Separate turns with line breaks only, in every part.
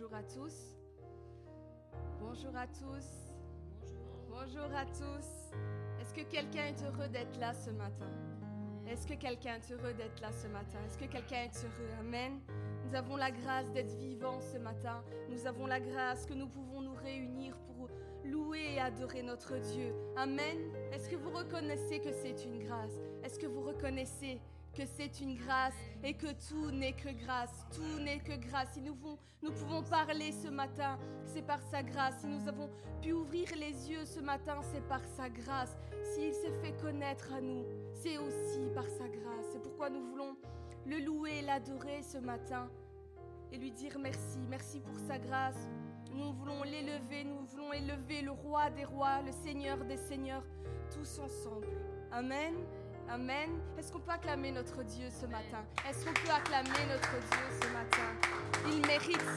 Bonjour à tous. Bonjour à tous. Bonjour à tous. Est-ce que quelqu'un est heureux d'être là ce matin? Est-ce que quelqu'un est heureux d'être là ce matin? Est-ce que quelqu'un est heureux? Amen. Nous avons la grâce d'être vivants ce matin. Nous avons la grâce que nous pouvons nous réunir pour louer et adorer notre Dieu. Amen. Est-ce que vous reconnaissez que c'est une grâce? Est-ce que vous reconnaissez que c'est une grâce et que tout n'est que grâce, tout n'est que grâce. Si nous, nous pouvons parler ce matin, c'est par sa grâce. Si nous avons pu ouvrir les yeux ce matin, c'est par sa grâce. S'il s'est fait connaître à nous, c'est aussi par sa grâce. C'est pourquoi nous voulons le louer, l'adorer ce matin et lui dire merci, merci pour sa grâce. Nous voulons l'élever, nous voulons élever le roi des rois, le seigneur des seigneurs, tous ensemble. Amen. Amen. Est-ce qu'on peut acclamer notre Dieu ce matin? Est-ce qu'on peut acclamer notre Dieu ce matin? Il mérite,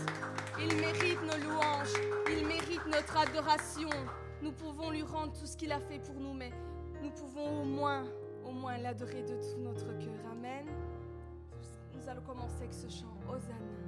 il mérite nos louanges, il mérite notre adoration. Nous pouvons lui rendre tout ce qu'il a fait pour nous, mais nous pouvons au moins, au moins l'adorer de tout notre cœur. Amen. Nous allons commencer avec ce chant, Hosanna.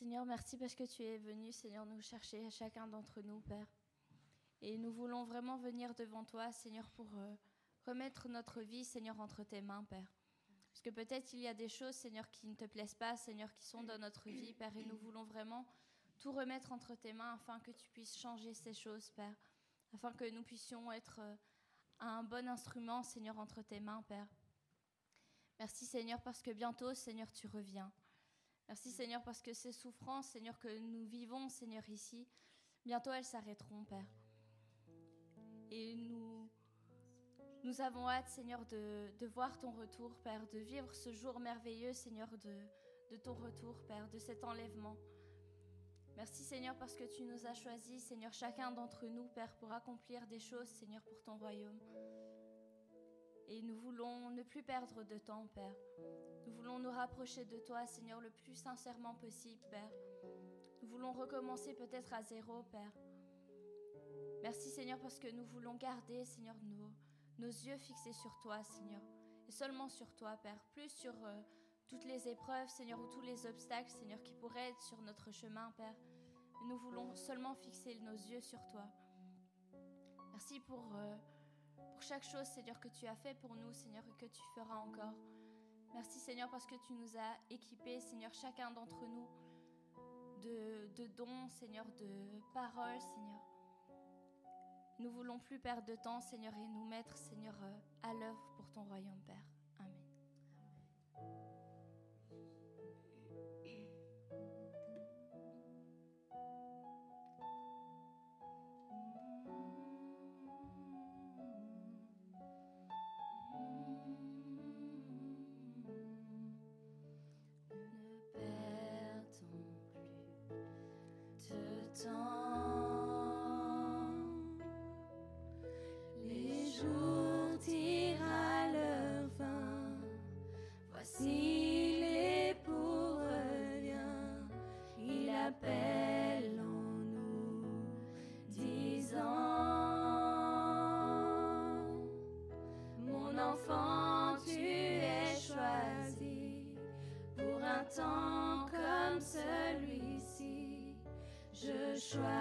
Seigneur, merci parce que tu es venu, Seigneur, nous chercher à chacun d'entre nous, Père. Et nous voulons vraiment venir devant toi, Seigneur, pour euh, remettre notre vie, Seigneur, entre tes mains, Père. Parce que peut-être il y a des choses, Seigneur, qui ne te plaisent pas, Seigneur, qui sont dans notre vie, Père, et nous voulons vraiment tout remettre entre tes mains afin que tu puisses changer ces choses, Père. Afin que nous puissions être euh, un bon instrument, Seigneur, entre tes mains, Père. Merci, Seigneur, parce que bientôt, Seigneur, tu reviens. Merci Seigneur parce que ces souffrances, Seigneur, que nous vivons, Seigneur, ici, bientôt elles s'arrêteront, Père. Et nous, nous avons hâte, Seigneur, de, voir ton retour, Père, de vivre ce jour merveilleux, Seigneur, de, de ton retour, Père, de cet enlèvement. Merci, Seigneur, parce que tu nous as choisis, Seigneur, chacun d'entre nous, Père, pour accomplir des choses, Seigneur, pour ton royaume. Et nous voulons ne plus perdre de temps, Père. Nous voulons nous rapprocher de toi, Seigneur, le plus sincèrement possible, Père. Nous voulons recommencer peut-être à zéro, Père. Merci, Seigneur, parce que nous voulons garder, Seigneur, nos, nos yeux fixés sur toi, Seigneur. Et seulement sur toi, Père. Plus sur euh, toutes les épreuves, Seigneur, ou tous les obstacles, Seigneur, qui pourraient être sur notre chemin, Père. nous voulons seulement fixer nos yeux sur toi. Merci pour, euh, pour chaque chose, Seigneur, que tu as fait pour nous, Seigneur, et que tu feras encore. Merci Seigneur parce que tu nous as équipés, Seigneur, chacun d'entre nous, de, dons, Seigneur, de paroles, Seigneur. Nous voulons plus perdre de temps, Seigneur, et nous mettre, Seigneur, euh, à l'œuvre pour ton royaume, Père.
Porterai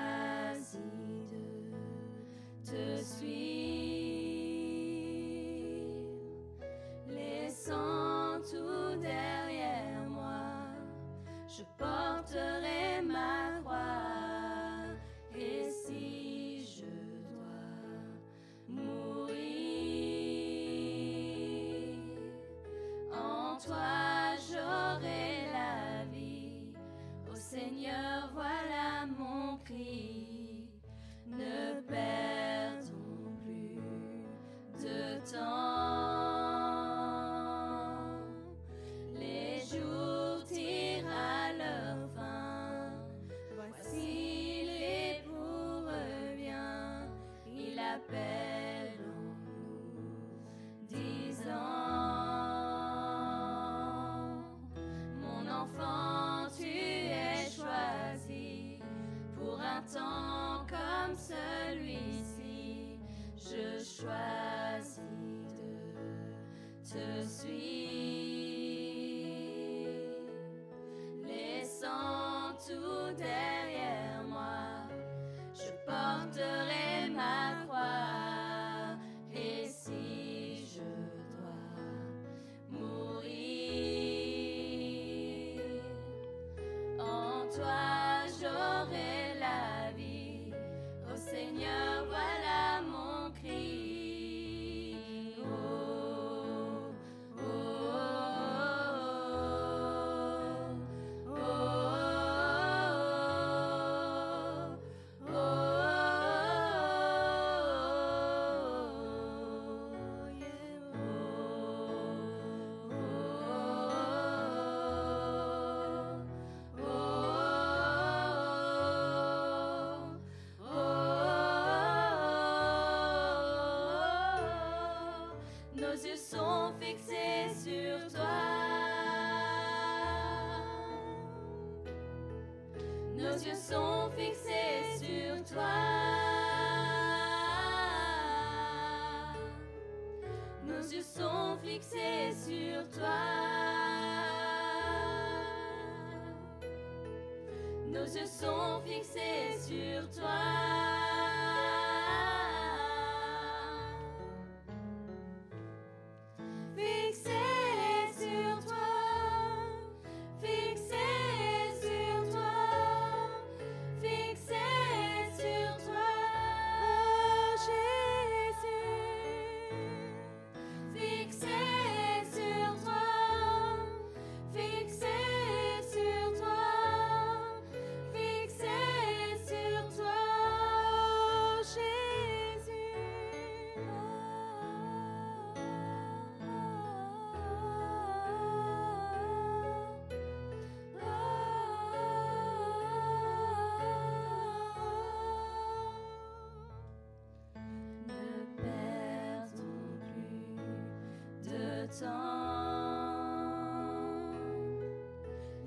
yeux sont fixés sur
toi.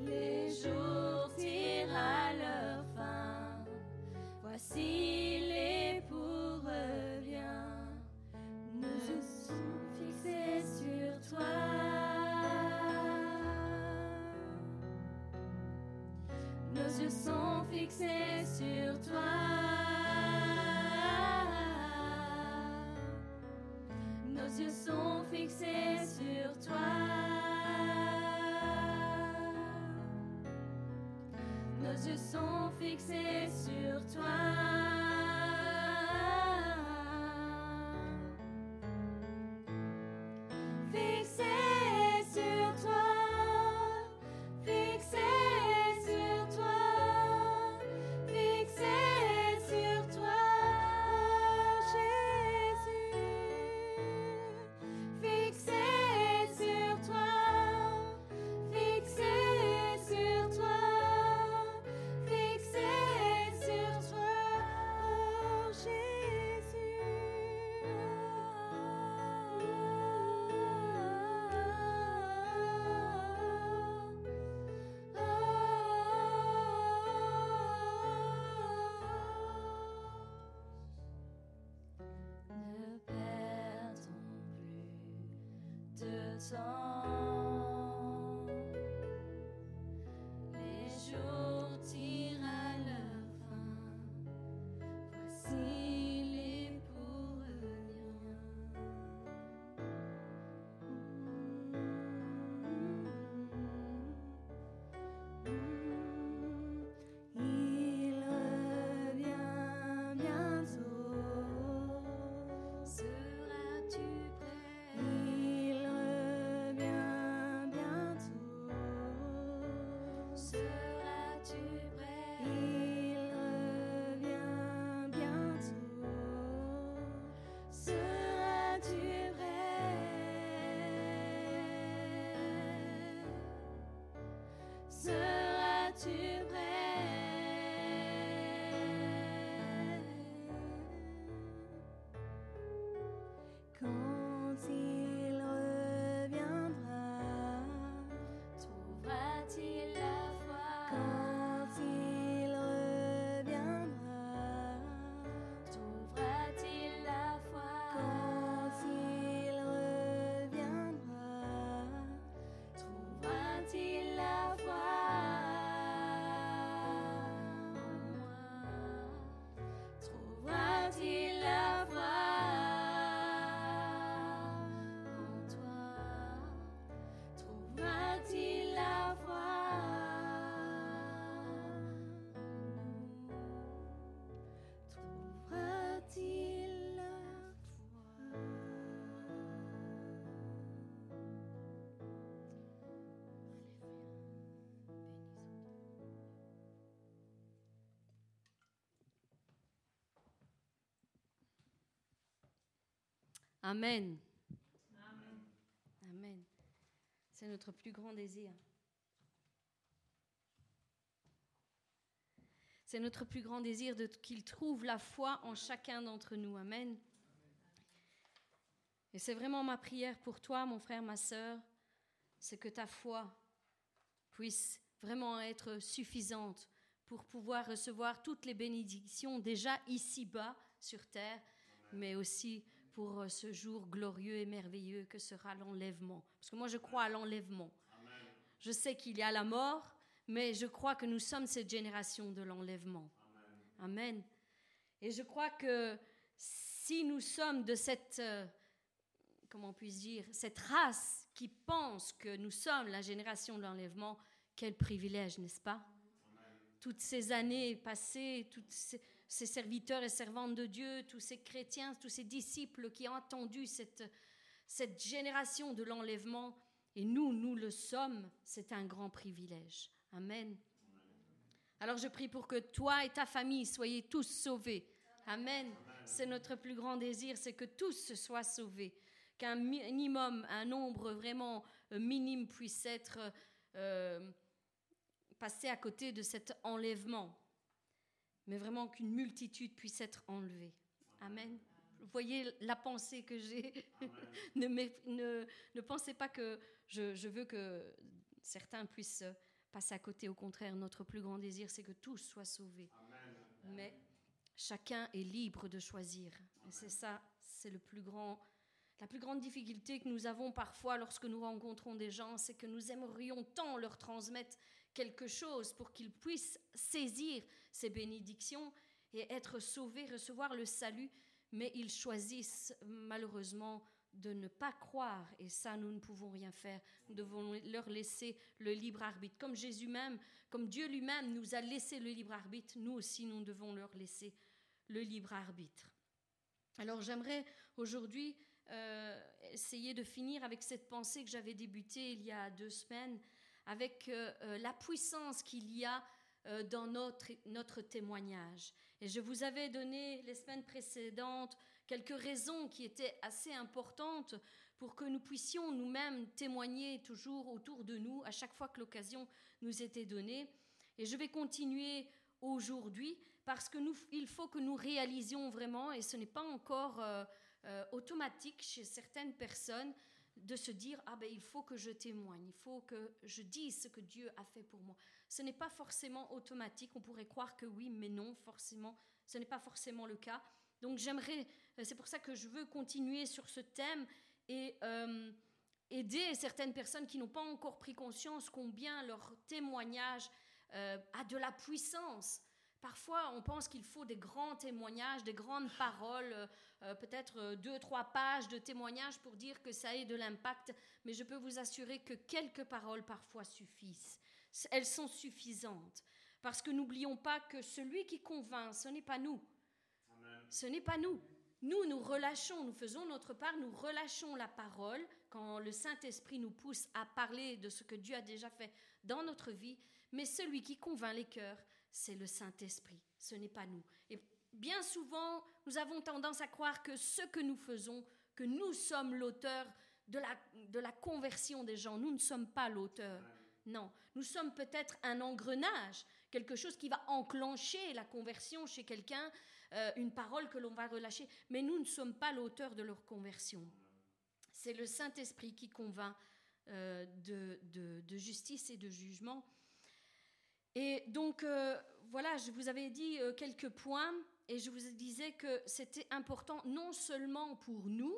Les jours tirent à leur fin. Voici l'époux revient. Nous sommes fixés sur toi. Nos yeux sont fixés sur toi. nos yeux sont fixés nos yeux sont fixés sur toi. song.
Amen. Amen. C'est notre plus grand désir. C'est notre plus grand désir qu'il trouve la foi en chacun d'entre nous. Amen.
Et c'est vraiment ma prière pour toi, mon frère, ma sœur, c'est que ta foi puisse vraiment être suffisante pour pouvoir recevoir toutes les bénédictions déjà ici-bas sur terre, mais aussi pour euh, ce jour glorieux et merveilleux que sera l'enlèvement. Parce que moi, je crois à l'enlèvement. Je sais qu'il y a la mort, mais je crois que nous sommes cette génération de l'enlèvement. Amen. Et je crois que si nous sommes de cette, euh, comment on puisse dire, cette race qui pense que nous sommes la génération de l'enlèvement, quel privilège, n'est-ce pas? Toutes ces années passées, toutes ces, ces serviteurs et servantes de Dieu, tous ces chrétiens, tous ces disciples qui ont attendu cette, génération de l'enlèvement, et nous, nous le sommes, c'est un grand privilège. Amen. Alors je prie pour que toi et ta famille soyez tous sauvés. Amen. C'est notre plus grand désir, c'est que tous soient sauvés. Qu'un minimum, un nombre vraiment euh, minime puisse être euh, passé à côté de cet enlèvement mais vraiment qu'une multitude puisse être enlevée. Amen. Vous voyez la pensée que j'ai. ne, ne, ne, pensez pas que je, je, veux que certains puissent passer à côté. Au contraire, notre plus grand désir, c'est que tous soient sauvés. Mais chacun est libre de choisir. C'est ça, c'est le plus grand. La plus grande difficulté que nous avons parfois lorsque nous rencontrons des gens, c'est que nous aimerions tant leur transmettre quelque chose pour qu'ils puissent saisir ces bénédictions et être sauvés, recevoir le salut, mais ils choisissent malheureusement de ne pas croire, et ça, nous ne pouvons rien faire. Nous devons leur laisser le libre arbitre. Comme Jésus même, comme Dieu lui-même nous a laissé le libre arbitre, nous aussi, nous devons leur laisser le libre arbitre. Alors j'aimerais aujourd'hui euh, essayer de finir avec cette pensée que j'avais débutée il y a deux semaines, avec euh, euh, la puissance qu'il y a euh, dans notre, témoignage. Et je vous avais donné les semaines précédentes quelques raisons qui étaient assez importantes pour que nous puissions nous-mêmes témoigner toujours autour de nous à chaque fois que l'occasion nous était donnée. Et je vais continuer aujourd'hui parce que il faut que nous réalisions vraiment, et ce n'est pas encore automatique chez certaines personnes, de se dire ah ben il faut que je témoigne, il faut que je dise ce que Dieu a fait pour moi. Ce n'est pas forcément automatique, on pourrait croire que oui, mais non, forcément, ce n'est pas forcément le cas. Donc j'aimerais, euh, c'est pour ça que je veux continuer sur ce thème et euh, aider certaines personnes qui n'ont pas encore pris conscience combien leur témoignage euh, a de la puissance. Parfois, on pense qu'il faut des grands témoignages, des grandes paroles, euh, peut-être euh, deux, trois pages de témoignages pour dire que ça ait de l'impact, mais je peux vous assurer que quelques paroles parfois suffisent. Elles sont suffisantes. Parce que n'oublions pas que celui qui convainc, ce n'est pas nous. Ce n'est pas nous. Nous, nous relâchons, nous faisons notre part, nous relâchons la parole quand le Saint-Esprit nous pousse à parler de ce que Dieu a déjà fait dans notre vie, mais celui qui convainc les cœurs, c'est le Saint-Esprit, ce n'est pas nous. Et bien souvent, nous avons tendance à croire que ce que nous faisons, que nous sommes l'auteur de la, de la conversion des gens. Nous ne sommes pas l'auteur. Non, nous sommes peut-être un engrenage, quelque chose qui va enclencher la conversion chez quelqu'un, euh, une parole que l'on va relâcher, mais nous ne sommes pas l'auteur de leur conversion. C'est le Saint-Esprit qui convainc euh, de, de, justice et de jugement. Et donc, euh, voilà, je vous avais dit quelques points et je vous disais que c'était important non seulement pour nous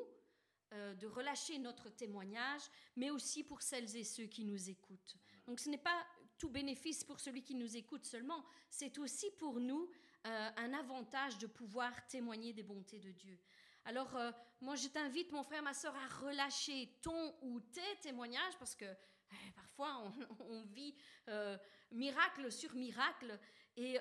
euh, de relâcher notre témoignage, mais aussi pour celles et ceux qui nous écoutent. Donc ce n'est pas tout bénéfice pour celui qui nous écoute seulement, c'est aussi pour nous euh, un avantage de pouvoir témoigner des bontés de Dieu. Alors, euh, moi, je t'invite, mon frère, ma soeur, à relâcher ton ou tes témoignages, parce que parfois, on, vit miracle sur miracle, et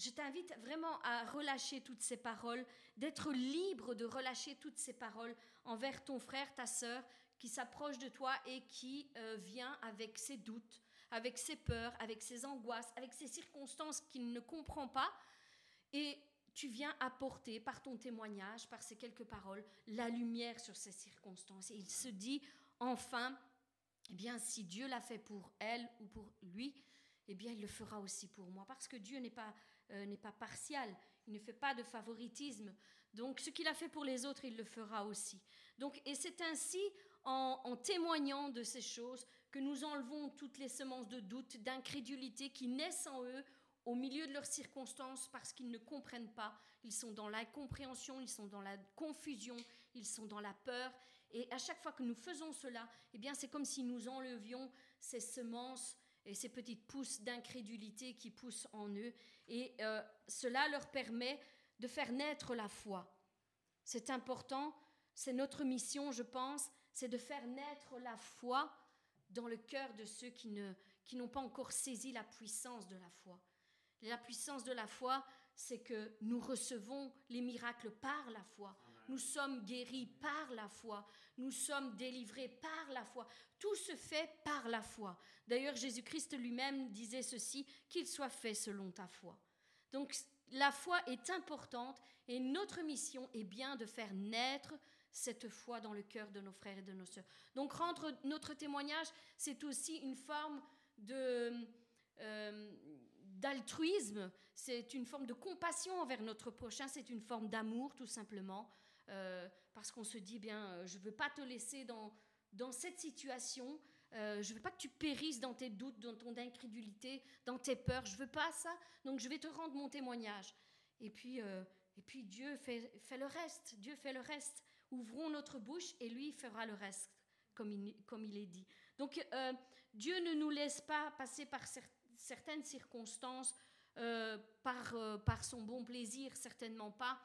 je t'invite vraiment à relâcher toutes ces paroles, d'être libre de relâcher toutes ces paroles envers ton frère, ta sœur, qui s'approche de toi et qui euh, vient avec ses doutes, avec ses peurs, avec ses angoisses, avec ses circonstances qu'il ne comprend pas. Et tu viens apporter par ton témoignage, par ces quelques paroles, la lumière sur ces circonstances. Et il se dit, enfin, eh bien, si Dieu l'a fait pour elle ou pour lui, eh bien, il le fera aussi pour moi. Parce que Dieu n'est pas euh, n'est pas partial. Il ne fait pas de favoritisme. Donc ce qu'il a fait pour les autres, il le fera aussi. Donc, et c'est ainsi, en, en, témoignant de ces choses, que nous enlevons toutes les semences de doute, d'incrédulité qui naissent en eux au milieu de leurs circonstances parce qu'ils ne comprennent pas. Ils sont dans l'incompréhension, ils sont dans la confusion, ils sont dans la peur. Et à chaque fois que nous faisons cela, eh bien, c'est comme si nous enlevions ces semences et ces petites pousses d'incrédulité qui poussent en eux. Et euh, cela leur permet de faire naître la foi. C'est important, c'est notre mission, je pense, c'est de faire naître la foi dans le cœur de ceux qui n'ont qui pas encore saisi la puissance de la foi. La puissance de la foi, c'est que nous recevons les miracles par la foi. Nous sommes guéris par la foi. Nous sommes délivrés par la foi. Tout se fait par la foi. D'ailleurs, Jésus-Christ lui-même disait ceci, qu'il soit fait selon ta foi. Donc, la foi est importante et notre mission est bien de faire naître cette foi dans le cœur de nos frères et de nos sœurs. Donc, rendre notre témoignage, c'est aussi une forme. Euh, d'altruisme, c'est une forme de compassion envers notre prochain, c'est une forme d'amour tout simplement. Euh, parce qu'on se dit, bien, euh, je ne veux pas te laisser dans, dans cette situation, euh, je ne veux pas que tu périsses dans tes doutes, dans ton incrédulité, dans tes peurs, je ne veux pas ça, donc je vais te rendre mon témoignage. Et puis, et puis Dieu fait, fait, le reste, Dieu fait le reste. Ouvrons notre bouche et lui fera le reste, comme il, comme il est dit. Donc Dieu ne nous laisse pas passer par certaines circonstances par, par son bon plaisir, certainement pas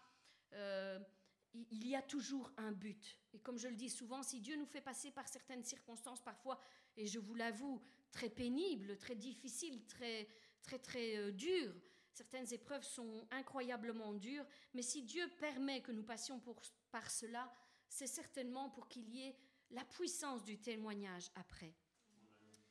il y a toujours un but. Et comme je le dis souvent, si Dieu nous fait passer par certaines circonstances, parfois, et je vous l'avoue, très pénibles, très difficiles, très, très, très euh, dures, certaines épreuves sont incroyablement dures, mais si Dieu permet que nous passions par cela, c'est certainement pour qu'il y ait la puissance du témoignage après.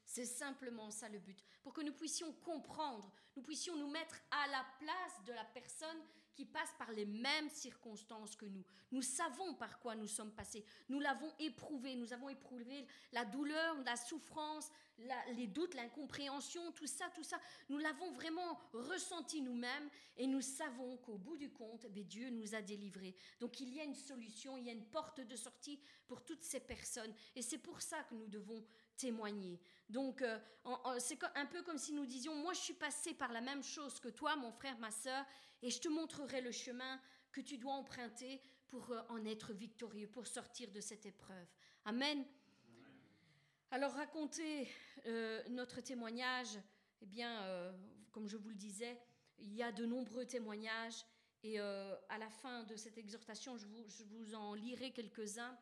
C'est simplement ça le but, pour que nous puissions comprendre, nous puissions nous mettre à la place de la personne qui passe par les mêmes circonstances que nous. Nous savons par quoi nous sommes passés. Nous l'avons éprouvé. Nous avons éprouvé la douleur, la souffrance, les doutes, l'incompréhension, tout ça, tout ça. Nous l'avons vraiment ressenti nous-mêmes et nous savons qu'au bout du compte, eh Dieu nous a délivrés. Donc il y a une solution, il y a une porte de sortie pour toutes ces personnes. Et c'est pour ça que nous devons témoigner. Donc, euh, c'est un peu comme si nous disions, moi je suis passé par la même chose que toi, mon frère, ma soeur, et je te montrerai le chemin que tu dois emprunter pour euh, en être victorieux, pour sortir de cette épreuve. Amen. Alors raconter euh, notre témoignage, eh bien, euh, comme je vous le disais, il y a de nombreux témoignages et à la fin de cette exhortation, je vous, je vous en lirai quelques-uns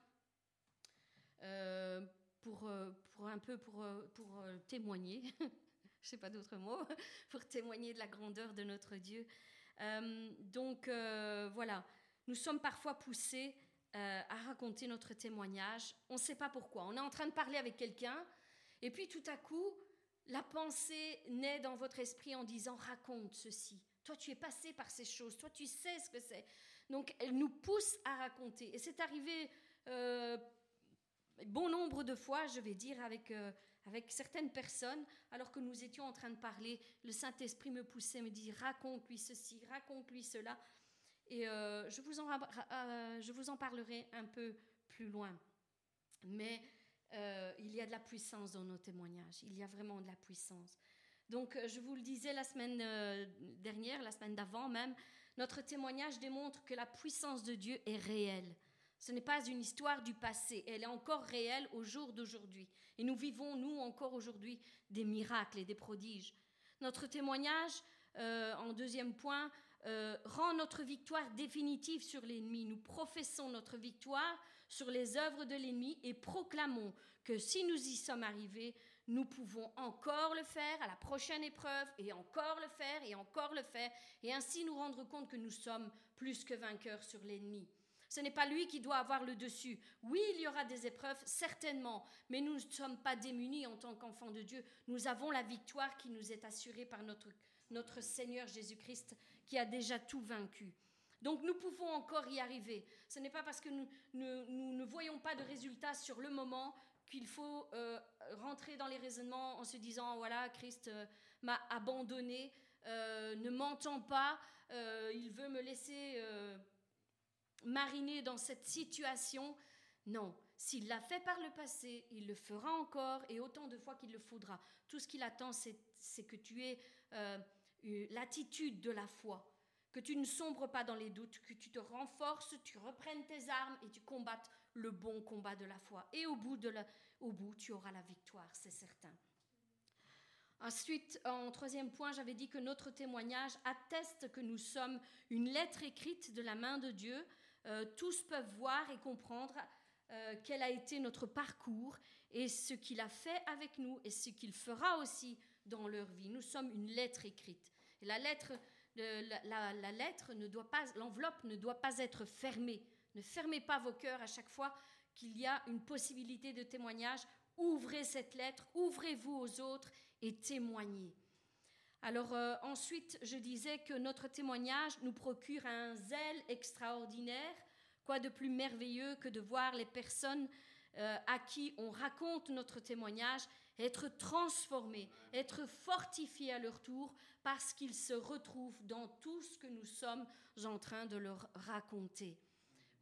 pour, pour un peu pour, pour témoigner, je ne sais pas d'autres mots, pour témoigner de la grandeur de notre Dieu. Euh, donc euh, voilà, nous sommes parfois poussés euh, à raconter notre témoignage. On ne sait pas pourquoi. On est en train de parler avec quelqu'un et puis tout à coup, la pensée naît dans votre esprit en disant raconte ceci. Toi, tu es passé par ces choses. Toi, tu sais ce que c'est. Donc, elle nous pousse à raconter. Et c'est arrivé bon nombre de fois, je vais dire, avec avec certaines personnes, alors que nous étions en train de parler, le Saint-Esprit me poussait, me dit raconte-lui ceci, raconte-lui cela. Et euh, je, vous en, euh, je vous en parlerai un peu plus loin. Mais euh, il y a de la puissance dans nos témoignages, il y a vraiment de la puissance. Donc, je vous le disais la semaine dernière, la semaine d'avant même, notre témoignage démontre que la puissance de Dieu est réelle. Ce n'est pas une histoire du passé, elle est encore réelle au jour d'aujourd'hui. Et nous vivons, nous, encore aujourd'hui, des miracles et des prodiges. Notre témoignage, euh, en deuxième point, euh, rend notre victoire définitive sur l'ennemi. Nous professons notre victoire sur les œuvres de l'ennemi et proclamons que si nous y sommes arrivés, nous pouvons encore le faire à la prochaine épreuve et encore le faire et encore le faire et ainsi nous rendre compte que nous sommes plus que vainqueurs sur l'ennemi. Ce n'est pas lui qui doit avoir le dessus. Oui, il y aura des épreuves, certainement, mais nous ne sommes pas démunis en tant qu'enfants de Dieu. Nous avons la victoire qui nous est assurée par notre, notre Seigneur Jésus-Christ qui a déjà tout vaincu. Donc nous pouvons encore y arriver. Ce n'est pas parce que nous, ne voyons pas de résultats sur le moment qu'il faut euh, rentrer dans les raisonnements en se disant, voilà, Christ euh, m'a abandonné. ne m'entend pas, il veut me laisser mariner dans cette situation. Non, s'il l'a fait par le passé, il le fera encore et autant de fois qu'il le faudra. Tout ce qu'il attend, c'est que tu aies l'attitude de la foi, que tu ne sombres pas dans les doutes, que tu te renforces, tu reprennes tes armes et tu combattes le bon combat de la foi. Et au bout, de au bout tu auras la victoire, c'est certain. Ensuite, en troisième point, j'avais dit que notre témoignage atteste que nous sommes une lettre écrite de la main de Dieu. Euh, tous peuvent voir et comprendre euh, quel a été notre parcours et ce qu'il a fait avec nous et ce qu'il fera aussi dans leur vie. Nous sommes une lettre écrite. Et la lettre, la, lettre ne doit pas, l'enveloppe ne doit pas être fermée. Ne fermez pas vos cœurs à chaque fois qu'il y a une possibilité de témoignage. Ouvrez cette lettre, ouvrez-vous aux autres et témoignez. Alors euh, ensuite, je disais que notre témoignage nous procure un zèle extraordinaire. Quoi de plus merveilleux que de voir les personnes euh, à qui on raconte notre témoignage être transformés, être fortifiés à leur tour parce qu'ils se retrouvent dans tout ce que nous sommes en train de leur raconter.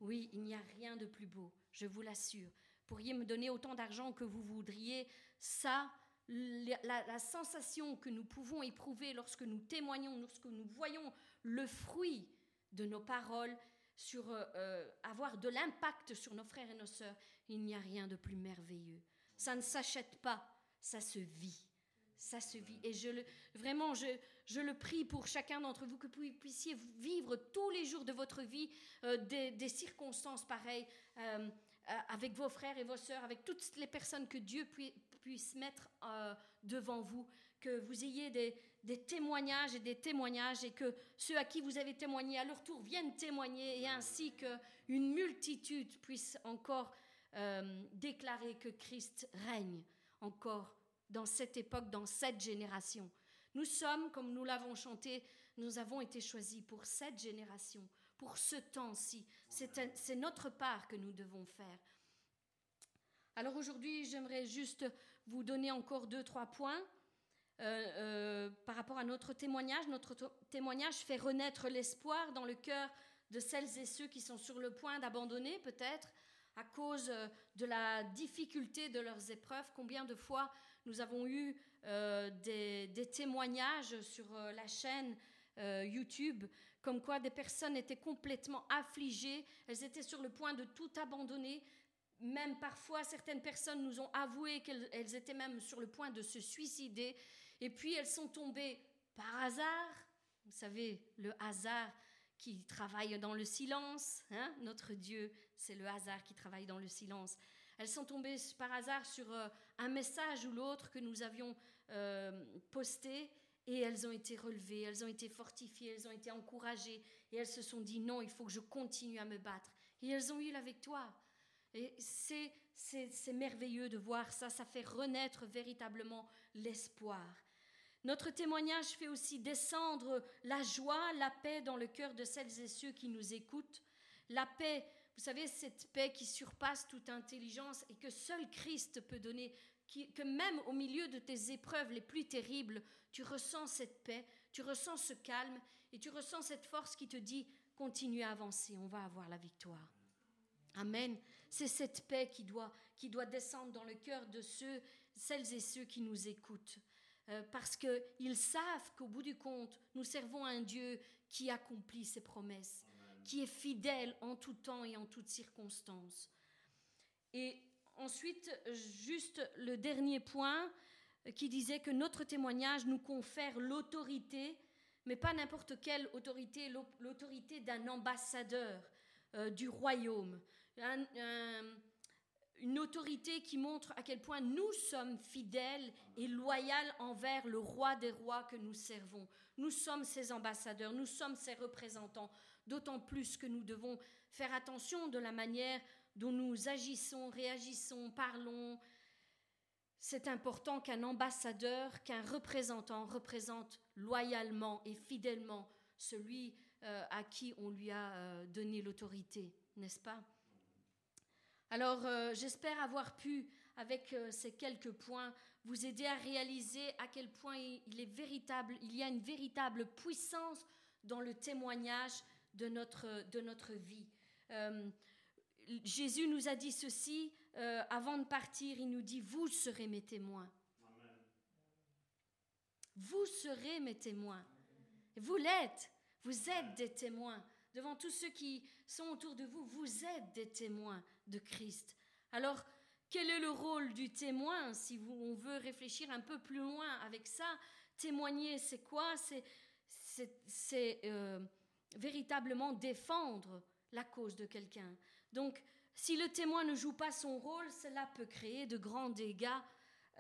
Oui, il n'y a rien de plus beau, je vous l'assure. Pourriez me donner autant d'argent que vous voudriez, ça, la, sensation que nous pouvons éprouver lorsque nous témoignons, lorsque nous voyons le fruit de nos paroles, sur euh, euh, avoir de l'impact sur nos frères et nos sœurs, il n'y a rien de plus merveilleux. Ça ne s'achète pas, ça se vit. Ça se vit. Et je le, vraiment, je, je le prie pour chacun d'entre vous que vous puissiez vivre tous les jours de votre vie euh, des, circonstances pareilles avec vos frères et vos sœurs, avec toutes les personnes que Dieu puisse mettre devant vous, que vous ayez des, des, témoignages et des témoignages et que ceux à qui vous avez témoigné à leur tour viennent témoigner et ainsi qu'une multitude puisse encore déclarer que Christ règne encore dans cette époque, dans cette génération. Nous sommes, comme nous l'avons chanté, nous avons été choisis pour cette génération, pour ce temps-ci. C'est notre part que nous devons faire. Alors aujourd'hui, j'aimerais juste vous donner encore deux, trois points. Euh, euh, par rapport à notre témoignage. Notre témoignage fait renaître l'espoir dans le cœur de celles et ceux qui sont sur le point d'abandonner peut-être à cause euh, de la difficulté de leurs épreuves. Combien de fois nous avons eu des, témoignages sur la chaîne YouTube, comme quoi des personnes étaient complètement affligées, elles étaient sur le point de tout abandonner. Même parfois, certaines personnes nous ont avoué qu'elles étaient même sur le point de se suicider. Et puis, elles sont tombées par hasard. Vous savez, le hasard qui travaille dans le silence. Hein Notre Dieu, c'est le hasard qui travaille dans le silence. Elles sont tombées par hasard sur euh, un message ou l'autre que nous avions euh, posté et elles ont été relevées, elles ont été fortifiées, elles ont été encouragées et elles se sont dit non, il faut que je continue à me battre. Et elles ont eu la victoire. Et c'est, merveilleux de voir ça, ça fait renaître véritablement l'espoir. Notre témoignage fait aussi descendre la joie, la paix dans le cœur de celles et ceux qui nous écoutent. La paix vous savez, cette paix qui surpasse toute intelligence et que seul Christ peut donner, que même au milieu de tes épreuves les plus terribles, tu ressens cette paix, tu ressens ce calme et tu ressens cette force qui te dit, continue à avancer, on va avoir la victoire. Amen. C'est cette paix qui doit, qui doit descendre dans le cœur de ceux, celles et ceux qui nous écoutent. Euh, parce qu'ils savent qu'au bout du compte, nous servons un Dieu qui accomplit ses promesses qui est fidèle en tout temps et en toutes circonstances. Et ensuite, juste le dernier point qui disait que notre témoignage nous confère l'autorité, mais pas n'importe quelle autorité, l'autorité d'un ambassadeur euh, du royaume. Une autorité qui montre à quel point nous sommes fidèles et loyaux envers le roi des rois que nous servons. Nous sommes ses ambassadeurs, nous sommes ses représentants d'autant plus que nous devons faire attention de la manière dont nous agissons, réagissons, parlons. C'est important qu'un ambassadeur, qu'un représentant représente loyalement et fidèlement celui euh, à qui on lui a euh, donné l'autorité, n'est-ce pas? Alors, euh, j'espère avoir pu, avec ces quelques points, vous aider à réaliser à quel point il est véritable, il y a une véritable puissance dans le témoignage de notre, de notre vie. Euh, Jésus nous a dit ceci euh, avant de partir, il nous dit, vous serez mes témoins. Vous serez mes témoins. Vous l'êtes. Vous êtes des témoins. Devant tous ceux qui sont autour de vous, vous êtes des témoins de Christ. Alors, quel est le rôle du témoin si on veut réfléchir un peu plus loin avec ça? Témoigner, c'est quoi? C'est euh, véritablement défendre la cause de quelqu'un. Donc, si le témoin ne joue pas son rôle, cela peut créer de grands dégâts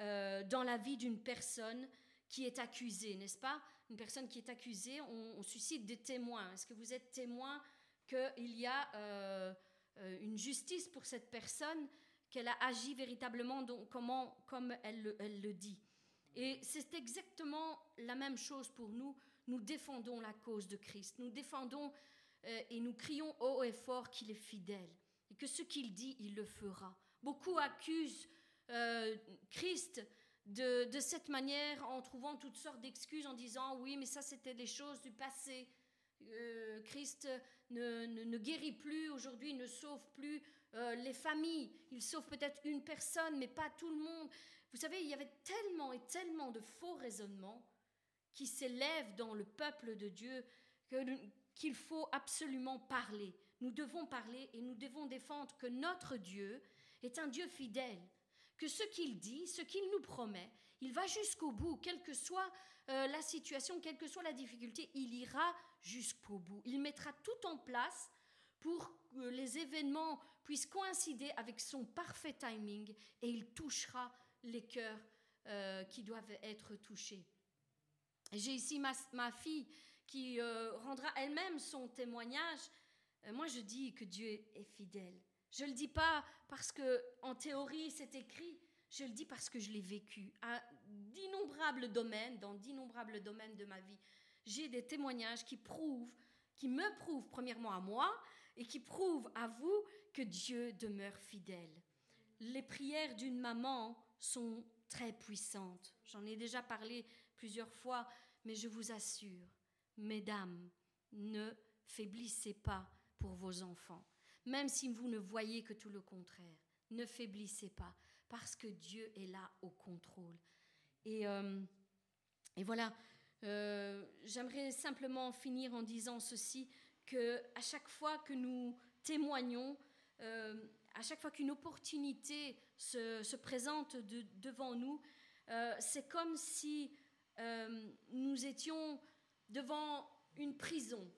euh, dans la vie d'une personne qui est accusée, n'est-ce pas? Une personne qui est accusée, on, suscite des témoins. Est-ce que vous êtes témoin qu'il y a euh, une justice pour cette personne, qu'elle a agi véritablement comment, comme elle le dit Et c'est exactement la même chose pour nous. Nous défendons la cause de Christ. Nous défendons et nous crions haut et fort qu'il est fidèle et que ce qu'il dit, il le fera. Beaucoup accusent euh, Christ de, cette manière en trouvant toutes sortes d'excuses en disant oui, mais ça c'était des choses du passé. Euh, Christ ne, guérit plus aujourd'hui, ne sauve plus euh, les familles. Il sauve peut-être une personne, mais pas tout le monde. Vous savez, il y avait tellement et tellement de faux raisonnements qui s'élèvent dans le peuple de Dieu qu'il faut absolument parler. Nous devons parler et nous devons défendre que notre Dieu est un Dieu fidèle, que ce qu'il dit, ce qu'il nous promet, il va jusqu'au bout, quelle que soit euh, la situation, quelle que soit la difficulté, il ira jusqu'au bout. Il mettra tout en place pour que les événements puissent coïncider avec son parfait timing et il touchera les cœurs euh, qui doivent être touchés. J'ai ici ma, fille qui euh, rendra elle-même son témoignage moi, je dis que Dieu est fidèle. Je ne le dis pas parce que, en théorie, c'est écrit. Je le dis parce que je l'ai vécu à d'innombrables domaines, dans d'innombrables domaines de ma vie. J'ai des témoignages qui prouvent, qui me prouvent premièrement à moi et qui prouvent à vous que Dieu demeure fidèle. Les prières d'une maman sont très puissantes. J'en ai déjà parlé plusieurs fois, mais je vous assure, mesdames, ne faiblissez pas pour vos enfants, même si vous ne voyez que tout le contraire. Ne faiblissez pas, parce que Dieu est là au contrôle. Et, euh, et voilà, euh, j'aimerais simplement finir en disant ceci, que à chaque fois que nous témoignons, euh, à chaque fois qu'une opportunité se, se présente de, devant nous, c'est comme si nous étions devant une prison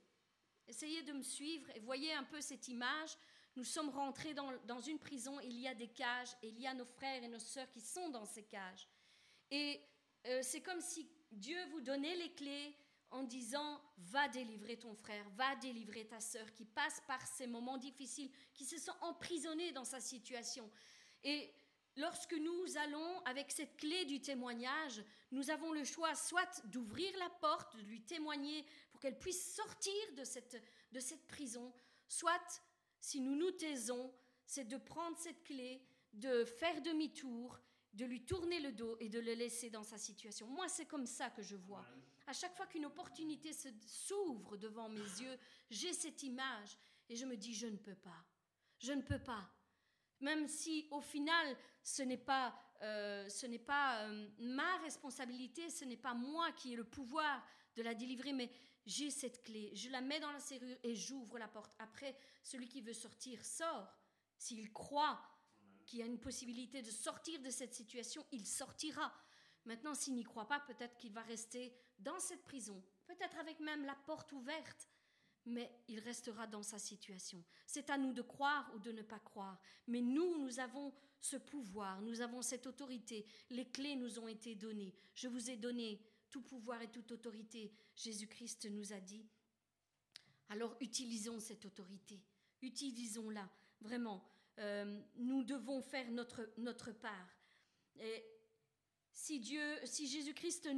Essayez de me suivre et voyez un peu cette image. Nous sommes rentrés dans, une prison, il y a des cages, il y a nos frères et nos sœurs qui sont dans ces cages. Et euh, c'est comme si Dieu vous donnait les clés en disant, va délivrer ton frère, va délivrer ta sœur qui passe par ces moments difficiles, qui se sent emprisonnée dans sa situation. Et lorsque nous allons avec cette clé du témoignage, nous avons le choix soit d'ouvrir la porte, de lui témoigner qu'elle puisse sortir de cette prison, soit, si nous nous taisons, c'est de prendre cette clé, de faire demi-tour, de lui tourner le dos et de le laisser dans sa situation. Moi, c'est comme ça que je vois. À chaque fois qu'une opportunité s'ouvre devant mes yeux, j'ai cette image et je me dis, je ne peux pas. Je ne peux pas. Même si au final, ce n'est pas, euh, ce n'est pas euh, ma responsabilité, ce n'est pas moi qui ai le pouvoir de la délivrer, mais j'ai cette clé, je la mets dans la serrure et j'ouvre la porte. Après, celui qui veut sortir sort. S'il croit qu'il y a une possibilité de sortir de cette situation, il sortira. Maintenant, s'il n'y croit pas, peut-être qu'il va rester dans cette prison, peut-être avec même la porte ouverte, mais il restera dans sa situation. C'est à nous de croire ou de ne pas croire. Mais nous, nous avons ce pouvoir, nous avons cette autorité. Les clés nous ont été données. Je vous ai donné tout pouvoir et toute autorité, Jésus-Christ nous a dit. Alors utilisons cette autorité, utilisons-la, vraiment. Euh, nous devons faire notre, notre part. Et si Dieu, si Jésus-Christ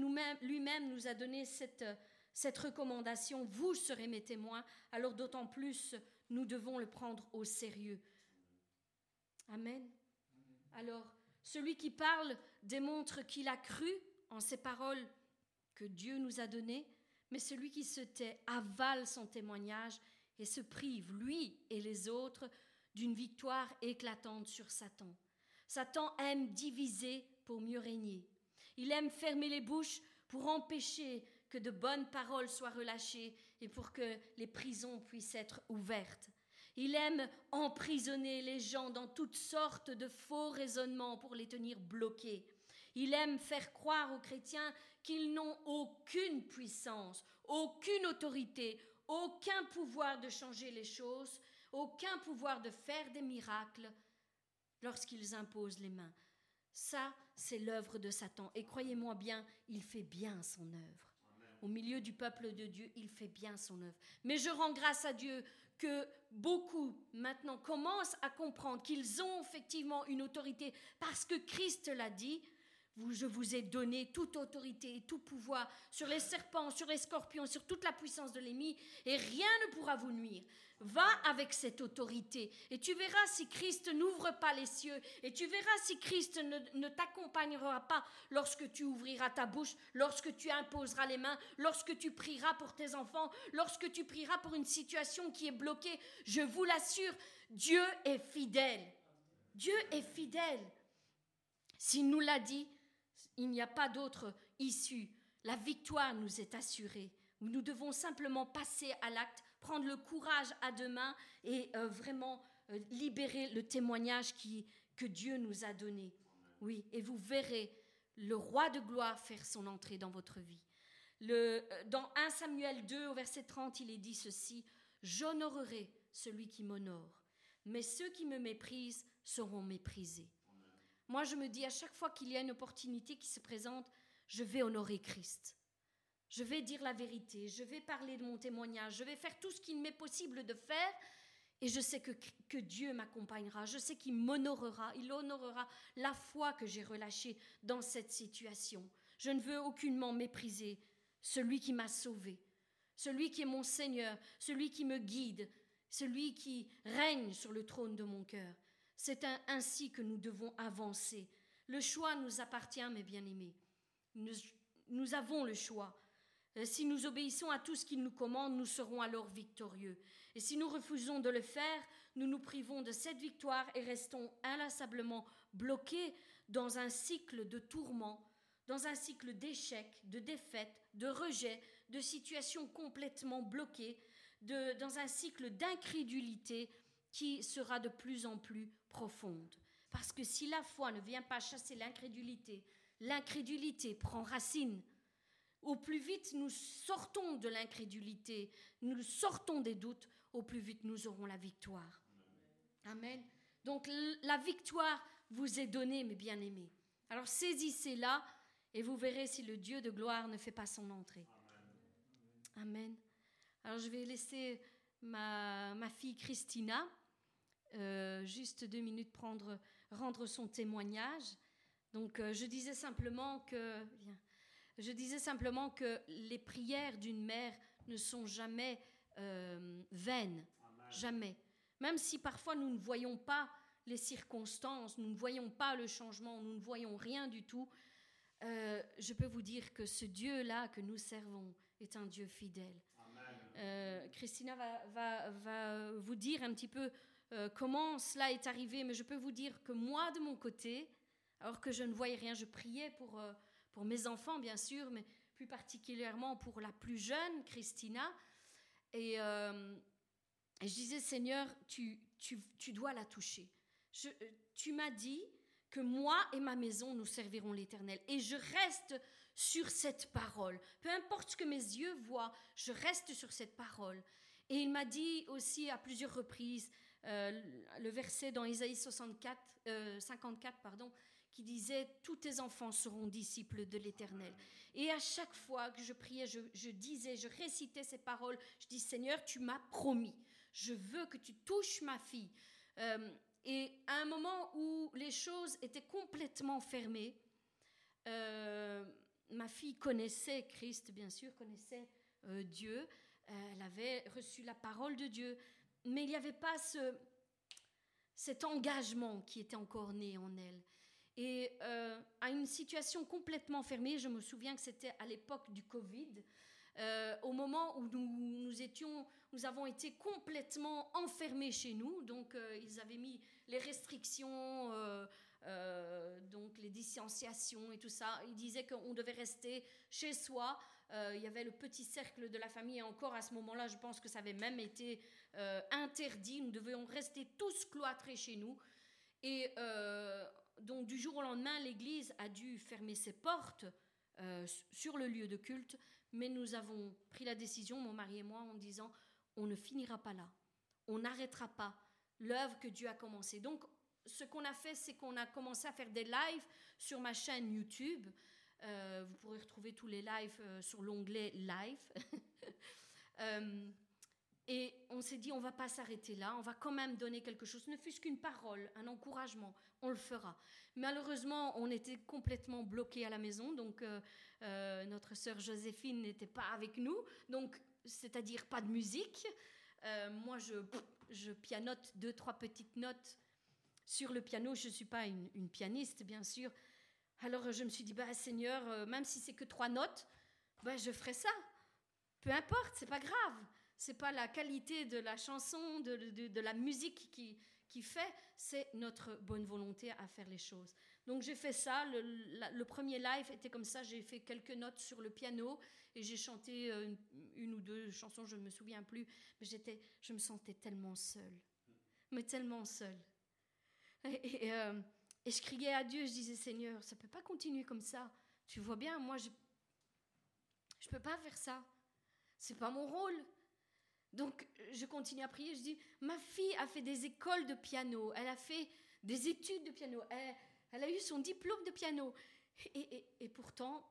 lui-même nous a donné cette, cette recommandation, vous serez mes témoins, alors d'autant plus nous devons le prendre au sérieux. Amen. Alors, Celui qui parle démontre qu'il a cru en ces paroles que Dieu nous a données, mais celui qui se tait avale son témoignage et se prive, lui et les autres, d'une victoire éclatante sur Satan. Satan aime diviser pour mieux régner. Il aime fermer les bouches pour empêcher que de bonnes paroles soient relâchées et pour que les prisons puissent être ouvertes. Il aime emprisonner les gens dans toutes sortes de faux raisonnements pour les tenir bloqués. Il aime faire croire aux chrétiens qu'ils n'ont aucune puissance, aucune autorité, aucun pouvoir de changer les choses, aucun pouvoir de faire des miracles lorsqu'ils imposent les mains. Ça, c'est l'œuvre de Satan. Et croyez-moi bien, il fait bien son œuvre. Au milieu du peuple de Dieu, il fait bien son œuvre. Mais je rends grâce à Dieu que beaucoup maintenant commencent à comprendre qu'ils ont effectivement une autorité parce que Christ l'a dit. Je vous ai donné toute autorité et tout pouvoir sur les serpents, sur les scorpions, sur toute la puissance de l'ennemi, et rien ne pourra vous nuire. Va avec cette autorité et tu verras si Christ n'ouvre pas les cieux et tu verras si Christ ne, t'accompagnera pas lorsque tu ouvriras ta bouche, lorsque tu imposeras les mains, lorsque tu prieras pour tes enfants, lorsque tu prieras pour une situation qui est bloquée. Je vous l'assure, Dieu est fidèle. Dieu est fidèle. S'il nous l'a dit, il n'y a pas d'autre issue. La victoire nous est assurée. Nous devons simplement passer à l'acte prendre le courage à deux mains et euh, vraiment euh, libérer le témoignage que Dieu nous a donné. Oui, et vous verrez le roi de gloire faire son entrée dans votre vie. Le, euh, dans 1 Samuel 2 au verset 30, il est dit ceci, J'honorerai celui qui m'honore, mais ceux qui me méprisent seront méprisés. Moi, je me dis à chaque fois qu'il y a une opportunité qui se présente, je vais honorer Christ. Je vais dire la vérité, je vais parler de mon témoignage, je vais faire tout ce qu'il m'est possible de faire. Et je sais que, que Dieu m'accompagnera, je sais qu'il m'honorera, il honorera la foi que j'ai relâchée dans cette situation. Je ne veux aucunement mépriser celui qui m'a sauvé, celui qui est mon Seigneur, celui qui me guide, celui qui règne sur le trône de mon cœur. C'est ainsi que nous devons avancer. Le choix nous appartient, mes bien-aimés. Nous, avons le choix. Euh, si nous obéissons à tout ce qu'il nous commande, nous serons alors victorieux. Et si nous refusons de le faire, nous nous privons de cette victoire et restons inlassablement bloqués dans un cycle de tourments, dans un cycle d'échecs, de défaites, de rejets, de situations complètement bloquées, dans un cycle d'incrédulité qui sera de plus en plus profonde. Parce que si la foi ne vient pas chasser l'incrédulité, l'incrédulité prend racine au plus vite nous sortons de l'incrédulité, nous sortons des doutes, au plus vite nous aurons la victoire. Amen. Donc la victoire vous est donnée, mes bien-aimés. Alors saisissez-la et vous verrez si le Dieu de gloire ne fait pas son entrée. Amen. Alors je vais laisser ma, fille Christina, euh, juste deux minutes, prendre, rendre son témoignage. Donc euh, je disais simplement que... Je disais simplement que les prières d'une mère ne sont jamais euh, vaines, jamais. Même si parfois nous ne voyons pas les circonstances, nous ne voyons pas le changement, nous ne voyons rien du tout, euh, je peux vous dire que ce Dieu-là que nous servons est un Dieu fidèle. Christina va, va, vous dire un petit peu comment cela est arrivé, mais je peux vous dire que moi, de mon côté, alors que je ne voyais rien, je priais pour pour mes enfants bien sûr, mais plus particulièrement pour la plus jeune, Christina. Et, euh, je disais, Seigneur, tu, tu, tu dois la toucher. Euh, tu m'as dit que moi et ma maison, nous servirons l'Éternel. Et je reste sur cette parole. Peu importe ce que mes yeux voient, je reste sur cette parole. Et il m'a dit aussi à plusieurs reprises, euh, le verset dans Isaïe 64, 54, pardon, qui disait Tous tes enfants seront disciples de l'Éternel. Et à chaque fois que je priais, je, disais, je récitais ces paroles, je dis Seigneur, tu m'as promis, je veux que tu touches ma fille. Euh, et à un moment où les choses étaient complètement fermées, euh, ma fille connaissait Christ, bien sûr, connaissait euh, Dieu, elle avait reçu la parole de Dieu, mais il n'y avait pas ce, cet engagement qui était encore né en elle. et euh, à une situation complètement fermée. Je me souviens que c'était à l'époque du Covid, euh, au moment où nous, nous, étions, nous avons été complètement enfermés chez nous. Donc, euh, ils avaient mis les restrictions, donc les distanciations et tout ça. Ils disaient qu'on devait rester chez soi. il y avait le petit cercle de la famille. Et encore à ce moment-là, je pense que ça avait même été interdit. Nous devions rester tous cloîtrés chez nous. Et donc du jour au lendemain, l'Église a dû fermer ses portes euh, sur le lieu de culte, mais nous avons pris la décision, mon mari et moi, en disant, on ne finira pas là, on n'arrêtera pas l'œuvre que Dieu a commencée. Donc ce qu'on a fait, c'est qu'on a commencé à faire des lives sur ma chaîne YouTube. Euh, vous pourrez retrouver tous les lives euh, sur l'onglet Live. Et on s'est dit, on va pas s'arrêter là, on va quand même donner quelque chose, ne fût-ce qu'une parole, un encouragement, on le fera. Malheureusement, on était complètement bloqués à la maison, donc euh, euh, notre sœur Joséphine n'était pas avec nous, donc c'est-à-dire pas de musique. Euh, moi, je, pianote deux, trois petites notes sur le piano. Je ne suis pas une, une, pianiste, bien sûr. Alors je me suis dit, bah, Seigneur, même si c'est que trois notes, bah, je ferai ça. Peu importe, c'est pas grave c'est pas la qualité de la chanson, de, la musique qui, fait, c'est notre bonne volonté à faire les choses. Donc j'ai fait ça, le, premier live était comme ça, j'ai fait quelques notes sur le piano et j'ai chanté euh, une, ou deux chansons, je ne me souviens plus, mais j'étais, je me sentais tellement seule, mais tellement seule. Et, euh, je criais à Dieu, je disais Seigneur, ça peut pas continuer comme ça. Tu vois bien, moi je je peux pas faire ça. C'est pas mon rôle. Donc je continue à prier, je dis, ma fille a fait des écoles de piano, elle a fait des études de piano, elle, a eu son diplôme de piano. Et, pourtant,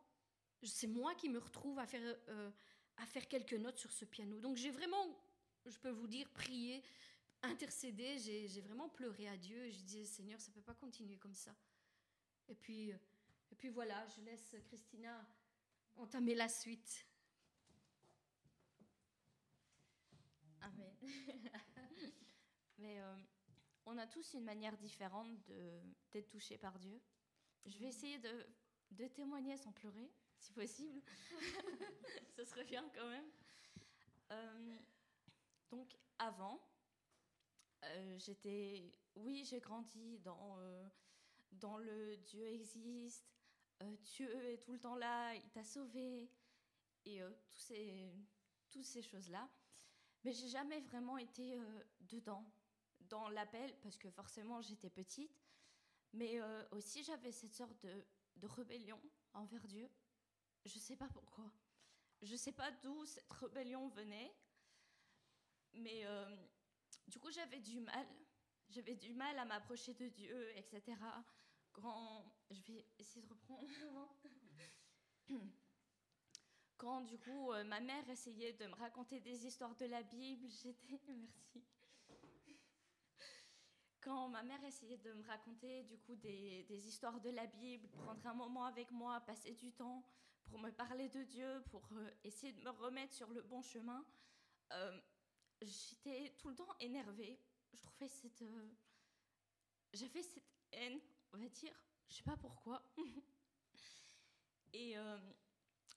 c'est moi qui me retrouve à faire, euh, à faire quelques notes sur ce piano. Donc j'ai vraiment, je peux vous dire, prié, intercédé, j'ai vraiment pleuré à Dieu. Je disais, Seigneur, ça ne peut pas continuer comme ça. Et puis, et puis voilà, je laisse Christina entamer la suite.
Amen. Mais euh, on a tous une manière différente d'être touchés par Dieu. Je vais essayer de, de témoigner sans pleurer, si possible. Ce serait bien quand même. Euh, donc avant, euh, j'étais, oui, j'ai grandi dans, dans le Dieu existe, Dieu est tout le temps là, il t'a sauvé, et tous ces, toutes ces choses-là. Mais j'ai jamais vraiment été euh, dedans, dans l'appel, parce que forcément j'étais petite. Mais euh, aussi j'avais cette sorte de, de, rébellion envers Dieu. Je sais pas pourquoi. Je sais pas d'où cette rébellion venait. Mais euh, du coup j'avais du mal. J'avais du mal à m'approcher de Dieu, etc. Quand je vais essayer de reprendre. quand du coup euh, ma mère essayait de me raconter des histoires de la Bible, j'étais merci. Quand ma mère essayait de me raconter du coup des, des, histoires de la Bible, prendre un moment avec moi, passer du temps pour me parler de Dieu, pour euh, essayer de me remettre sur le bon chemin, euh, j'étais tout le temps énervée. Je trouvais cette, j'avais cette haine, on va dire, je sais pas pourquoi. Et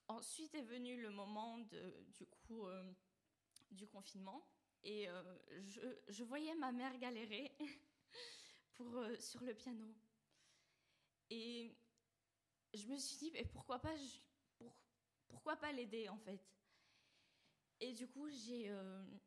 Ensuite est venu le moment du coup euh, du confinement et euh, je, voyais ma mère galérer pour, euh, sur le piano. Et je me suis dit, mais pourquoi pas, pour, pourquoi pas l'aider en fait? Et du coup, j'ai,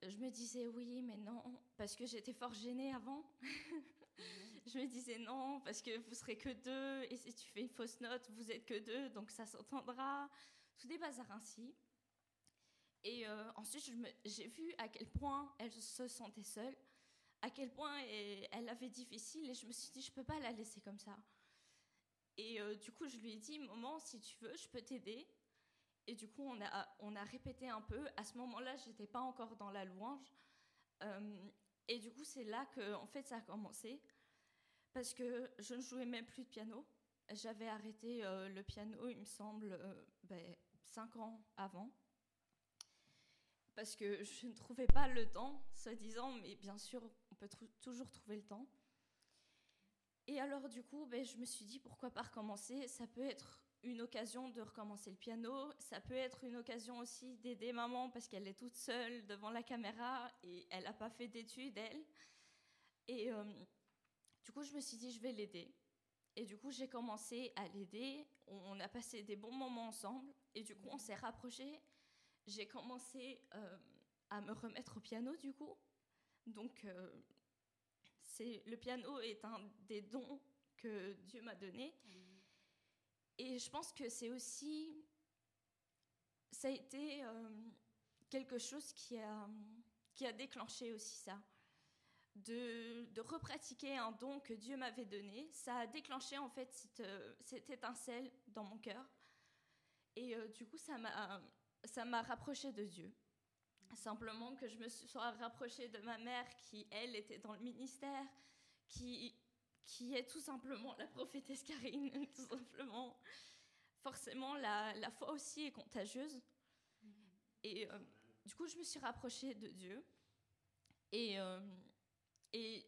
je me disais oui, mais non, parce que j'étais fort gênée avant. je me disais non, parce que vous serez que deux, et si tu fais une fausse note, vous êtes que deux, donc ça s'entendra tout des bazars ainsi. Et euh, ensuite, j'ai vu à quel point elle se sentait seule, à quel point elle avait difficile, et je me suis dit, je peux pas la laisser comme ça. Et euh, du coup, je lui ai dit, maman, si tu veux, je peux t'aider. Et du coup, on a, on a répété un peu. À ce moment-là, j'étais pas encore dans la louange. Euh, et du coup, c'est là que, en fait, ça a commencé. Parce que je ne jouais même plus de piano. J'avais arrêté le piano, il me semble, ben, cinq ans avant, parce que je ne trouvais pas le temps, soi-disant, mais bien sûr, on peut toujours trouver le temps. Et alors, du coup, ben, je me suis dit, pourquoi pas recommencer? Ça peut être une occasion de recommencer le piano, ça peut être une occasion aussi d'aider maman parce qu'elle est toute seule devant la caméra et elle n'a pas fait d'études, elle. Et euh, du coup, je me suis dit, je vais l'aider. Et du coup, j'ai commencé à l'aider. On a passé des bons moments ensemble. Et du coup, on s'est rapprochés. J'ai commencé euh, à me remettre au piano, du coup. Donc, euh, c'est le piano est un des dons que Dieu m'a donné. Et je pense que c'est aussi, ça a été euh, quelque chose qui a, qui a déclenché aussi ça. De, repratiquer un don que Dieu m'avait donné, ça a déclenché en fait cette, cette étincelle dans mon cœur. Et euh, du coup, ça m'a, rapproché de Dieu. Simplement que je me sois rapprochée de ma mère qui, elle, était dans le ministère, qui qui est tout simplement la prophétesse Karine, tout simplement. Forcément, la, la foi aussi est contagieuse. Et euh, du coup, je me suis rapprochée de Dieu. Et, euh, et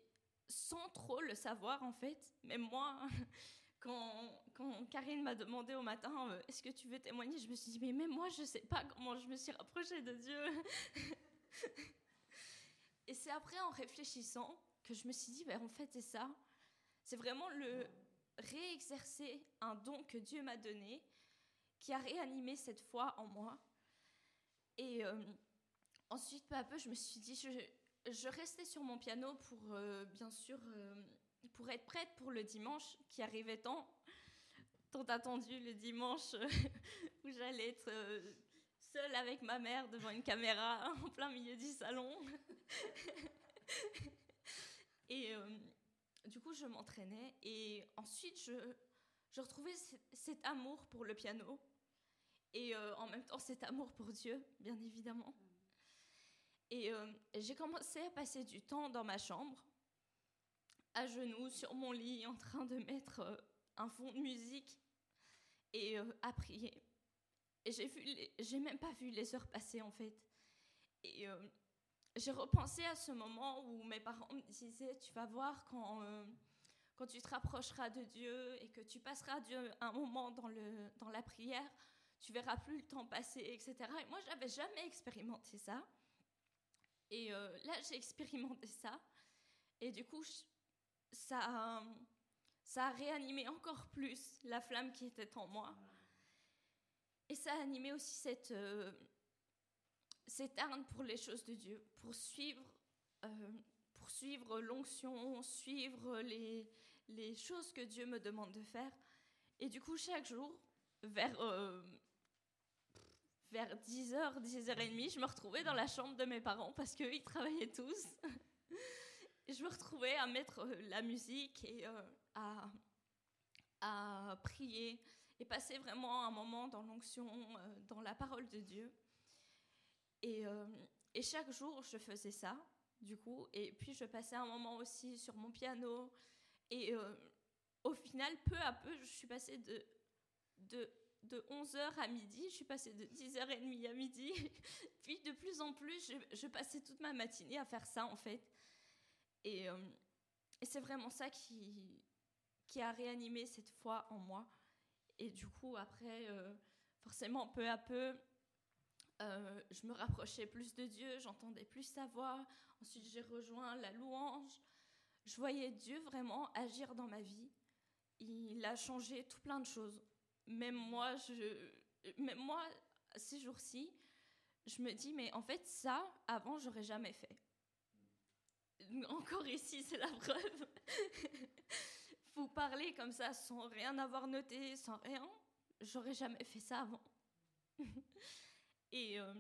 sans trop le savoir, en fait, même moi, quand, quand Karine m'a demandé au matin euh, Est-ce que tu veux témoigner? Je me suis dit Mais même moi, je ne sais pas comment je me suis rapprochée de Dieu. et c'est après, en réfléchissant, que je me suis dit ben, En fait, c'est ça c'est vraiment le réexercer un don que Dieu m'a donné qui a réanimé cette foi en moi. Et euh, ensuite, peu à peu, je me suis dit, je, je restais sur mon piano pour, euh, bien sûr, euh, pour être prête pour le dimanche qui arrivait tant, tant attendu, le dimanche où j'allais être seule avec ma mère devant une caméra en plein milieu du salon. Et du coup, je m'entraînais et ensuite, je, je retrouvais cet amour pour le piano et euh, en même temps cet amour pour Dieu, bien évidemment. Et euh, j'ai commencé à passer du temps dans ma chambre, à genoux, sur mon lit, en train de mettre euh, un fond de musique et à prier. Et j'ai vu, même pas vu les heures passer en fait. Et j'ai repensé à ce moment où mes parents me disaient, tu vas voir quand, euh, quand tu te rapprocheras de Dieu et que tu passeras un moment dans, le, dans la prière, tu verras plus le temps passer, etc. Et moi, j'avais jamais expérimenté ça. Et euh, là, j'ai expérimenté ça. Et du coup, ça, ça a réanimé encore plus la flamme qui était en moi. Et ça a animé aussi cette... Euh, s'éterne pour les choses de Dieu, pour suivre, euh, suivre l'onction, suivre les, les choses que Dieu me demande de faire. Et du coup, chaque jour, vers, euh, vers 10h, 10h30, je me retrouvais dans la chambre de mes parents parce qu'ils travaillaient tous. je me retrouvais à mettre euh, la musique et à, à prier et passer vraiment un moment dans l'onction, dans la parole de Dieu. Et, euh, et, chaque jour, je faisais ça, du coup. Et puis, je passais un moment aussi sur mon piano. Et euh, au final, peu à peu, je suis passée de, de, de 11h à midi, je suis passée de 10h30 à midi. puis, de plus en plus, je, passais toute ma matinée à faire ça, en fait. Et, euh, c'est vraiment ça qui, a réanimé cette foi en moi. Et du coup, après, forcément, peu à peu, euh, je me rapprochais plus de Dieu, j'entendais plus sa voix. Ensuite, j'ai rejoint la louange. Je voyais Dieu vraiment agir dans ma vie. Il a changé tout plein de choses. Même moi, je, même moi, ces jours-ci, je me dis, mais en fait, ça, avant, j'aurais jamais fait. Encore ici, c'est la preuve. Vous parler comme ça, sans rien avoir noté, sans rien, j'aurais jamais fait ça avant. Et euh,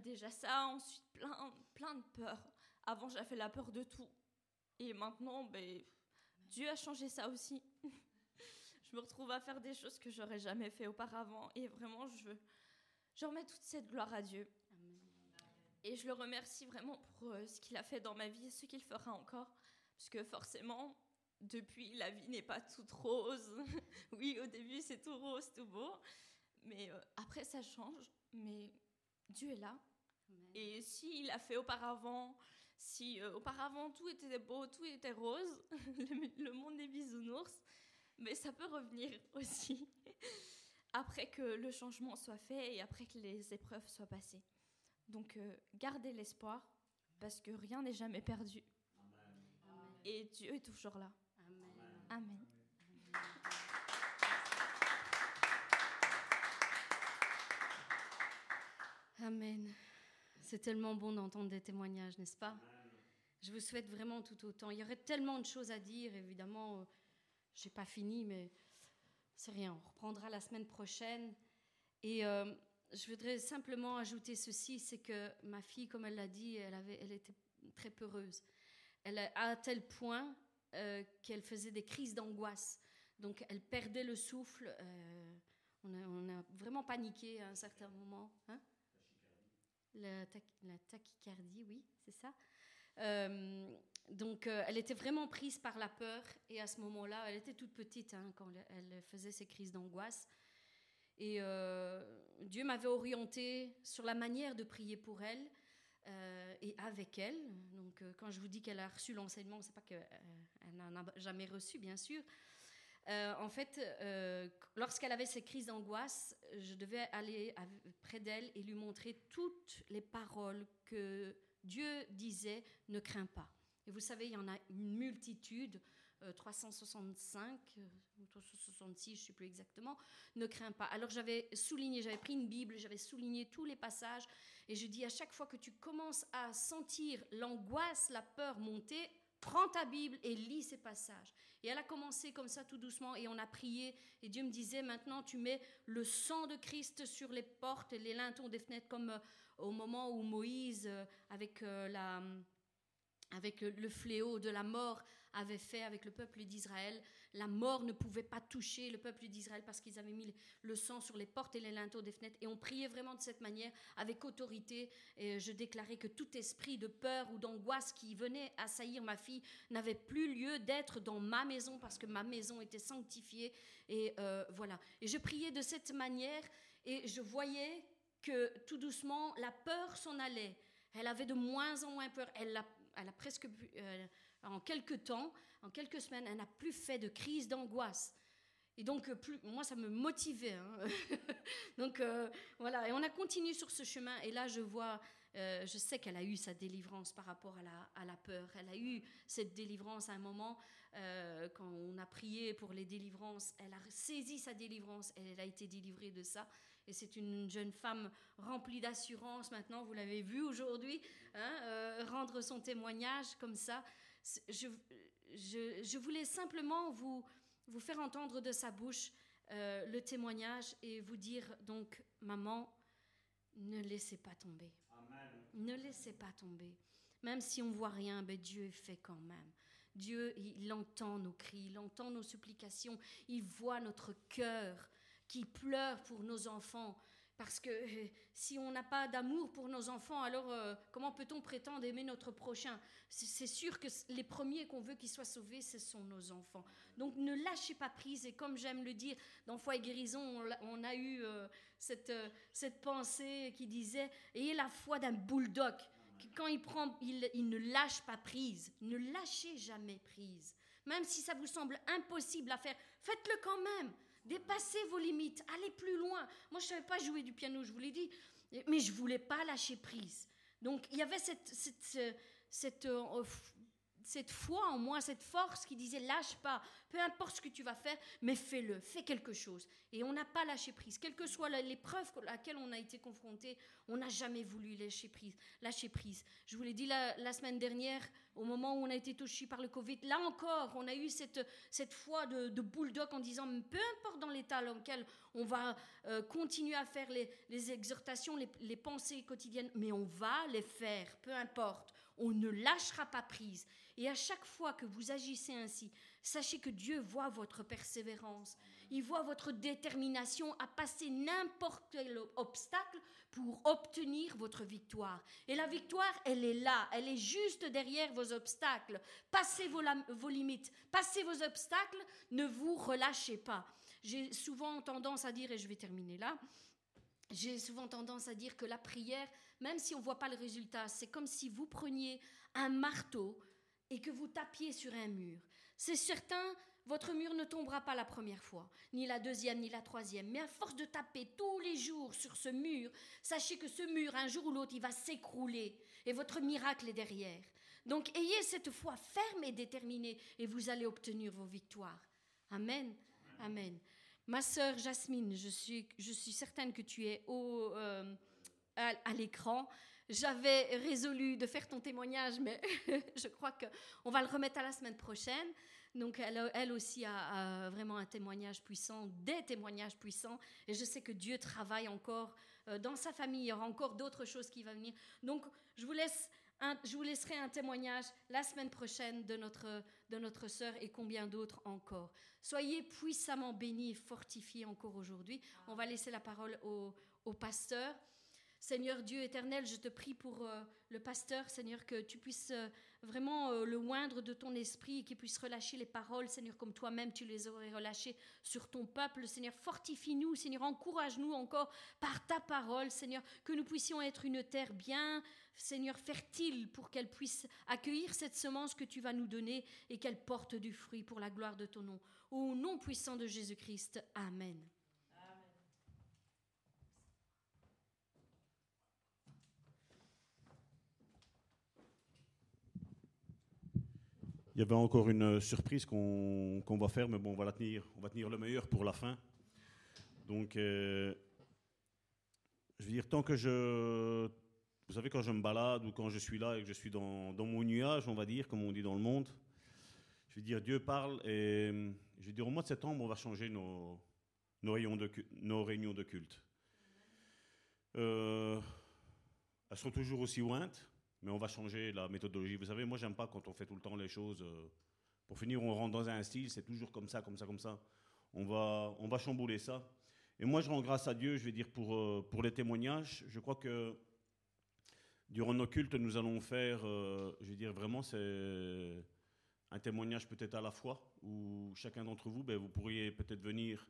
déjà ça, ensuite plein, plein de peurs. Avant, j'avais la peur de tout. Et maintenant, ben, Dieu a changé ça aussi. je me retrouve à faire des choses que j'aurais jamais fait auparavant. Et vraiment, je, je remets toute cette gloire à Dieu. Et je le remercie vraiment pour euh, ce qu'il a fait dans ma vie et ce qu'il fera encore. Parce que forcément, depuis, la vie n'est pas toute rose. oui, au début, c'est tout rose, tout beau. Mais euh, après, ça change mais Dieu est là. Et s'il a fait auparavant Si euh, auparavant tout était beau, tout était rose, le monde des bisounours, mais ça peut revenir aussi après que le changement soit fait et après que les épreuves soient passées. Donc euh, gardez l'espoir parce que rien n'est jamais perdu. Et Dieu est toujours là. Amen.
Amen. C'est tellement bon d'entendre des témoignages, n'est-ce pas? Je vous souhaite vraiment tout autant. Il y aurait tellement de choses à dire, évidemment. Euh, j'ai pas fini, mais c'est rien. On reprendra la semaine prochaine. Et euh, je voudrais simplement ajouter ceci, c'est que ma fille, comme elle l'a dit, elle, avait, elle était très peureuse. Elle a, à tel point euh, qu'elle faisait des crises d'angoisse. Donc elle perdait le souffle. on, a, vraiment paniqué à un certain moment. Hein? La, tachycardie, oui, c'est ça? Euh, donc, euh, elle était vraiment prise par la peur. Et à ce moment-là, elle était toute petite hein, quand elle faisait ses crises d'angoisse. Et euh, Dieu m'avait orientée sur la manière de prier pour elle et avec elle. Donc, quand je vous dis qu'elle a reçu l'enseignement, c'est pas qu'elle n'en a jamais reçu, bien sûr, en fait, lorsqu'elle avait ces crises d'angoisse, je devais aller près d'elle et lui montrer toutes les paroles que Dieu disait ne crains pas. Et vous savez, il y en a une multitude, 365, euh, 366, je ne sais plus exactement, ne crains pas. Alors j'avais souligné, j'avais pris une Bible, j'avais souligné tous les passages, et je dis à chaque fois que tu commences à sentir l'angoisse, la peur monter, prends ta Bible et lis ces passages. Et elle a commencé comme ça tout doucement et on a prié et Dieu me disait maintenant tu mets le sang de Christ sur les portes les lintons des fenêtres comme euh, au moment où Moïse euh, avec euh, avec le fléau de la mort avait fait avec le peuple d'Israël. La mort ne pouvait pas toucher le peuple d'Israël parce qu'ils avaient mis le sang sur les portes et les linteaux des fenêtres. Et on priait vraiment de cette manière, avec autorité. Et je déclarais que tout esprit de peur ou d'angoisse qui venait assaillir ma fille n'avait plus lieu d'être dans ma maison parce que ma maison était sanctifiée. Et euh, voilà. Et je priais de cette manière et je voyais que tout doucement, la peur s'en allait. Elle avait de moins en moins peur. Elle a, presque... Euh, en quelques temps, en quelques semaines, elle n'a plus fait de crise d'angoisse. Et donc, euh, plus, moi, ça me motivait. Hein. donc, euh, voilà. Et on a continué sur ce chemin. Et là, je vois, je sais qu'elle a eu sa délivrance par rapport à la, peur. Elle a eu cette délivrance à un moment, quand on a prié pour les délivrances. Elle a saisi sa délivrance. Elle a été délivrée de ça. Et c'est une jeune femme remplie d'assurance maintenant. Vous l'avez vu aujourd'hui, hein, rendre son témoignage comme ça je, je, voulais simplement vous, vous faire entendre de sa bouche euh, le témoignage et vous dire donc, maman, ne laissez pas tomber. Ne laissez pas tomber. Même si on voit rien, ben Dieu fait quand même. Dieu, il entend nos cris, il entend nos supplications, il voit notre cœur qui pleure pour nos enfants. Parce que euh, si on n'a pas d'amour pour nos enfants, alors euh, comment peut-on prétendre aimer notre prochain? C'est sûr que les premiers qu'on veut qu'ils soient sauvés, ce sont nos enfants. Donc ne lâchez pas prise. Et comme j'aime le dire, dans Foi et Guérison, on, a eu euh, cette, cette pensée qui disait Ayez la foi d'un bulldog. Quand il prend, il, il ne lâche pas prise. Ne lâchez jamais prise. Même si ça vous semble impossible à faire, faites-le quand même. Dépassez vos limites, allez plus loin. Moi, je savais pas jouer du piano, je vous l'ai dit, mais je voulais pas lâcher prise. Donc, il y avait cette, cette, cette, euh, cette foi en moi, cette force qui disait lâche pas, peu importe ce que tu vas faire, mais fais-le, fais quelque chose. Et on n'a pas lâché prise. Quelle que soit l'épreuve à laquelle on a été confronté, on n'a jamais voulu lâcher prise. Lâcher prise. Je vous l'ai dit la, semaine dernière, au moment où on a été touché par le Covid, là encore, on a eu cette, cette foi de, de bulldog en disant peu importe dans l'état dans lequel on va euh, continuer à faire les, exhortations, les pensées quotidiennes, mais on va les faire, peu importe. On ne lâchera pas prise. Et à chaque fois que vous agissez ainsi, sachez que Dieu voit votre persévérance. Il voit votre détermination à passer n'importe quel obstacle pour obtenir votre victoire. Et la victoire, elle est là, elle est juste derrière vos obstacles. Passez vos, limites, passez vos obstacles, ne vous relâchez pas. J'ai souvent tendance à dire, et je vais terminer là, j'ai souvent tendance à dire que la prière, même si on ne voit pas le résultat, c'est comme si vous preniez un marteau et que vous tapiez sur un mur. C'est certain, votre mur ne tombera pas la première fois, ni la deuxième, ni la troisième, mais à force de taper tous les jours sur ce mur, sachez que ce mur, un jour ou l'autre, il va s'écrouler, et votre miracle est derrière. Donc ayez cette foi ferme et déterminée, et vous allez obtenir vos victoires. Amen. Amen. Ma sœur Jasmine, je suis, je suis certaine que tu es au, euh, à, l'écran. J'avais résolu de faire ton témoignage, mais je crois qu'on va le remettre à la semaine prochaine. Donc elle, aussi a, vraiment un témoignage puissant, des témoignages puissants. Et je sais que Dieu travaille encore euh, dans sa famille. Il y aura encore d'autres choses qui vont venir. Donc je vous je vous laisserai un témoignage la semaine prochaine de notre, de notre sœur et combien d'autres encore. Soyez puissamment bénis et fortifiés encore aujourd'hui. On va laisser la parole au pasteur. Seigneur Dieu éternel, je te prie pour euh, le pasteur, Seigneur, que tu puisses euh, vraiment euh, le moindre de ton esprit qu'il puisse relâcher les paroles, Seigneur, comme toi-même tu les aurais relâchées sur ton peuple. Seigneur, fortifie-nous, Seigneur, encourage-nous encore par ta parole, Seigneur, que nous puissions être une terre bien, Seigneur, fertile pour qu'elle puisse accueillir cette semence que tu vas nous donner et qu'elle porte du fruit pour la gloire de ton nom. Au nom puissant de Jésus-Christ. Amen.
Il y avait encore une surprise qu'on va faire, mais bon, on va la tenir, on va tenir le meilleur pour la fin. Donc, euh, je veux dire, tant que je, vous savez, quand je me balade ou quand je suis là et que je suis dans, mon nuage, on va dire, comme on dit dans le monde, je veux dire, Dieu parle et je veux dire, au mois de septembre, on va changer nos, réunions, de, culte. Euh, elles sont toujours aussi lointes, mais on va changer la méthodologie. Vous savez, moi, j'aime pas quand on fait tout le temps les choses. Euh, pour finir, on rentre dans un style, c'est toujours comme ça, comme ça, comme ça. On va, on va chambouler ça. Et moi, je rends grâce à Dieu, je vais dire, pour, euh, pour les témoignages. Je crois que durant nos cultes, nous allons faire, euh, je vais dire, vraiment, c'est un témoignage peut-être à la fois, où chacun d'entre vous, ben, vous pourriez peut-être venir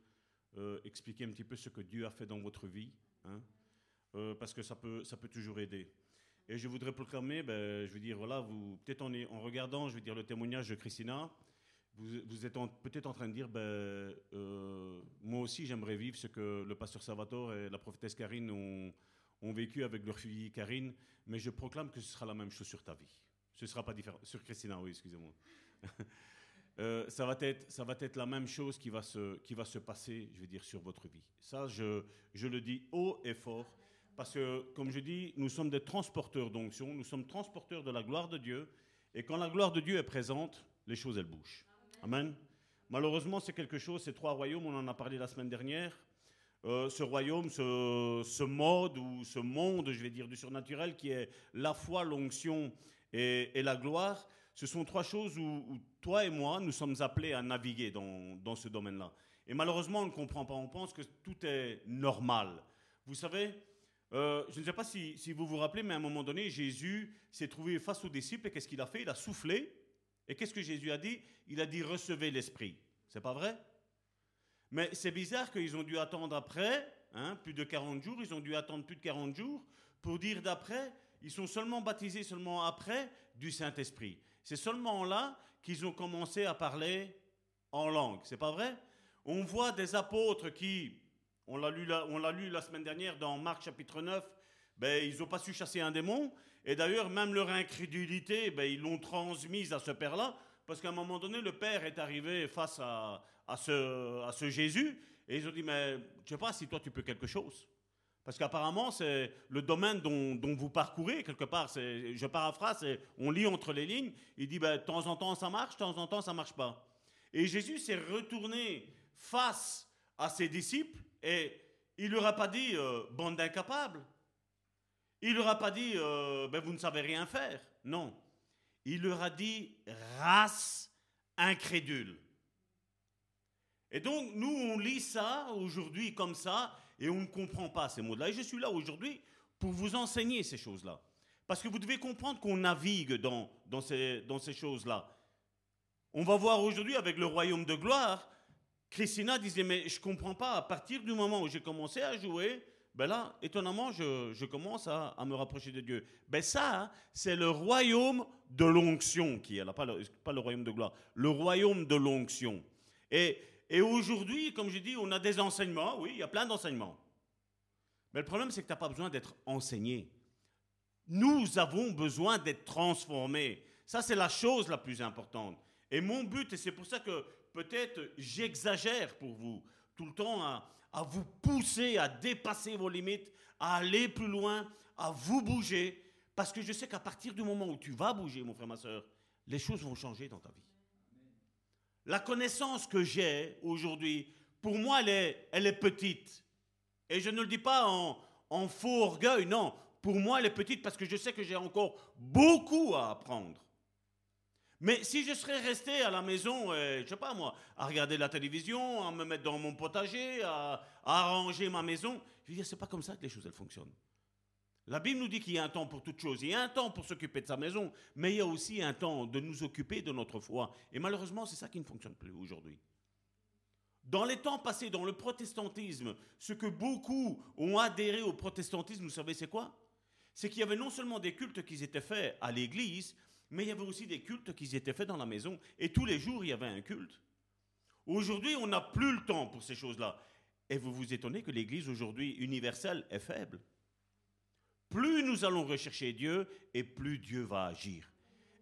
expliquer un petit peu ce que Dieu a fait dans votre vie, hein, parce que ça peut, ça peut toujours aider. Et je voudrais proclamer, ben, je veux dire, voilà, vous, peut-être en, regardant, je veux dire, le témoignage de Christina, vous, êtes peut-être en train de dire, ben, euh, moi aussi, j'aimerais vivre ce que le pasteur Salvatore et la prophétesse Karine ont, vécu avec leur fille Karine, mais je proclame que ce sera la même chose sur ta vie. Ce sera pas différent. Sur Christina, oui, excusez-moi. euh, ça, va être, ça va être la même chose qui va, se, qui va se passer, je veux dire, sur votre vie. Ça, je, je le dis haut et fort. Parce que, comme je dis, nous sommes des transporteurs d'onction, nous sommes transporteurs de la gloire de Dieu. Et quand la gloire de Dieu est présente, les choses, elles bougent. Amen. Malheureusement, c'est quelque chose, ces trois royaumes, on en a parlé la semaine dernière. Euh, ce royaume, ce, mode ou ce monde, je vais dire, du surnaturel, qui est la foi, l'onction et, la gloire, ce sont trois choses où, toi et moi, nous sommes appelés à naviguer dans, dans ce domaine-là. Et malheureusement, on ne comprend pas. On pense que tout est normal. Vous savez, euh, je ne sais pas si, vous vous rappelez, mais à un moment donné, Jésus s'est trouvé face aux disciples et qu'est-ce qu'il a fait? Il a soufflé. Et qu'est-ce que Jésus a dit? Il a dit recevez l'Esprit. C'est pas vrai? Mais c'est bizarre qu'ils ont dû attendre après, hein, plus de 40 jours, ils ont dû attendre plus de 40 jours pour dire d'après, ils sont seulement baptisés seulement après du Saint-Esprit. C'est seulement là qu'ils ont commencé à parler en langue. C'est pas vrai? On voit des apôtres qui on l'a lu, la semaine dernière dans Marc chapitre 9. Ben, ils n'ont pas su chasser un démon. Et d'ailleurs, même leur incrédulité, ben, ils l'ont transmise à ce père-là. Parce qu'à un moment donné, le père est arrivé face à, ce, Jésus. Et ils ont dit, mais je sais pas si toi tu peux quelque chose. Parce qu'apparemment, c'est le domaine dont, vous parcourez, quelque part. Je paraphrase, on lit entre les lignes. Il dit, ben, de temps en temps ça marche, de temps en temps ça marche pas. Et Jésus s'est retourné face à ses disciples et il leur a pas dit euh, bande d'incapables. Il leur a pas dit euh, ben, vous ne savez rien faire. Non. Il leur a dit race incrédule. Et donc nous on lit ça aujourd'hui comme ça et on ne comprend pas ces mots-là. Et je suis là aujourd'hui pour vous enseigner ces choses-là. Parce que vous devez comprendre qu'on navigue dans, dans ces, dans ces choses-là. On va voir aujourd'hui avec le royaume de gloire Christina disait, mais je comprends pas, à partir du moment où j'ai commencé à jouer, ben là, étonnamment, je, commence à, me rapprocher de Dieu. Ben ça, hein, c'est le royaume de l'onction qui est là, pas le, pas le royaume de gloire, le royaume de l'onction. Et, et aujourd'hui, comme je dis, on a des enseignements, oui, il y a plein d'enseignements. Mais le problème, c'est que tu n'as pas besoin d'être enseigné. Nous avons besoin d'être transformés. Ça, c'est la chose la plus importante. Et mon but, et c'est pour ça que peut-être j'exagère pour vous, tout le temps à, vous pousser à dépasser vos limites, à aller plus loin, à vous bouger, parce que je sais qu'à partir du moment où tu vas bouger, mon frère, ma soeur, les choses vont changer dans ta vie. La connaissance que j'ai aujourd'hui, pour moi, elle est, petite. Et je ne le dis pas en faux orgueil, non. Pour moi, elle est petite parce que je sais que j'ai encore beaucoup à apprendre. Mais si je serais resté à la maison, euh, je sais pas moi, à regarder la télévision, à me mettre dans mon potager, à, arranger ma maison, je veux dire, c'est pas comme ça que les choses elles fonctionnent. La Bible nous dit qu'il y a un temps pour toute chose. Il y a un temps pour s'occuper de sa maison, mais il y a aussi un temps de nous occuper de notre foi. Et malheureusement, c'est ça qui ne fonctionne plus aujourd'hui. Dans les temps passés, dans le protestantisme, ce que beaucoup ont adhéré au protestantisme, vous savez, c'est quoi? C'est qu'il y avait non seulement des cultes qui étaient faits à l'église, mais il y avait aussi des cultes qui étaient faits dans la maison. Et tous les jours, il y avait un culte. Aujourd'hui, on n'a plus le temps pour ces choses-là. Et vous vous étonnez que l'Église aujourd'hui universelle est faible. Plus nous allons rechercher Dieu, et plus Dieu va agir.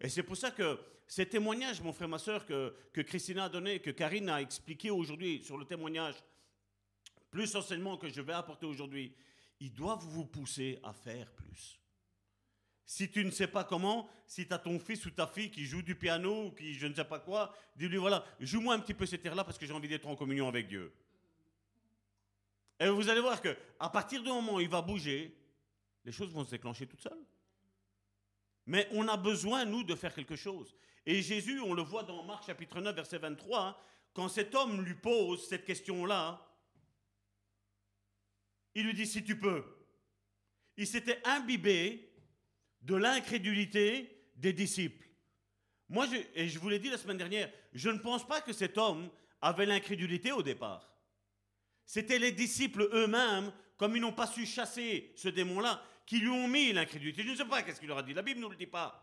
Et c'est pour ça que ces témoignages, mon frère, ma soeur, que, que Christina a donné, que Karine a expliqué aujourd'hui sur le témoignage, plus enseignement que je vais apporter aujourd'hui, ils doivent vous pousser à faire plus. Si tu ne sais pas comment, si tu as ton fils ou ta fille qui joue du piano ou qui je ne sais pas quoi, dis-lui voilà, joue-moi un petit peu cette air-là parce que j'ai envie d'être en communion avec Dieu. Et vous allez voir que à partir du moment où il va bouger, les choses vont se déclencher toutes seules. Mais on a besoin, nous, de faire quelque chose. Et Jésus, on le voit dans Marc chapitre 9, verset 23, hein, quand cet homme lui pose cette question-là, il lui dit si tu peux. Il s'était imbibé de l'incrédulité des disciples. Moi, et je vous l'ai dit la semaine dernière, je ne pense pas que cet homme avait l'incrédulité au départ. C'était les disciples eux-mêmes, comme ils n'ont pas su chasser ce démon-là, qui lui ont mis l'incrédulité. Je ne sais pas qu'est-ce qu'il leur a dit. La Bible ne nous le dit pas.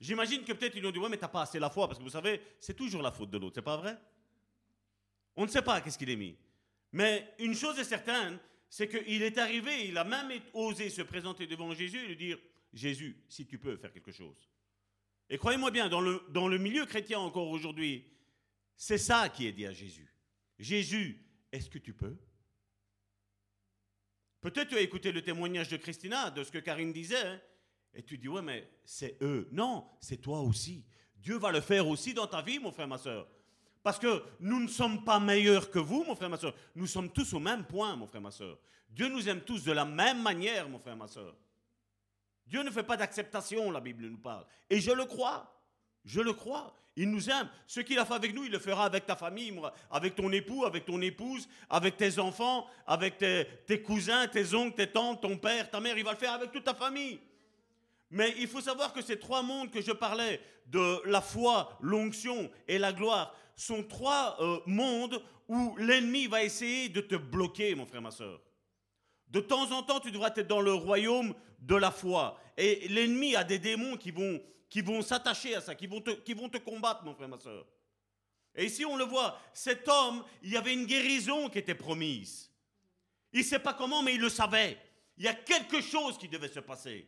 J'imagine que peut-être ils lui ont dit Ouais, mais t'as pas assez la foi, parce que vous savez, c'est toujours la faute de l'autre, c'est pas vrai? On ne sait pas qu'est-ce qu'il est mis. Mais une chose est certaine, c'est qu'il est arrivé, il a même osé se présenter devant Jésus et lui dire Jésus, si tu peux faire quelque chose. Et croyez-moi bien, dans le, milieu chrétien encore aujourd'hui, c'est ça qui est dit à Jésus. Jésus, est-ce que tu peux? Peut-être tu as écouté le témoignage de Christina, de ce que Karine disait, hein, et tu dis, ouais, mais c'est eux. Non, c'est toi aussi. Dieu va le faire aussi dans ta vie, mon frère, ma soeur. Parce que nous ne sommes pas meilleurs que vous, mon frère, ma soeur. Nous sommes tous au même point, mon frère, ma soeur. Dieu nous aime tous de la même manière, mon frère, ma soeur. Dieu ne fait pas d'acceptation, la Bible nous parle. Et je le crois. Je le crois. Il nous aime. Ce qu'il a fait avec nous, il le fera avec ta famille, avec ton époux, avec ton épouse, avec tes enfants, avec tes, tes, cousins, tes oncles, tes tantes, ton père, ta mère. Il va le faire avec toute ta famille. Mais il faut savoir que ces trois mondes que je parlais, de la foi, l'onction et la gloire, sont trois euh, mondes où l'ennemi va essayer de te bloquer, mon frère, ma soeur. De temps en temps, tu devras être dans le royaume de la foi. Et l'ennemi a des démons qui vont, qui vont s'attacher à ça, qui vont, te, qui vont te combattre, mon frère, ma soeur. Et ici, on le voit, cet homme, il y avait une guérison qui était promise. Il ne sait pas comment, mais il le savait. Il y a quelque chose qui devait se passer.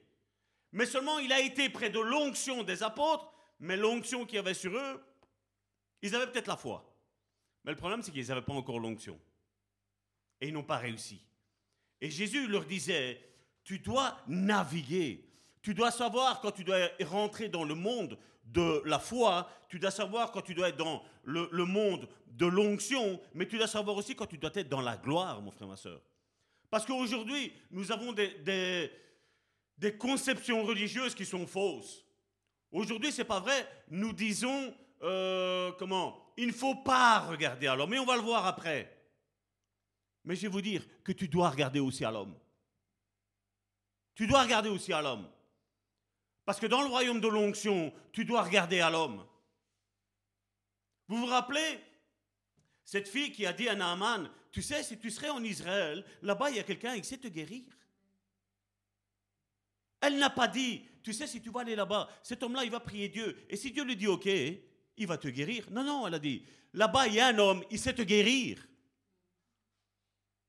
Mais seulement, il a été près de l'onction des apôtres, mais l'onction qu'il y avait sur eux, ils avaient peut-être la foi. Mais le problème, c'est qu'ils n'avaient pas encore l'onction. Et ils n'ont pas réussi. Et Jésus leur disait, tu dois naviguer. Tu dois savoir quand tu dois rentrer dans le monde de la foi, tu dois savoir quand tu dois être dans le, monde de l'onction, mais tu dois savoir aussi quand tu dois être dans la gloire, mon frère, ma soeur. Parce qu'aujourd'hui, nous avons des, des, conceptions religieuses qui sont fausses. Aujourd'hui, c'est pas vrai. Nous disons euh, comment Il ne faut pas regarder à l'homme, mais on va le voir après. Mais je vais vous dire que tu dois regarder aussi à l'homme. Tu dois regarder aussi à l'homme. Parce que dans le royaume de l'onction, tu dois regarder à l'homme. Vous vous rappelez Cette fille qui a dit à Naaman, tu sais, si tu serais en Israël, là-bas, il y a quelqu'un qui sait te guérir. Elle n'a pas dit, tu sais, si tu vas aller là-bas, cet homme-là, il va prier Dieu. Et si Dieu lui dit, OK, il va te guérir. Non, non, elle a dit, là-bas, il y a un homme, il sait te guérir.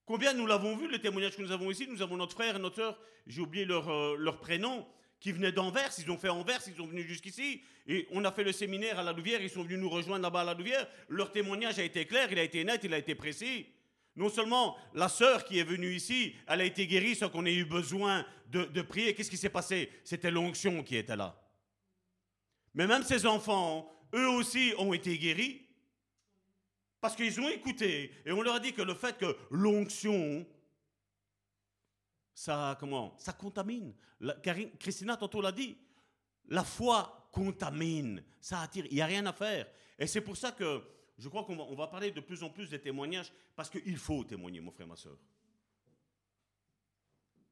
Combien nous l'avons vu, le témoignage que nous avons ici? Nous avons notre frère et notre soeur, j'ai oublié leur, euh, leur prénom, qui venaient d'Anvers, ils ont fait Anvers, ils sont venus jusqu'ici, et on a fait le séminaire à la Louvière, ils sont venus nous rejoindre là-bas à la Louvière. Leur témoignage a été clair, il a été net, il a été précis. Non seulement la sœur qui est venue ici, elle a été guérie sans qu'on ait eu besoin de, prier. Qu'est-ce qui s'est passé? C'était l'onction qui était là. Mais même ces enfants, eux aussi ont été guéris parce qu'ils ont écouté et on leur a dit que le fait que l'onction, ça, comment, ça contamine. La, Christina tantôt l'a dit, la foi contamine, ça attire, il n'y a rien à faire. Et c'est pour ça que je crois qu'on va, on parler de plus en plus des témoignages, parce qu'il faut témoigner, mon frère, ma soeur.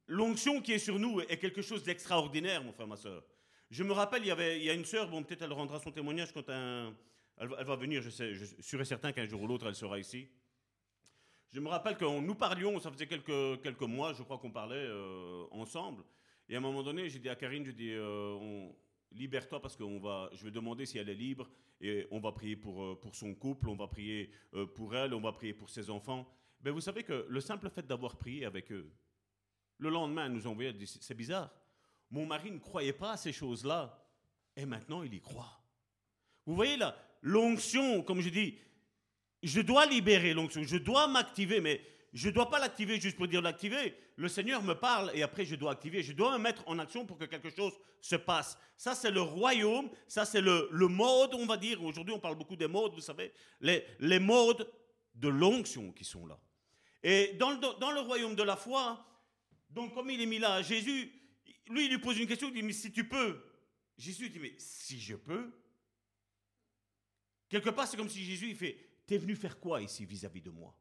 L'onction qui est sur nous est quelque chose d'extraordinaire, mon frère, ma soeur. Je me rappelle, il y, avait, il y a une sœur, bon, peut-être elle rendra son témoignage quand elle, va venir, je, sais, je certain qu'un jour ou l'autre, elle sera ici. Je me rappelle que nous parlions, ça faisait quelques, mois, je crois qu'on parlait euh, ensemble. Et à un moment donné, j'ai dit à Karine, je dis, euh, libère-toi parce que va, je vais demander si elle est libre et on va prier pour, euh, pour son couple, on va prier pour elle, on va prier pour ses enfants. Mais ben, vous savez que le simple fait d'avoir prié avec eux, le lendemain, elle nous dit, c'est bizarre. Mon mari ne croyait pas à ces choses-là et maintenant il y croit. Vous voyez là, l'onction, comme je dis, je dois libérer l'onction, je dois m'activer, mais je ne dois pas l'activer juste pour dire l'activer. Le Seigneur me parle et après je dois activer. Je dois me mettre en action pour que quelque chose se passe. Ça, c'est le royaume, ça, c'est le, mode, on va dire. Aujourd'hui, on parle beaucoup des modes, vous savez, les, les modes de l'onction qui sont là. Et dans le, dans le royaume de la foi, donc comme il est mis là, Jésus, lui, il lui pose une question, il dit, mais si tu peux. Jésus dit, mais si je peux? Quelque part, c'est comme si Jésus, il fait, t'es venu faire quoi ici vis-à-vis de moi?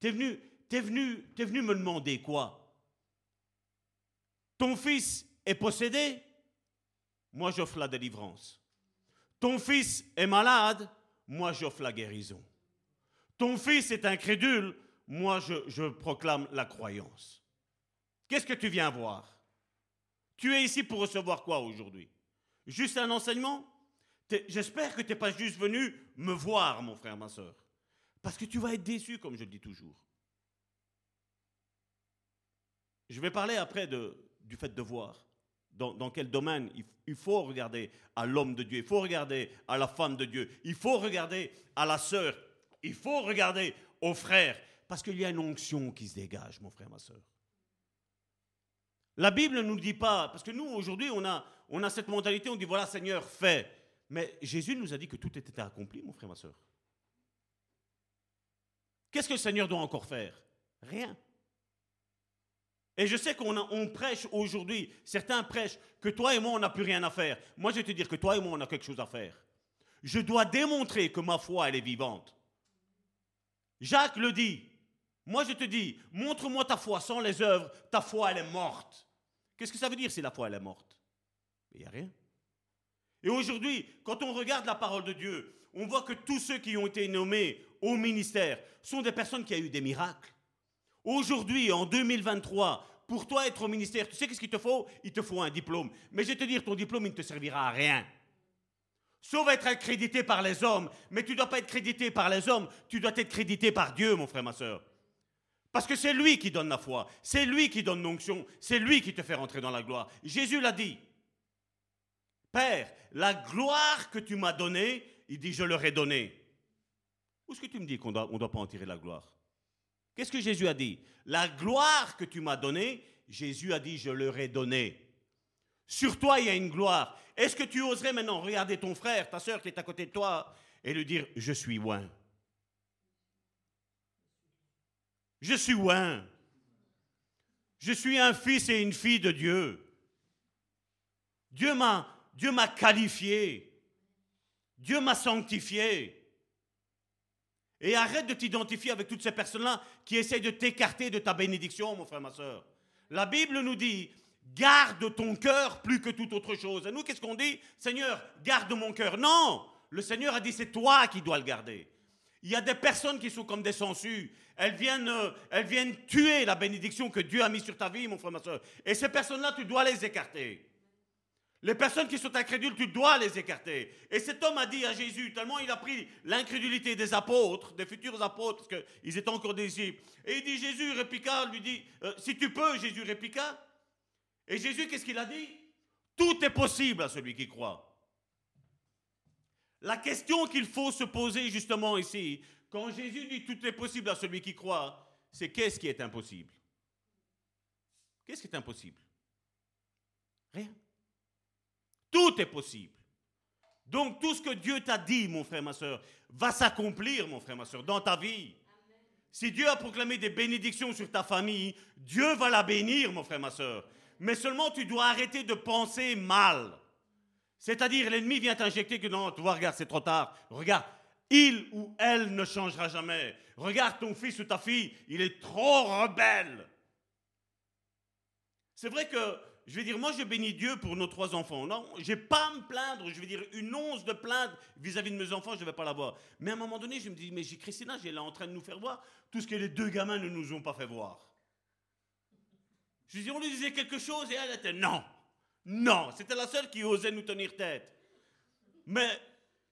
T'es venu, t'es venu, me demander quoi? Ton fils est possédé? Moi, j'offre la délivrance. Ton fils est malade? Moi, j'offre la guérison. Ton fils est incrédule? Moi, je, je proclame la croyance. Qu'est-ce que tu viens voir? Tu es ici pour recevoir quoi aujourd'hui? Juste un enseignement? J'espère que tu n'es pas juste venu me voir, mon frère, ma soeur. Parce que tu vas être déçu, comme je le dis toujours. Je vais parler après du fait de voir. Dans, quel domaine il, faut regarder à l'homme de Dieu, il faut regarder à la femme de Dieu, il faut regarder à la sœur, il faut regarder au frère, parce qu'il y a une onction qui se dégage, mon frère, ma sœur. La Bible ne nous dit pas, parce que nous, aujourd'hui, on a, cette mentalité, on dit, voilà, Seigneur, fais. Mais Jésus nous a dit que tout était accompli, mon frère, ma soeur. Qu'est-ce que le Seigneur doit encore faire? Rien. Et je sais qu'on on prêche aujourd'hui, certains prêchent que toi et moi, on n'a plus rien à faire. Moi, je vais te dire que toi et moi, on a quelque chose à faire. Je dois démontrer que ma foi, elle est vivante. Jacques le dit. Moi, je te dis, montre-moi ta foi sans les œuvres, ta foi, elle est morte. Qu'est-ce que ça veut dire si la foi, elle est morte? Il n'y a rien. Et aujourd'hui, quand on regarde la parole de Dieu, on voit que tous ceux qui ont été nommés au ministère sont des personnes qui ont eu des miracles. Aujourd'hui, en 2023, pour toi être au ministère, tu sais qu'est-ce qu'il te faut? Il te faut un diplôme. Mais je vais te dire, ton diplôme, il ne te servira à rien. Sauf être accrédité par les hommes. Mais tu ne dois pas être crédité par les hommes, tu dois être crédité par Dieu, mon frère, ma soeur. Parce que c'est lui qui donne la foi, c'est lui qui donne l'onction, c'est lui qui te fait rentrer dans la gloire. Jésus l'a dit. Père, la gloire que tu m'as donnée, il dit, je leur ai donné. Où est-ce que tu me dis qu'on ne doit pas en tirer la gloire? Qu'est-ce que Jésus a dit? La gloire que tu m'as donnée, Jésus a dit, je leur ai donné. Sur toi, il y a une gloire. Est-ce que tu oserais maintenant regarder ton frère, ta soeur qui est à côté de toi, et lui dire, je suis loin Je suis loin. Je suis un fils et une fille de Dieu. Dieu m'a qualifié. Dieu m'a sanctifié. Et arrête de t'identifier avec toutes ces personnes-là qui essayent de t'écarter de ta bénédiction, mon frère, ma soeur. La Bible nous dit, garde ton cœur plus que toute autre chose. Et nous, qu'est-ce qu'on dit? Seigneur, garde mon cœur. Non, le Seigneur a dit, c'est toi qui dois le garder. Il y a des personnes qui sont comme des sangsues. Elles viennent, euh, elles viennent tuer la bénédiction que Dieu a mise sur ta vie, mon frère, ma soeur. Et ces personnes-là, tu dois les écarter. Les personnes qui sont incrédules, tu dois les écarter. Et cet homme a dit à Jésus, tellement il a pris l'incrédulité des apôtres, des futurs apôtres, parce qu'ils étaient encore des disciples. Et il dit, Jésus répliqua, lui dit, euh, si tu peux, Jésus répliqua. Et Jésus, qu'est-ce qu'il a dit? Tout est possible à celui qui croit. La question qu'il faut se poser justement ici, quand Jésus dit tout est possible à celui qui croit, c'est qu'est-ce qui est impossible? Qu'est-ce qui est impossible? Rien. Tout est possible. Donc tout ce que Dieu t'a dit, mon frère, ma soeur, va s'accomplir, mon frère, ma soeur, dans ta vie. Si Dieu a proclamé des bénédictions sur ta famille, Dieu va la bénir, mon frère, ma soeur. Mais seulement tu dois arrêter de penser mal. C'est-à-dire, l'ennemi vient t'injecter que non, tu vois, regarde, c'est trop tard. Regarde, il ou elle ne changera jamais. Regarde ton fils ou ta fille, il est trop rebelle. C'est vrai que je vais dire, moi je bénis Dieu pour nos trois enfants. Non, je n'ai pas à me plaindre. Je vais dire, une once de plainte vis-à-vis de mes enfants, je ne vais pas l'avoir. Mais à un moment donné, je me dis, mais Christina, elle est en train de nous faire voir tout ce que les deux gamins ne nous ont pas fait voir. Je dis, on lui disait quelque chose et elle était non. Non, c'était la seule qui osait nous tenir tête. Mais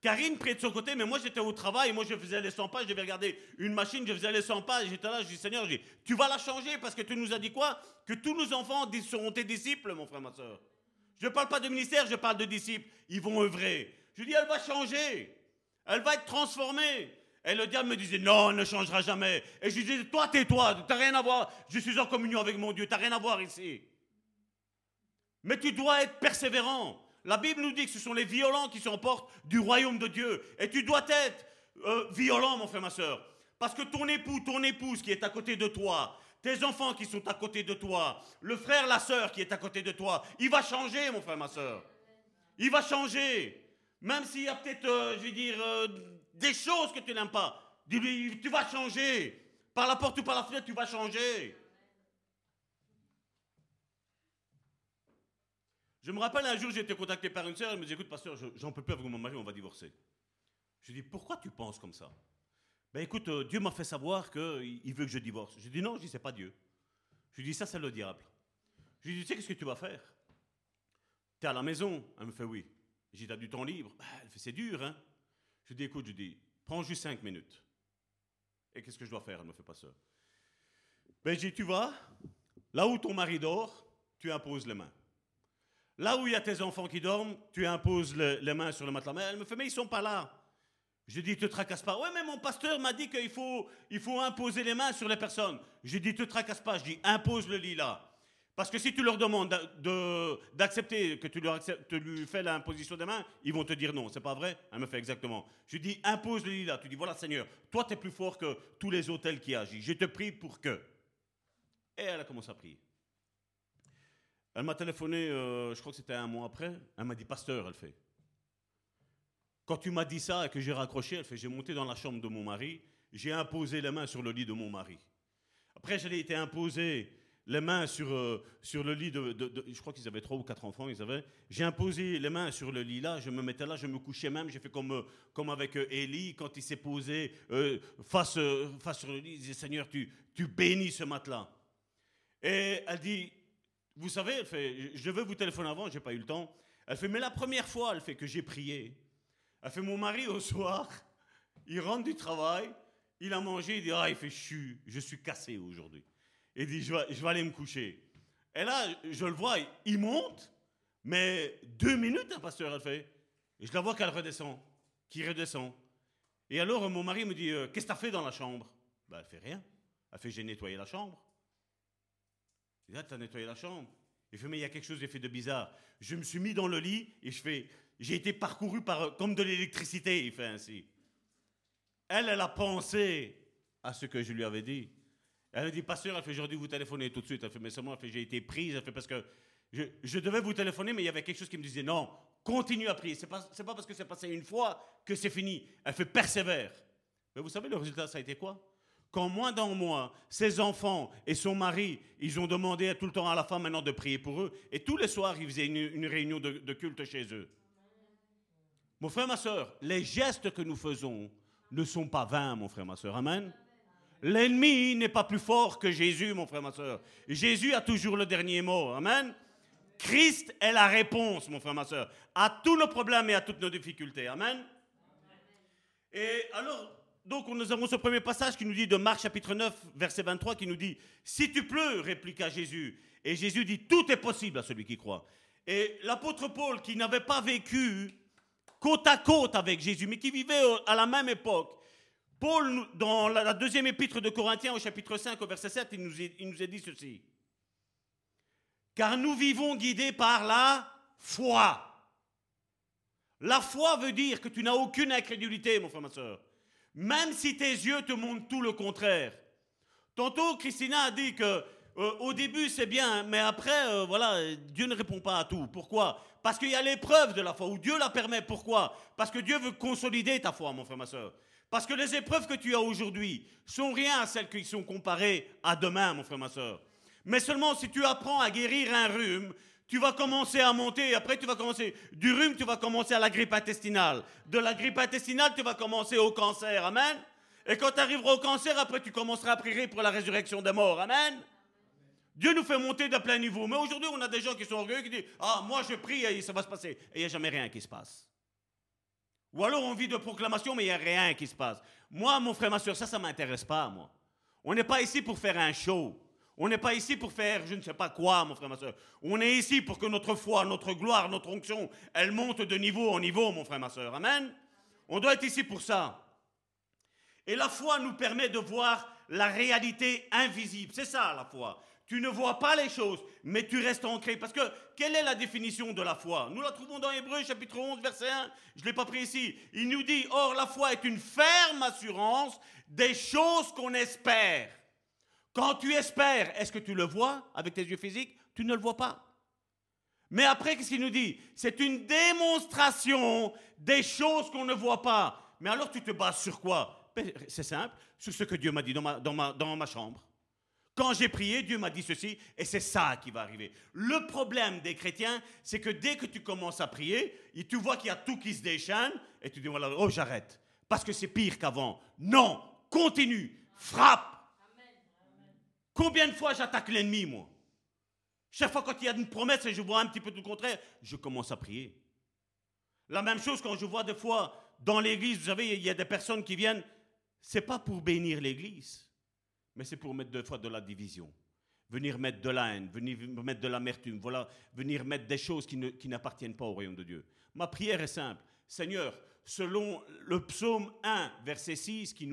Karine pris de son côté, mais moi j'étais au travail, moi je faisais les 100 pages, je devais regarder une machine, je faisais les 100 pages, j'étais là, je dis Seigneur, tu vas la changer parce que tu nous as dit quoi? Que tous nos enfants seront tes disciples, mon frère, ma soeur. Je ne parle pas de ministère, je parle de disciples. Ils vont œuvrer. Je dis, elle va changer. Elle va être transformée. Et le diable me disait, non, elle ne changera jamais. Et je disais, toi, tais-toi, tu n'as rien à voir. Je suis en communion avec mon Dieu, tu n'as rien à voir ici. Mais tu dois être persévérant. La Bible nous dit que ce sont les violents qui s'emportent du royaume de Dieu. Et tu dois être euh, violent, mon frère, ma soeur. Parce que ton époux, ton épouse qui est à côté de toi, tes enfants qui sont à côté de toi, le frère, la soeur qui est à côté de toi, il va changer, mon frère, ma soeur. Il va changer. Même s'il y a peut-être, euh, je vais dire, euh, des choses que tu n'aimes pas, dis-lui, tu vas changer. Par la porte ou par la fenêtre, tu vas changer. Je me rappelle un jour, j'ai été contacté par une sœur, elle me dit Écoute, pasteur, j'en peux plus avec mon mari, on va divorcer. Je lui dis Pourquoi tu penses comme ça? Ben écoute, euh, Dieu m'a fait savoir qu'il veut que je divorce. Je lui dis Non, je dis C'est pas Dieu. Je lui dis Ça, c'est le diable. Je lui dis Tu sais, qu'est-ce que tu vas faire? Tu es à la maison? Elle me fait Oui. J'ai dit T'as du temps libre? Ben, Elle fait C'est dur, hein Je lui dis Écoute, je dis Prends juste cinq minutes. Et qu'est-ce que je dois faire? Elle me fait pas ça. Ben, je dis Tu vas, là où ton mari dort, tu imposes les mains. Là où il y a tes enfants qui dorment, tu imposes les mains sur le matelas. Mais elle me fait, mais ils sont pas là. Je dis, te tracasse pas. Ouais, mais mon pasteur m'a dit qu'il faut, il faut imposer les mains sur les personnes. Je dis, te tracasse pas. Je dis, impose le lit là. Parce que si tu leur demandes d'accepter que tu, leur lui fais l'imposition des mains, ils vont te dire non. C'est pas vrai? Elle me fait exactement. Je dis, impose le lit là. Tu dis, voilà Seigneur, toi tu es plus fort que tous les hôtels qui agissent. Je te prie pour que. Et elle a commencé à prier. Elle m'a téléphoné, euh, je crois que c'était un mois après. Elle m'a dit, pasteur, elle fait. Quand tu m'as dit ça et que j'ai raccroché, elle fait, j'ai monté dans la chambre de mon mari, j'ai imposé les mains sur le lit de mon mari. Après, j'ai été imposé les mains sur, euh, sur le lit de, Je crois qu'ils avaient trois ou quatre enfants, ils avaient. J'ai imposé les mains sur le lit là, je me mettais là, je me couchais même. J'ai fait comme, euh, comme avec Élie, quand il s'est posé face, face sur le lit, il disait Seigneur, tu, tu bénis ce matelas. Et elle dit vous savez, je veux vous téléphoner avant, j'ai pas eu le temps. Elle fait, mais la première fois, elle fait que j'ai prié. Elle fait, mon mari au soir, il rentre du travail, il a mangé, il dit, ah, il fait, je je suis cassé aujourd'hui. Il dit, je vais, aller me coucher. Et là, je le vois, il monte, mais deux minutes, hein, pasteur, elle fait. Et je la vois qu'elle redescend, qui redescend. Et alors, mon mari me dit, euh, qu'est-ce que tu as fait dans la chambre? Ben, Elle fait rien. Elle fait, j'ai nettoyé la chambre. Il dit, ah, tu as nettoyé la chambre. Il fait, mais il y a quelque chose d'effet de bizarre. Je me suis mis dans le lit et je fais, j'ai été parcouru par, comme de l'électricité, il fait ainsi. Elle, elle a pensé à ce que je lui avais dit. Elle a dit, pasteur, elle fait, aujourd'hui vous téléphoner tout de suite. Elle fait, mais seulement, elle fait, j'ai été prise. Elle fait, parce que je, devais vous téléphoner, mais il y avait quelque chose qui me disait, non, continue à prier. C'est pas, pas parce que c'est passé une fois que c'est fini. Elle fait, persévère. Mais vous savez, le résultat, ça a été quoi? Quand moins d'un mois, ses enfants et son mari, ils ont demandé tout le temps à la femme maintenant de prier pour eux, et tous les soirs, ils faisaient une, réunion de, culte chez eux. Mon frère, ma soeur, les gestes que nous faisons ne sont pas vains, mon frère, ma soeur. Amen. L'ennemi n'est pas plus fort que Jésus, mon frère, ma soeur. Jésus a toujours le dernier mot. Amen. Christ est la réponse, mon frère, ma soeur, à tous nos problèmes et à toutes nos difficultés. Amen. Et alors, donc, nous avons ce premier passage qui nous dit de Marc chapitre 9, verset 23, qui nous dit Si tu pleures, répliqua Jésus. Et Jésus dit Tout est possible à celui qui croit. Et l'apôtre Paul, qui n'avait pas vécu côte à côte avec Jésus, mais qui vivait à la même époque, Paul, dans la deuxième épître de Corinthiens, au chapitre 5, au verset 7, il nous, il nous a dit ceci. Car nous vivons guidés par la foi. La foi veut dire que tu n'as aucune incrédulité, mon frère, ma soeur. Même si tes yeux te montrent tout le contraire. Tantôt, Christina a dit que euh, au début c'est bien, mais après, euh, voilà, Dieu ne répond pas à tout. Pourquoi? Parce qu'il y a l'épreuve de la foi, où Dieu la permet. Pourquoi? Parce que Dieu veut consolider ta foi, mon frère, ma soeur. Parce que les épreuves que tu as aujourd'hui sont rien à celles qui sont comparées à demain, mon frère, ma soeur. Mais seulement si tu apprends à guérir un rhume, tu vas commencer à monter, et après tu vas commencer, du rhume, tu vas commencer à la grippe intestinale. De la grippe intestinale, tu vas commencer au cancer. Amen. Et quand tu arriveras au cancer, après tu commenceras à prier pour la résurrection des morts. Amen. Dieu nous fait monter de plein niveau. Mais aujourd'hui, on a des gens qui sont orgueilleux qui disent Ah, moi je prie et ça va se passer. Et il n'y a jamais rien qui se passe. Ou alors on vit de proclamation, mais il n'y a rien qui se passe. Moi, mon frère, ma soeur, ça, ça ne m'intéresse pas, moi. On n'est pas ici pour faire un show. On n'est pas ici pour faire je ne sais pas quoi, mon frère, ma soeur. On est ici pour que notre foi, notre gloire, notre onction, elle monte de niveau en niveau, mon frère, ma soeur. Amen. On doit être ici pour ça. Et la foi nous permet de voir la réalité invisible. C'est ça, la foi. Tu ne vois pas les choses, mais tu restes ancré. Parce que quelle est la définition de la foi? Nous la trouvons dans Hébreu chapitre 11, verset 1. Je ne l'ai pas pris ici. Il nous dit, or la foi est une ferme assurance des choses qu'on espère. Quand tu espères, est-ce que tu le vois avec tes yeux physiques? Tu ne le vois pas. Mais après, qu'est-ce qu'il nous dit? C'est une démonstration des choses qu'on ne voit pas. Mais alors tu te bases sur quoi? Ben, C'est simple, sur ce que Dieu m'a dit dans ma, chambre. Quand j'ai prié, Dieu m'a dit ceci, et c'est ça qui va arriver. Le problème des chrétiens, c'est que dès que tu commences à prier, tu vois qu'il y a tout qui se déchaîne, et tu dis, voilà, oh j'arrête, parce que c'est pire qu'avant. Non, continue, frappe, Combien de fois j'attaque l'ennemi, moi? Chaque fois quand il y a une promesse et je vois un petit peu tout le contraire, je commence à prier. La même chose quand je vois des fois dans l'église, vous savez, il y a des personnes qui viennent, c'est pas pour bénir l'église, mais c'est pour mettre des fois de la division. Venir mettre de la haine, venir mettre de l'amertume, voilà, venir mettre des choses qui, n'appartiennent pas au royaume de Dieu. Ma prière est simple. Seigneur, selon le psaume 1, verset 6, qui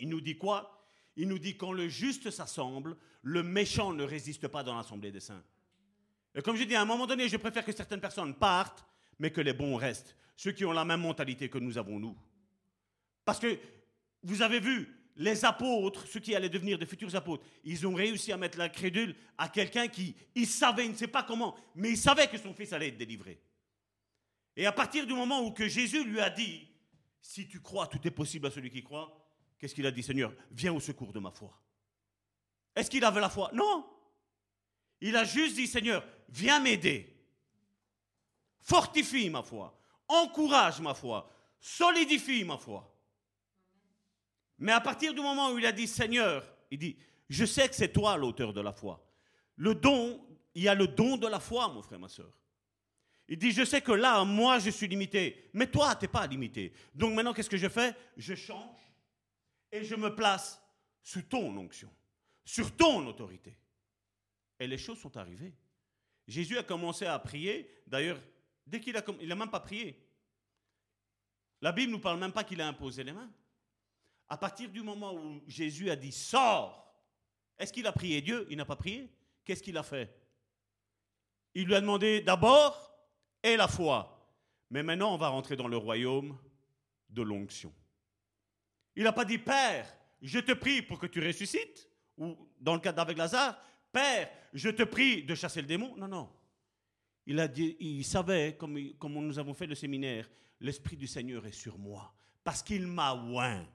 il nous dit quoi? Il nous dit quand le juste s'assemble, le méchant ne résiste pas dans l'assemblée des saints. Et comme je dis, à un moment donné, je préfère que certaines personnes partent, mais que les bons restent. Ceux qui ont la même mentalité que nous avons, nous. Parce que, vous avez vu, les apôtres, ceux qui allaient devenir de futurs apôtres, ils ont réussi à mettre la à quelqu'un qui, il savait, il ne sait pas comment, mais il savait que son fils allait être délivré. Et à partir du moment où que Jésus lui a dit, si tu crois, tout est possible à celui qui croit, Qu'est-ce qu'il a dit, Seigneur? Viens au secours de ma foi. Est-ce qu'il avait la foi? Non. Il a juste dit, Seigneur, viens m'aider. Fortifie ma foi. Encourage ma foi. Solidifie ma foi. Mais à partir du moment où il a dit, Seigneur, il dit, je sais que c'est toi l'auteur de la foi. Le don, il y a le don de la foi, mon frère, ma soeur. Il dit, je sais que là, moi, je suis limité, mais toi, tu n'es pas limité. Donc maintenant, qu'est-ce que je fais? Je change et je me place sous ton onction, sur ton autorité. Et les choses sont arrivées. Jésus a commencé à prier. D'ailleurs, dès qu'il a, il n'a même pas prié. La Bible ne nous parle même pas qu'il a imposé les mains. À partir du moment où Jésus a dit sors, est-ce qu'il a prié Dieu? Il n'a pas prié. Qu'est-ce qu'il a fait? Il lui a demandé d'abord et la foi. Mais maintenant, on va rentrer dans le royaume de l'onction. Il n'a pas dit, Père, je te prie pour que tu ressuscites, ou dans le cas d'avec Lazare, Père, je te prie de chasser le démon. Non, non. Il, a dit, il savait, comme, comme nous avons fait le séminaire, l'Esprit du Seigneur est sur moi, parce qu'il m'a oint.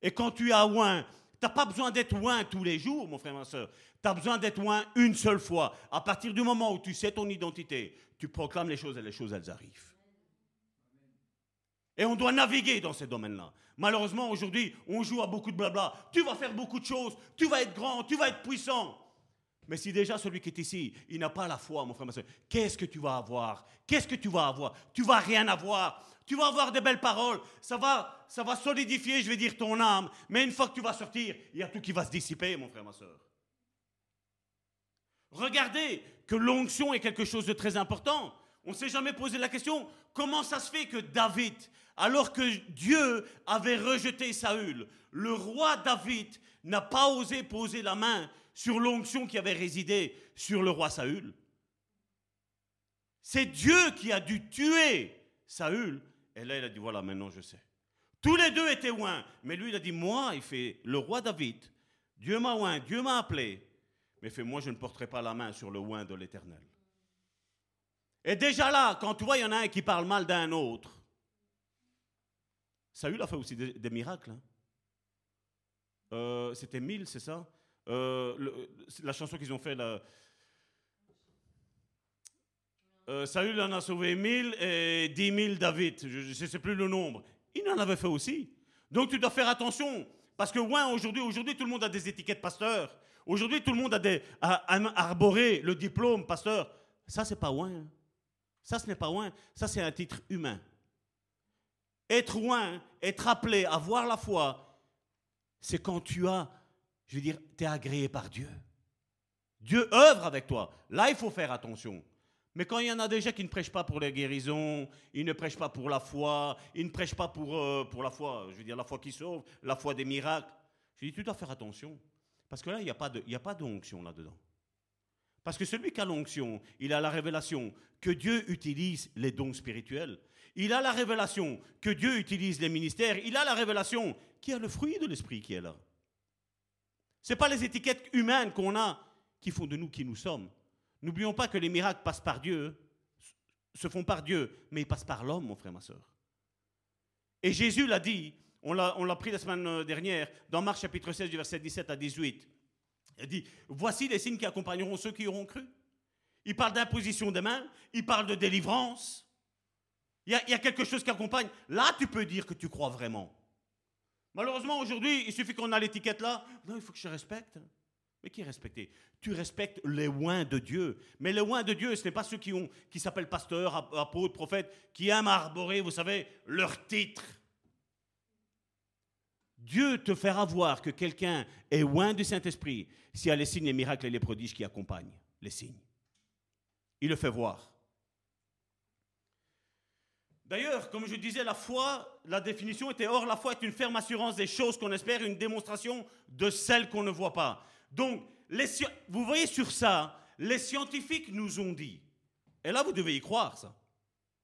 Et quand tu as oint, tu n'as pas besoin d'être oint tous les jours, mon frère, ma soeur. Tu as besoin d'être oint une seule fois. À partir du moment où tu sais ton identité, tu proclames les choses et les choses, elles arrivent. Et on doit naviguer dans ces domaines-là. Malheureusement, aujourd'hui, on joue à beaucoup de blabla. Tu vas faire beaucoup de choses, tu vas être grand, tu vas être puissant. Mais si déjà celui qui est ici, il n'a pas la foi, mon frère, ma soeur, qu'est-ce que tu vas avoir? Qu'est-ce que tu vas avoir? Tu vas rien avoir. Tu vas avoir des belles paroles. Ça va, ça va solidifier, je vais dire, ton âme. Mais une fois que tu vas sortir, il y a tout qui va se dissiper, mon frère, ma soeur. Regardez que l'onction est quelque chose de très important. On ne s'est jamais posé la question, comment ça se fait que David, alors que Dieu avait rejeté Saül, le roi David n'a pas osé poser la main sur l'onction qui avait résidé sur le roi Saül C'est Dieu qui a dû tuer Saül. Et là, il a dit, voilà, maintenant je sais. Tous les deux étaient oints. Mais lui, il a dit, moi, il fait, le roi David, Dieu m'a oint, Dieu m'a appelé. Mais fait, moi, je ne porterai pas la main sur le oint de l'Éternel. Et déjà là, quand tu vois, il y en a un qui parle mal d'un autre, Saül a fait aussi des, miracles. Hein. Euh, c'était mille, c'est ça? Euh, La chanson qu'ils ont fait là. Euh, Saül en a sauvé mille et dix mille David. Je ne sais plus le nombre. Il en avait fait aussi. Donc tu dois faire attention. Parce que aujourd'hui, tout le monde a des étiquettes pasteur. Aujourd'hui, tout le monde a, des, arboré le diplôme pasteur. Ça, c'est pas loin. Ça, ce n'est pas loin. Ça, c'est un titre humain. Être loin, être appelé à voir la foi, c'est quand tu as, je veux dire, tu es agréé par Dieu. Dieu œuvre avec toi. Là, il faut faire attention. Mais quand il y en a déjà qui ne prêchent pas pour les guérisons, ils ne prêchent pas pour la foi, ils ne prêchent pas pour, euh, pour la foi, je veux dire la foi qui sauve, la foi des miracles, je dis tu dois faire attention. Parce que là, il n'y a pas d'onction là-dedans. Parce que celui qui a l'onction, il a la révélation que Dieu utilise les dons spirituels. Il a la révélation que Dieu utilise les ministères. Il a la révélation qu'il y a le fruit de l'esprit qui est là. Ce n'est pas les étiquettes humaines qu'on a qui font de nous qui nous sommes. N'oublions pas que les miracles passent par Dieu, se font par Dieu, mais ils passent par l'homme, mon frère, ma soeur. Et Jésus l'a dit, on l'a pris la semaine dernière, dans Marc chapitre 16, du verset 17 à 18. Il dit, voici les signes qui accompagneront ceux qui auront cru. Il parle d'imposition des mains, il parle de délivrance. Il y, a, quelque chose qui accompagne. Là, tu peux dire que tu crois vraiment. Malheureusement, aujourd'hui, il suffit qu'on a l'étiquette là. Non, il faut que je respecte. Mais qui est respecté? Tu respectes les oins de Dieu. Mais les oins de Dieu, ce n'est pas ceux qui s'appellent pasteurs, apôtres, prophètes, qui aiment arborer, vous savez, leur titre. Dieu te fera voir que quelqu'un est loin du Saint-Esprit s'il y a les signes, les miracles et les prodiges qui accompagnent les signes. Il le fait voir. D'ailleurs, comme je disais, la foi, la définition était Or, la foi est une ferme assurance des choses qu'on espère, une démonstration de celles qu'on ne voit pas. Donc, vous voyez sur ça, les scientifiques nous ont dit, et là vous devez y croire ça,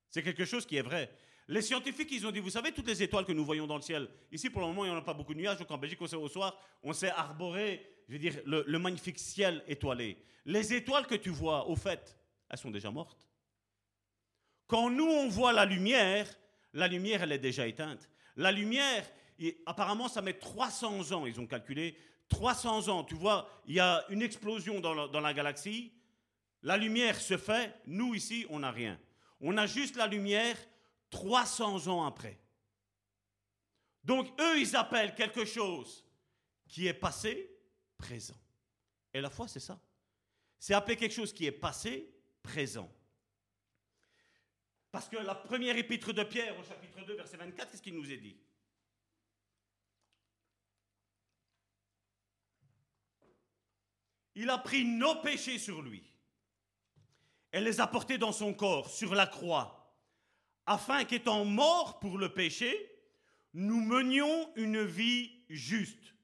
c'est quelque chose qui est vrai. Les scientifiques, ils ont dit, vous savez, toutes les étoiles que nous voyons dans le ciel, ici pour le moment, il n'y en a pas beaucoup de nuages, donc en Belgique, au soir, on s'est arboré, je veux dire, le, magnifique ciel étoilé. Les étoiles que tu vois, au fait, elles sont déjà mortes. Quand nous, on voit la lumière, la lumière, elle est déjà éteinte. La lumière, apparemment, ça met 300 ans, ils ont calculé, 300 ans. Tu vois, il y a une explosion dans la, dans la galaxie, la lumière se fait, nous ici, on n'a rien. On a juste la lumière 300 ans après. Donc eux, ils appellent quelque chose qui est passé, présent. Et la foi, c'est ça. C'est appeler quelque chose qui est passé, présent. Parce que la première épître de Pierre, au chapitre 2, verset 24, qu'est-ce qu'il nous est dit? Il a pris nos péchés sur lui et les a portés dans son corps, sur la croix afin qu'étant morts pour le péché, nous menions une vie juste.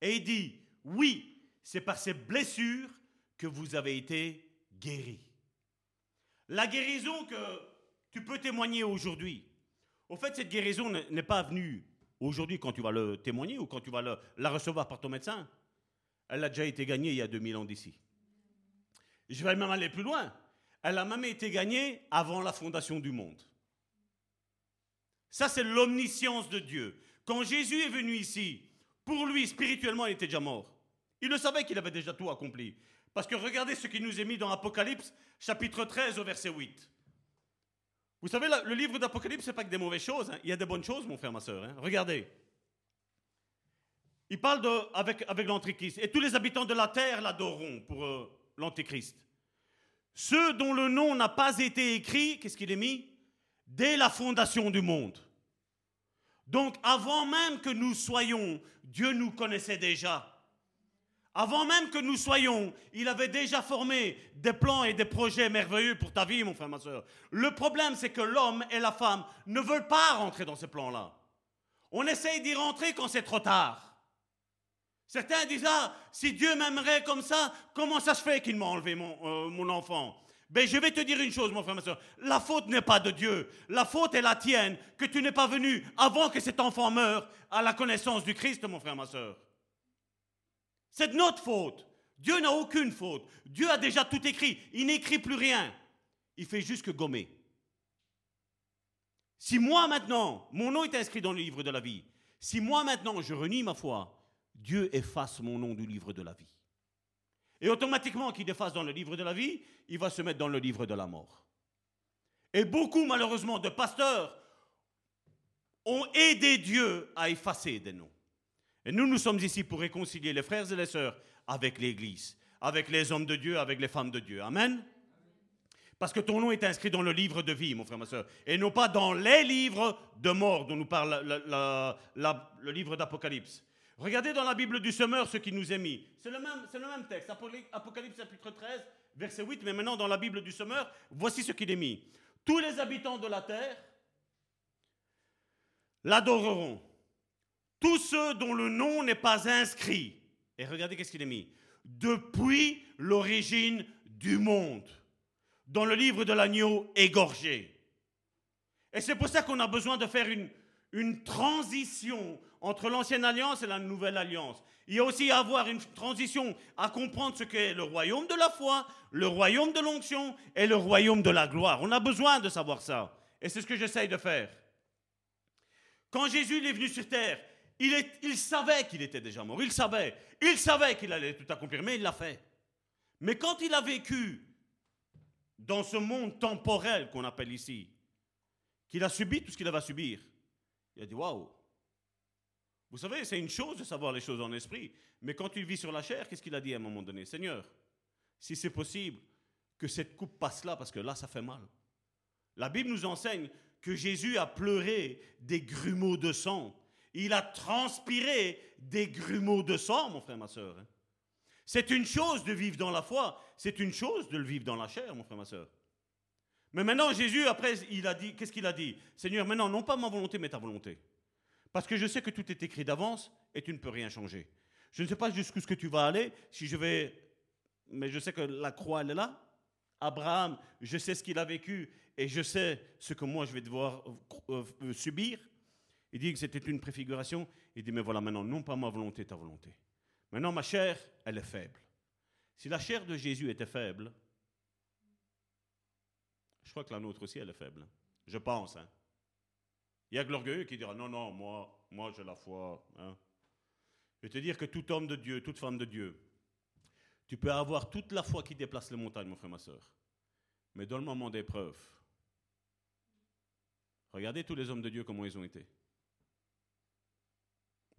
Et il dit, oui, c'est par ces blessures que vous avez été guéris. La guérison que tu peux témoigner aujourd'hui, au fait, cette guérison n'est pas venue aujourd'hui quand tu vas le témoigner ou quand tu vas la recevoir par ton médecin. Elle a déjà été gagnée il y a 2000 ans d'ici. Je vais même aller plus loin. Elle a même été gagnée avant la fondation du monde. Ça, c'est l'omniscience de Dieu. Quand Jésus est venu ici, pour lui, spirituellement, il était déjà mort. Il le savait qu'il avait déjà tout accompli. Parce que regardez ce qui nous est mis dans Apocalypse, chapitre 13, au verset 8. Vous savez, le livre d'Apocalypse, c'est pas que des mauvaises choses. Hein. Il y a des bonnes choses, mon frère, ma soeur. Hein. Regardez. Il parle de, avec, avec l'Antichrist. Et tous les habitants de la terre l'adoreront pour euh, l'Antichrist. Ceux dont le nom n'a pas été écrit, qu'est-ce qu'il est mis? Dès la fondation du monde. Donc avant même que nous soyons, Dieu nous connaissait déjà. Avant même que nous soyons, il avait déjà formé des plans et des projets merveilleux pour ta vie, mon frère, ma soeur. Le problème, c'est que l'homme et la femme ne veulent pas rentrer dans ces plans-là. On essaye d'y rentrer quand c'est trop tard. Certains disent, ah, si Dieu m'aimerait comme ça, comment ça se fait qu'il m'a enlevé mon, euh, mon enfant? Ben, je vais te dire une chose, mon frère, ma soeur. La faute n'est pas de Dieu. La faute est la tienne, que tu n'es pas venu avant que cet enfant meure à la connaissance du Christ, mon frère, ma soeur. C'est de notre faute. Dieu n'a aucune faute. Dieu a déjà tout écrit. Il n'écrit plus rien. Il fait juste que gommer. Si moi maintenant, mon nom est inscrit dans le livre de la vie, si moi maintenant je renie ma foi, Dieu efface mon nom du livre de la vie. Et automatiquement qu'il efface dans le livre de la vie, il va se mettre dans le livre de la mort. Et beaucoup, malheureusement, de pasteurs ont aidé Dieu à effacer des noms. Et nous, nous sommes ici pour réconcilier les frères et les sœurs avec l'Église, avec les hommes de Dieu, avec les femmes de Dieu. Amen. Parce que ton nom est inscrit dans le livre de vie, mon frère, ma soeur, et non pas dans les livres de mort dont nous parle le livre d'Apocalypse. Regardez dans la Bible du semeur ce qui nous est mis. C'est le même, le même texte, Apocalypse chapitre 13, verset 8, mais maintenant dans la Bible du semeur, voici ce qu'il est mis. Tous les habitants de la terre l'adoreront tous ceux dont le nom n'est pas inscrit. Et regardez qu'est-ce qu'il est mis. Depuis l'origine du monde. Dans le livre de l'agneau égorgé. Et c'est pour ça qu'on a besoin de faire une, une transition entre l'ancienne alliance et la nouvelle alliance. Il y a aussi à avoir une transition à comprendre ce qu'est le royaume de la foi, le royaume de l'onction et le royaume de la gloire. On a besoin de savoir ça. Et c'est ce que j'essaye de faire. Quand Jésus est venu sur terre, il, savait qu'il était déjà mort, il savait. Il savait qu'il allait tout accomplir, mais il l'a fait. Mais quand il a vécu dans ce monde temporel qu'on appelle ici, qu'il a subi tout ce qu'il avait à subir, il a dit Waouh Vous savez, c'est une chose de savoir les choses en esprit, mais quand il vit sur la chair, qu'est-ce qu'il a dit à un moment donné? Seigneur, si c'est possible, que cette coupe passe là, parce que là, ça fait mal. La Bible nous enseigne que Jésus a pleuré des grumeaux de sang il a transpiré des grumeaux de sang, mon frère, ma soeur. Hein. C'est une chose de vivre dans la foi, c'est une chose de le vivre dans la chair, mon frère, ma soeur. Mais maintenant, Jésus, après, il a dit, qu'est-ce qu'il a dit? Seigneur, maintenant, non pas ma volonté, mais ta volonté. Parce que je sais que tout est écrit d'avance et tu ne peux rien changer. Je ne sais pas jusqu'où ce que tu vas aller, si je vais... Mais je sais que la croix, elle est là. Abraham, je sais ce qu'il a vécu et je sais ce que moi je vais devoir euh, subir. Il dit que c'était une préfiguration. Il dit, mais voilà, maintenant, non pas ma volonté, ta volonté. Maintenant, ma chair, elle est faible. Si la chair de Jésus était faible, je crois que la nôtre aussi, elle est faible. Je pense. Hein. Il y a que l'orgueilleux qui dira, non, non, moi, moi j'ai la foi. Hein. Je vais te dire que tout homme de Dieu, toute femme de Dieu, tu peux avoir toute la foi qui déplace les montagnes, mon frère, ma soeur. Mais dans le moment d'épreuve, regardez tous les hommes de Dieu comment ils ont été.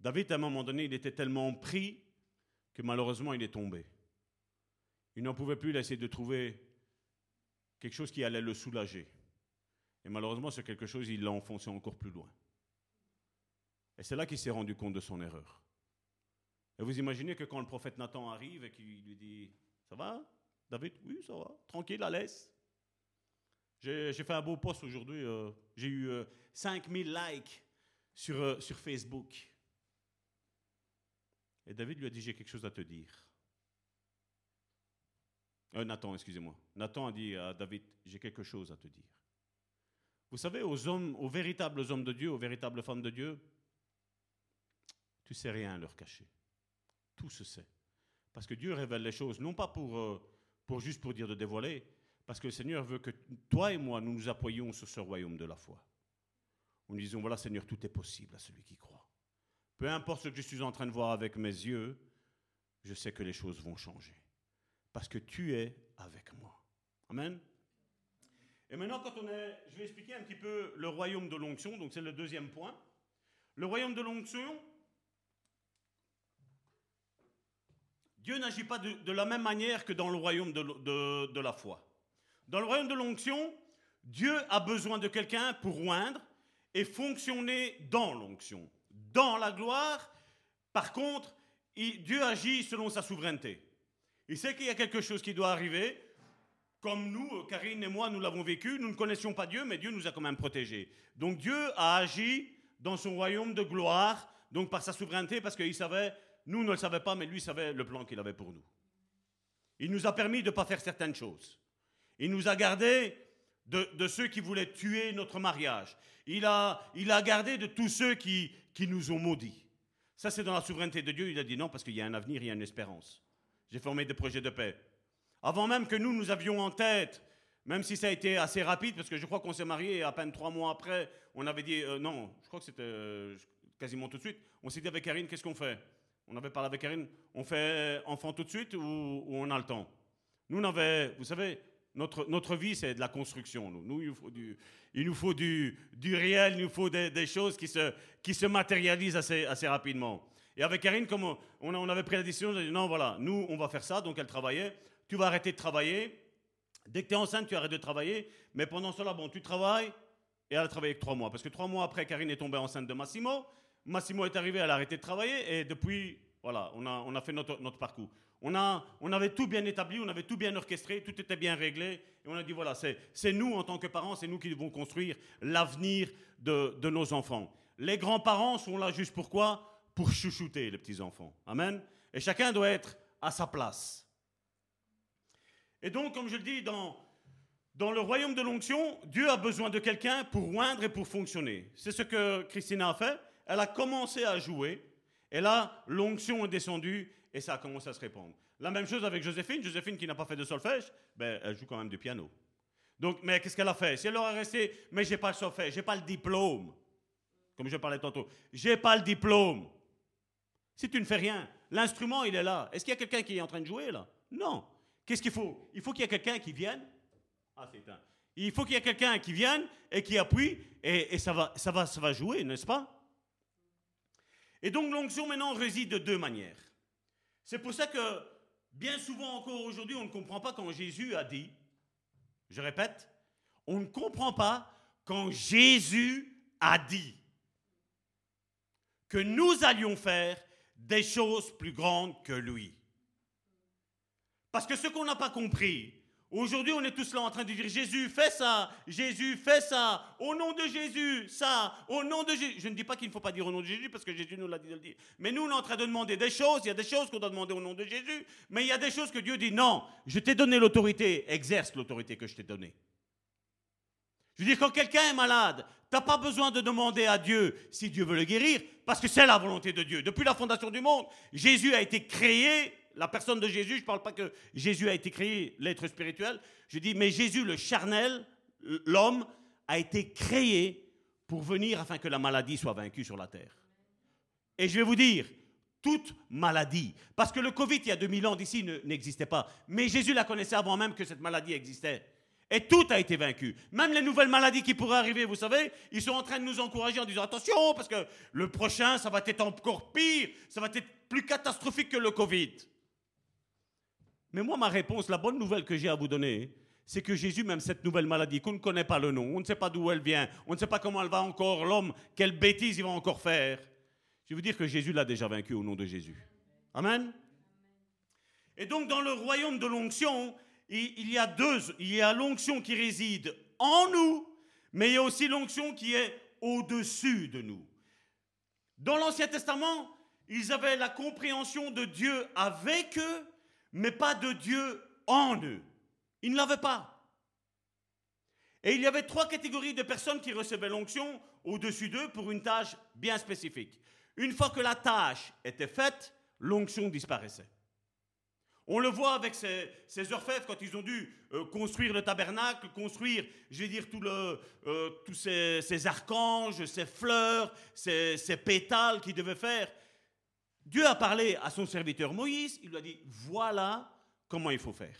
David, à un moment donné, il était tellement pris que malheureusement, il est tombé. Il n'en pouvait plus, il a essayé de trouver quelque chose qui allait le soulager. Et malheureusement, ce quelque chose, il l'a enfoncé encore plus loin. Et c'est là qu'il s'est rendu compte de son erreur. Et vous imaginez que quand le prophète Nathan arrive et qu'il lui dit Ça va, David Oui, ça va, tranquille, à l'aise. J'ai fait un beau post aujourd'hui. Euh, j'ai eu 5000 euh, likes sur, euh, sur Facebook. Et David lui a dit, j'ai quelque chose à te dire. Euh, Nathan, excusez-moi. Nathan a dit à David, j'ai quelque chose à te dire. Vous savez, aux hommes, aux véritables hommes de Dieu, aux véritables femmes de Dieu, tu sais rien leur cacher. Tout se sait. Parce que Dieu révèle les choses, non pas pour, euh, pour juste pour dire de dévoiler, parce que le Seigneur veut que toi et moi, nous nous appuyions sur ce royaume de la foi. Nous disons, voilà Seigneur, tout est possible à celui qui croit. Peu importe ce que je suis en train de voir avec mes yeux, je sais que les choses vont changer. Parce que tu es avec moi. Amen. Et maintenant, quand on est, je vais expliquer un petit peu le royaume de l'onction, donc c'est le deuxième point. Le royaume de l'onction, Dieu n'agit pas de, la même manière que dans le royaume de, de la foi. Dans le royaume de l'onction, Dieu a besoin de quelqu'un pour oindre et fonctionner dans l'onction. Dans la gloire, par contre, Dieu agit selon sa souveraineté. Il sait qu'il y a quelque chose qui doit arriver. Comme nous, Karine et moi, nous l'avons vécu. Nous ne connaissions pas Dieu, mais Dieu nous a quand même protégés. Donc Dieu a agi dans son royaume de gloire, donc par sa souveraineté, parce qu'il savait, nous ne le savions pas, mais lui savait le plan qu'il avait pour nous. Il nous a permis de ne pas faire certaines choses. Il nous a gardés de, ceux qui voulaient tuer notre mariage. Il a, il a gardé de tous ceux qui, qui nous ont maudits. Ça, c'est dans la souveraineté de Dieu. Il a dit non, parce qu'il y a un avenir, il y a une espérance. J'ai formé des projets de paix. Avant même que nous, nous avions en tête, même si ça a été assez rapide, parce que je crois qu'on s'est marié à peine trois mois après, on avait dit, euh, non, je crois que c'était euh, quasiment tout de suite, on s'est dit avec Karine, qu'est-ce qu'on fait? On avait parlé avec Karine, on fait enfant tout de suite ou, on a le temps? Nous, on avait, vous savez, notre, notre vie, c'est de la construction. Nous, il, nous faut, du réel, il nous faut des, choses qui se, qui se matérialisent assez, assez rapidement. Et avec Karine, comme on, on avait pris la décision, on a dit non, voilà, nous, on va faire ça. Donc elle travaillait. Tu vas arrêter de travailler. Dès que tu es enceinte, tu arrêtes de travailler. Mais pendant cela, bon, tu travailles. Et elle a travaillé que trois mois. Parce que trois mois après, Karine est tombée enceinte de Massimo. Massimo est arrivé, elle a arrêté de travailler. Et depuis, voilà, on a, on a fait notre, notre parcours. On, avait tout bien établi, on avait tout bien orchestré, tout était bien réglé. Et on a dit, voilà, c'est nous en tant que parents, c'est nous qui devons construire l'avenir de, de nos enfants. Les grands-parents sont là juste pourquoi? Pour chouchouter les petits-enfants. Amen. Et chacun doit être à sa place. Et donc, comme je le dis, dans, dans le royaume de l'onction, Dieu a besoin de quelqu'un pour oindre et pour fonctionner. C'est ce que Christina a fait. Elle a commencé à jouer. Et là, l'onction est descendue et ça a commencé à se répandre. La même chose avec Joséphine. Joséphine qui n'a pas fait de solfège, ben, elle joue quand même du piano. Donc, mais qu'est-ce qu'elle a fait? Si elle aurait resté, mais j'ai pas le solfège, j'ai pas le diplôme, comme je parlais tantôt, j'ai pas le diplôme. Si tu ne fais rien, l'instrument il est là. Est-ce qu'il y a quelqu'un qui est en train de jouer là? Non. Qu'est-ce qu'il faut? Il faut qu'il y ait quelqu'un qui vienne. Ah, c'est un. Il faut qu'il y ait quelqu'un qui vienne et qui appuie et, ça, va, ça, va, ça va jouer, n'est-ce pas? Et donc l'onction maintenant réside de deux manières. C'est pour ça que bien souvent encore aujourd'hui, on ne comprend pas quand Jésus a dit, je répète, on ne comprend pas quand Jésus a dit que nous allions faire des choses plus grandes que lui. Parce que ce qu'on n'a pas compris, Aujourd'hui, on est tous là en train de dire Jésus, fais ça, Jésus, fais ça, au nom de Jésus, ça, au nom de Jésus. Je ne dis pas qu'il ne faut pas dire au nom de Jésus parce que Jésus nous l'a dit de le dire. Mais nous, on est en train de demander des choses. Il y a des choses qu'on doit demander au nom de Jésus. Mais il y a des choses que Dieu dit non, je t'ai donné l'autorité, exerce l'autorité que je t'ai donnée. Je veux dire, quand quelqu'un est malade, tu n'as pas besoin de demander à Dieu si Dieu veut le guérir, parce que c'est la volonté de Dieu. Depuis la fondation du monde, Jésus a été créé la personne de Jésus, je ne parle pas que Jésus a été créé, l'être spirituel, je dis, mais Jésus, le charnel, l'homme, a été créé pour venir afin que la maladie soit vaincue sur la terre. Et je vais vous dire, toute maladie, parce que le Covid, il y a 2000 ans d'ici, n'existait pas, mais Jésus la connaissait avant même que cette maladie existait. Et tout a été vaincu. Même les nouvelles maladies qui pourraient arriver, vous savez, ils sont en train de nous encourager en disant attention, parce que le prochain, ça va être encore pire, ça va être plus catastrophique que le Covid. Mais moi, ma réponse, la bonne nouvelle que j'ai à vous donner, c'est que Jésus, même cette nouvelle maladie, qu'on ne connaît pas le nom, on ne sait pas d'où elle vient, on ne sait pas comment elle va encore, l'homme, quelle bêtise il va encore faire. Je vais vous dire que Jésus l'a déjà vaincu au nom de Jésus. Amen. Et donc, dans le royaume de l'onction, il y a deux. Il y a l'onction qui réside en nous, mais il y a aussi l'onction qui est au-dessus de nous. Dans l'Ancien Testament, ils avaient la compréhension de Dieu avec eux, mais pas de Dieu en eux. Ils ne l'avaient pas. Et il y avait trois catégories de personnes qui recevaient l'onction au-dessus d'eux pour une tâche bien spécifique. Une fois que la tâche était faite, l'onction disparaissait. On le voit avec ces, orfèvres quand ils ont dû euh, construire le tabernacle, construire, je vais dire, tout le, euh, tous ces, archanges, ces fleurs, ces, ces pétales qu'ils devaient faire. Dieu a parlé à son serviteur Moïse, il lui a dit, voilà comment il faut faire.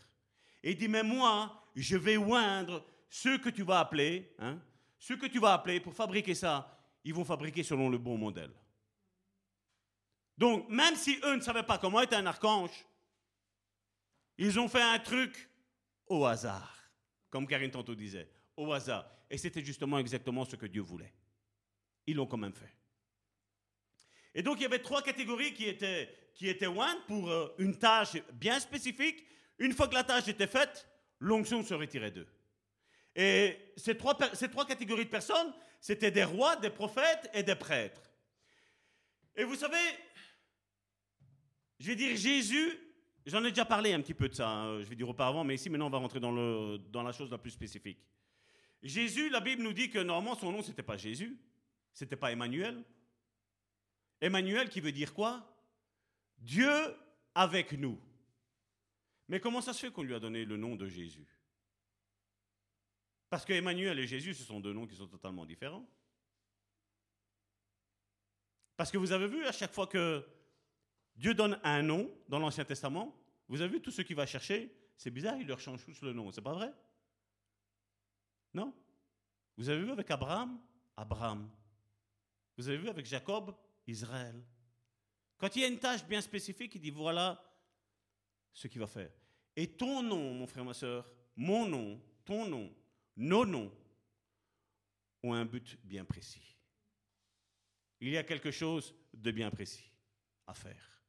Et il dit, mais moi, je vais oindre ceux que tu vas appeler, hein, ceux que tu vas appeler pour fabriquer ça, ils vont fabriquer selon le bon modèle. Donc, même si eux ne savaient pas comment être un archange, ils ont fait un truc au hasard, comme Karine tantôt disait, au hasard. Et c'était justement exactement ce que Dieu voulait. Ils l'ont quand même fait. Et donc, il y avait trois catégories qui étaient, qui étaient one pour euh, une tâche bien spécifique. Une fois que la tâche était faite, l'onction se retirait d'eux. Et ces trois, ces trois catégories de personnes, c'était des rois, des prophètes et des prêtres. Et vous savez, je vais dire Jésus, j'en ai déjà parlé un petit peu de ça, hein, je vais dire auparavant, mais ici maintenant on va rentrer dans, le, dans la chose la plus spécifique. Jésus, la Bible nous dit que normalement son nom c'était pas Jésus, c'était pas Emmanuel. Emmanuel qui veut dire quoi? Dieu avec nous. Mais comment ça se fait qu'on lui a donné le nom de Jésus? Parce que Emmanuel et Jésus, ce sont deux noms qui sont totalement différents. Parce que vous avez vu à chaque fois que Dieu donne un nom dans l'Ancien Testament, vous avez vu tout ce qu'il va chercher, c'est bizarre, il leur change tous le nom, c'est pas vrai? Non? Vous avez vu avec Abraham? Abraham. Vous avez vu avec Jacob? Israël. Quand il y a une tâche bien spécifique, il dit voilà ce qu'il va faire. Et ton nom, mon frère, ma soeur, mon nom, ton nom, nos noms ont un but bien précis. Il y a quelque chose de bien précis à faire.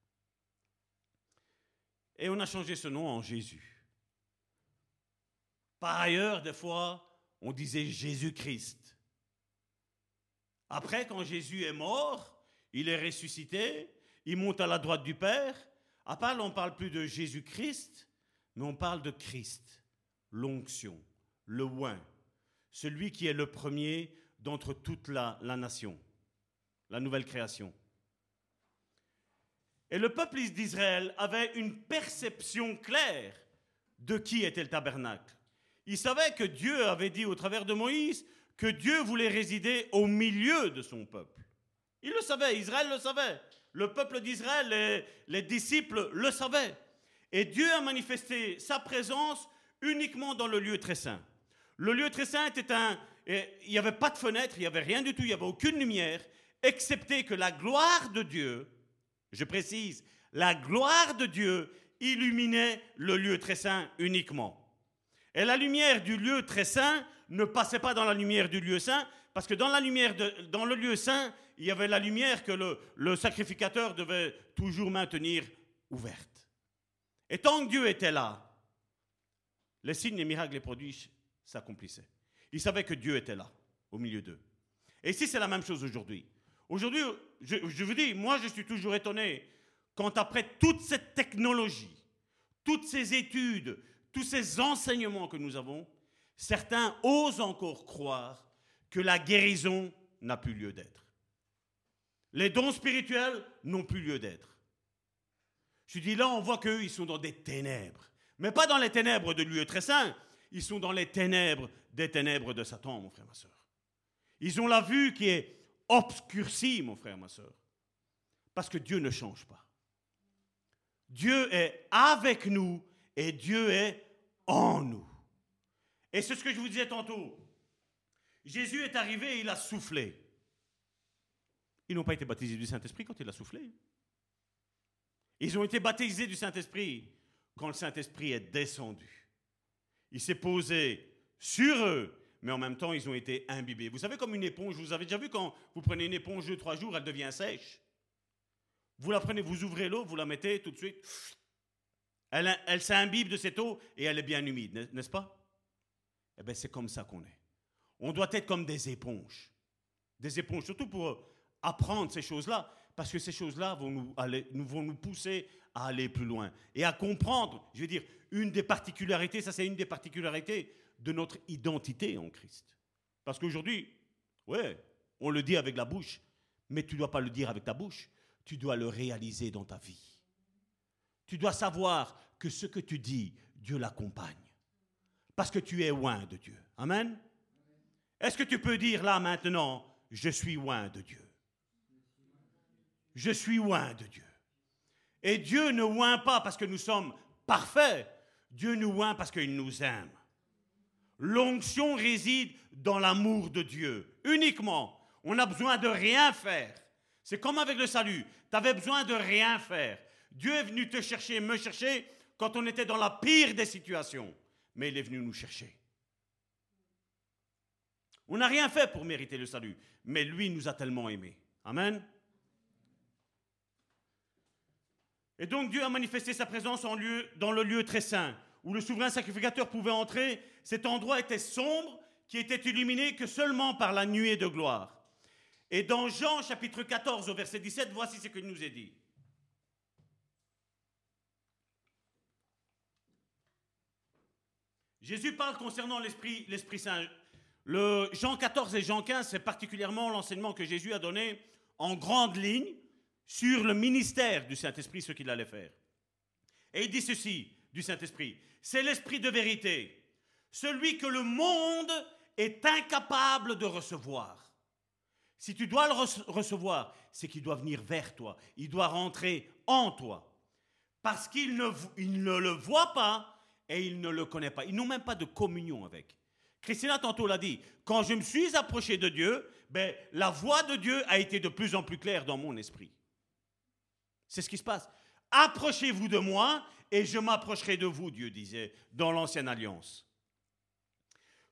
Et on a changé ce nom en Jésus. Par ailleurs, des fois, on disait Jésus-Christ. Après, quand Jésus est mort, il est ressuscité, il monte à la droite du Père. À part, on ne parle plus de Jésus-Christ, mais on parle de Christ, l'onction, le oin, celui qui est le premier d'entre toute la, la nation, la nouvelle création. Et le peuple d'Israël avait une perception claire de qui était le tabernacle. Il savait que Dieu avait dit au travers de Moïse que Dieu voulait résider au milieu de son peuple. Il le savait, Israël le savait. Le peuple d'Israël, les, les, disciples le savaient. Et Dieu a manifesté sa présence uniquement dans le lieu très saint. Le lieu très saint était un... Il n'y avait pas de fenêtre, il n'y avait rien du tout, il n'y avait aucune lumière, excepté que la gloire de Dieu, je précise, la gloire de Dieu illuminait le lieu très saint uniquement. Et la lumière du lieu très saint ne passait pas dans la lumière du lieu saint, parce que dans la lumière de, dans le lieu saint, il y avait la lumière que le, sacrificateur devait toujours maintenir ouverte. Et tant que Dieu était là, les signes, les miracles, les prodiges s'accomplissaient. Ils savaient que Dieu était là, au milieu d'eux. Et ici, c'est la même chose aujourd'hui. Aujourd'hui, je, vous dis, moi, je suis toujours étonné quand après toute cette technologie, toutes ces études, tous ces enseignements que nous avons, certains osent encore croire que la guérison n'a plus lieu d'être. Les dons spirituels n'ont plus lieu d'être. Je dis là, on voit qu'eux, ils sont dans des ténèbres. Mais pas dans les ténèbres de lieu très saint. Ils sont dans les ténèbres des ténèbres de Satan, mon frère, ma soeur. Ils ont la vue qui est obscurcie, mon frère, ma soeur. Parce que Dieu ne change pas. Dieu est avec nous et Dieu est en nous. Et c'est ce que je vous disais tantôt. Jésus est arrivé et il a soufflé. Ils n'ont pas été baptisés du Saint-Esprit quand il a soufflé. Ils ont été baptisés du Saint-Esprit quand le Saint-Esprit est descendu. Il s'est posé sur eux, mais en même temps, ils ont été imbibés. Vous savez, comme une éponge, vous avez déjà vu quand vous prenez une éponge deux, trois jours, elle devient sèche. Vous la prenez, vous ouvrez l'eau, vous la mettez tout de suite. Elle, elle s'imbibe de cette eau et elle est bien humide, n'est-ce pas? Eh bien, c'est comme ça qu'on est. On doit être comme des éponges. Des éponges, surtout pour apprendre ces choses-là, parce que ces choses-là vont nous, nous, vont nous pousser à aller plus loin et à comprendre, je veux dire, une des particularités, ça c'est une des particularités de notre identité en Christ. Parce qu'aujourd'hui, ouais, on le dit avec la bouche, mais tu ne dois pas le dire avec ta bouche, tu dois le réaliser dans ta vie. Tu dois savoir que ce que tu dis, Dieu l'accompagne. Parce que tu es loin de Dieu. Amen. Est-ce que tu peux dire là maintenant, je suis loin de Dieu? Je suis loin de Dieu. Et Dieu ne oint pas parce que nous sommes parfaits. Dieu nous oint parce qu'il nous aime. L'onction réside dans l'amour de Dieu, uniquement. On n'a besoin de rien faire. C'est comme avec le salut. Tu avais besoin de rien faire. Dieu est venu te chercher, me chercher, quand on était dans la pire des situations. Mais il est venu nous chercher. On n'a rien fait pour mériter le salut, mais lui nous a tellement aimés. Amen. Et donc Dieu a manifesté sa présence dans le lieu très saint, où le souverain sacrificateur pouvait entrer. Cet endroit était sombre, qui était illuminé que seulement par la nuée de gloire. Et dans Jean chapitre 14 au verset 17, voici ce qu'il nous est dit. Jésus parle concernant l'Esprit, l'Esprit Saint. Le Jean 14 et Jean 15, c'est particulièrement l'enseignement que Jésus a donné en grande ligne sur le ministère du Saint-Esprit, ce qu'il allait faire. Et il dit ceci du Saint-Esprit, c'est l'Esprit de vérité, celui que le monde est incapable de recevoir. Si tu dois le recevoir, c'est qu'il doit venir vers toi, il doit rentrer en toi. Parce qu'il ne, le voit pas et il ne le connaît pas. Ils n'ont même pas de communion avec. Christina tantôt l'a dit, quand je me suis approché de Dieu, ben, la voix de Dieu a été de plus en plus claire dans mon esprit. C'est ce qui se passe. Approchez-vous de moi et je m'approcherai de vous, Dieu disait dans l'ancienne alliance.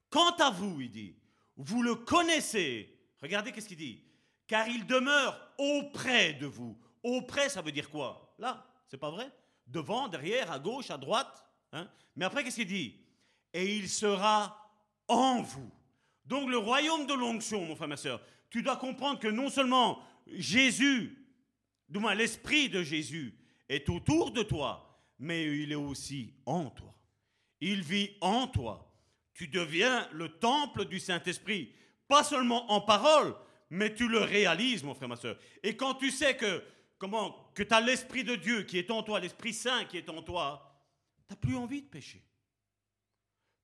Quant à vous, il dit, vous le connaissez. Regardez qu'est-ce qu'il dit. Car il demeure auprès de vous. Auprès, ça veut dire quoi? Là, c'est pas vrai? Devant, derrière, à gauche, à droite. Hein? Mais après, qu'est-ce qu'il dit? Et il sera en vous. Donc le royaume de l'onction, mon frère, ma soeur, tu dois comprendre que non seulement Jésus du moins l'Esprit de Jésus est autour de toi, mais il est aussi en toi. Il vit en toi. Tu deviens le temple du Saint-Esprit, pas seulement en parole, mais tu le réalises, mon frère, ma soeur. Et quand tu sais que, comment, que tu as l'Esprit de Dieu qui est en toi, l'Esprit Saint qui est en toi, tu n'as plus envie de pécher.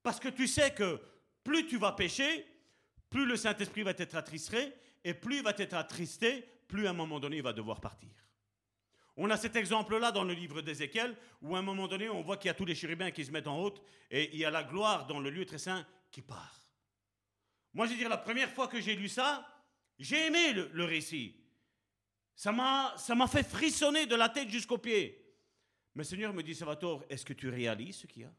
Parce que tu sais que plus tu vas pécher, plus le Saint-Esprit va être attristé, et plus il va être attristé, plus à un moment donné, il va devoir partir. On a cet exemple-là dans le livre d'Ézéchiel, où à un moment donné, on voit qu'il y a tous les chérubins qui se mettent en haute, et il y a la gloire dans le lieu très saint qui part. Moi, je veux dire, la première fois que j'ai lu ça, j'ai aimé le, récit. Ça m'a, fait frissonner de la tête jusqu'aux pieds. Mais Seigneur me dit, Salvatore, est-ce que tu réalises ce qu'il y a?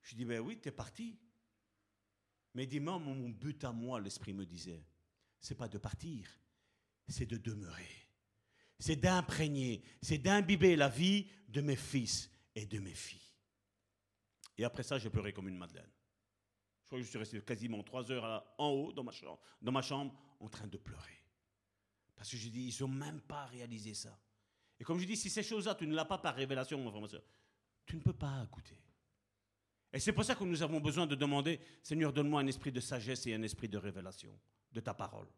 Je dis, ben oui, tu es parti. Mais dis-moi, mon but à moi, l'Esprit me disait, c'est pas de partir, c'est de demeurer. C'est d'imprégner, c'est d'imbiber la vie de mes fils et de mes filles. Et après ça, j'ai pleuré comme une madeleine. Je crois que je suis resté quasiment trois heures en haut dans ma, chambre, en train de pleurer. Parce que je dis, ils n'ont même pas réalisé ça. Et comme je dis, si ces choses-là, tu ne l'as pas par révélation, mon frère, ma soeur, tu ne peux pas goûter. Et c'est pour ça que nous avons besoin de demander, Seigneur, donne-moi un esprit de sagesse et un esprit de révélation de ta parole.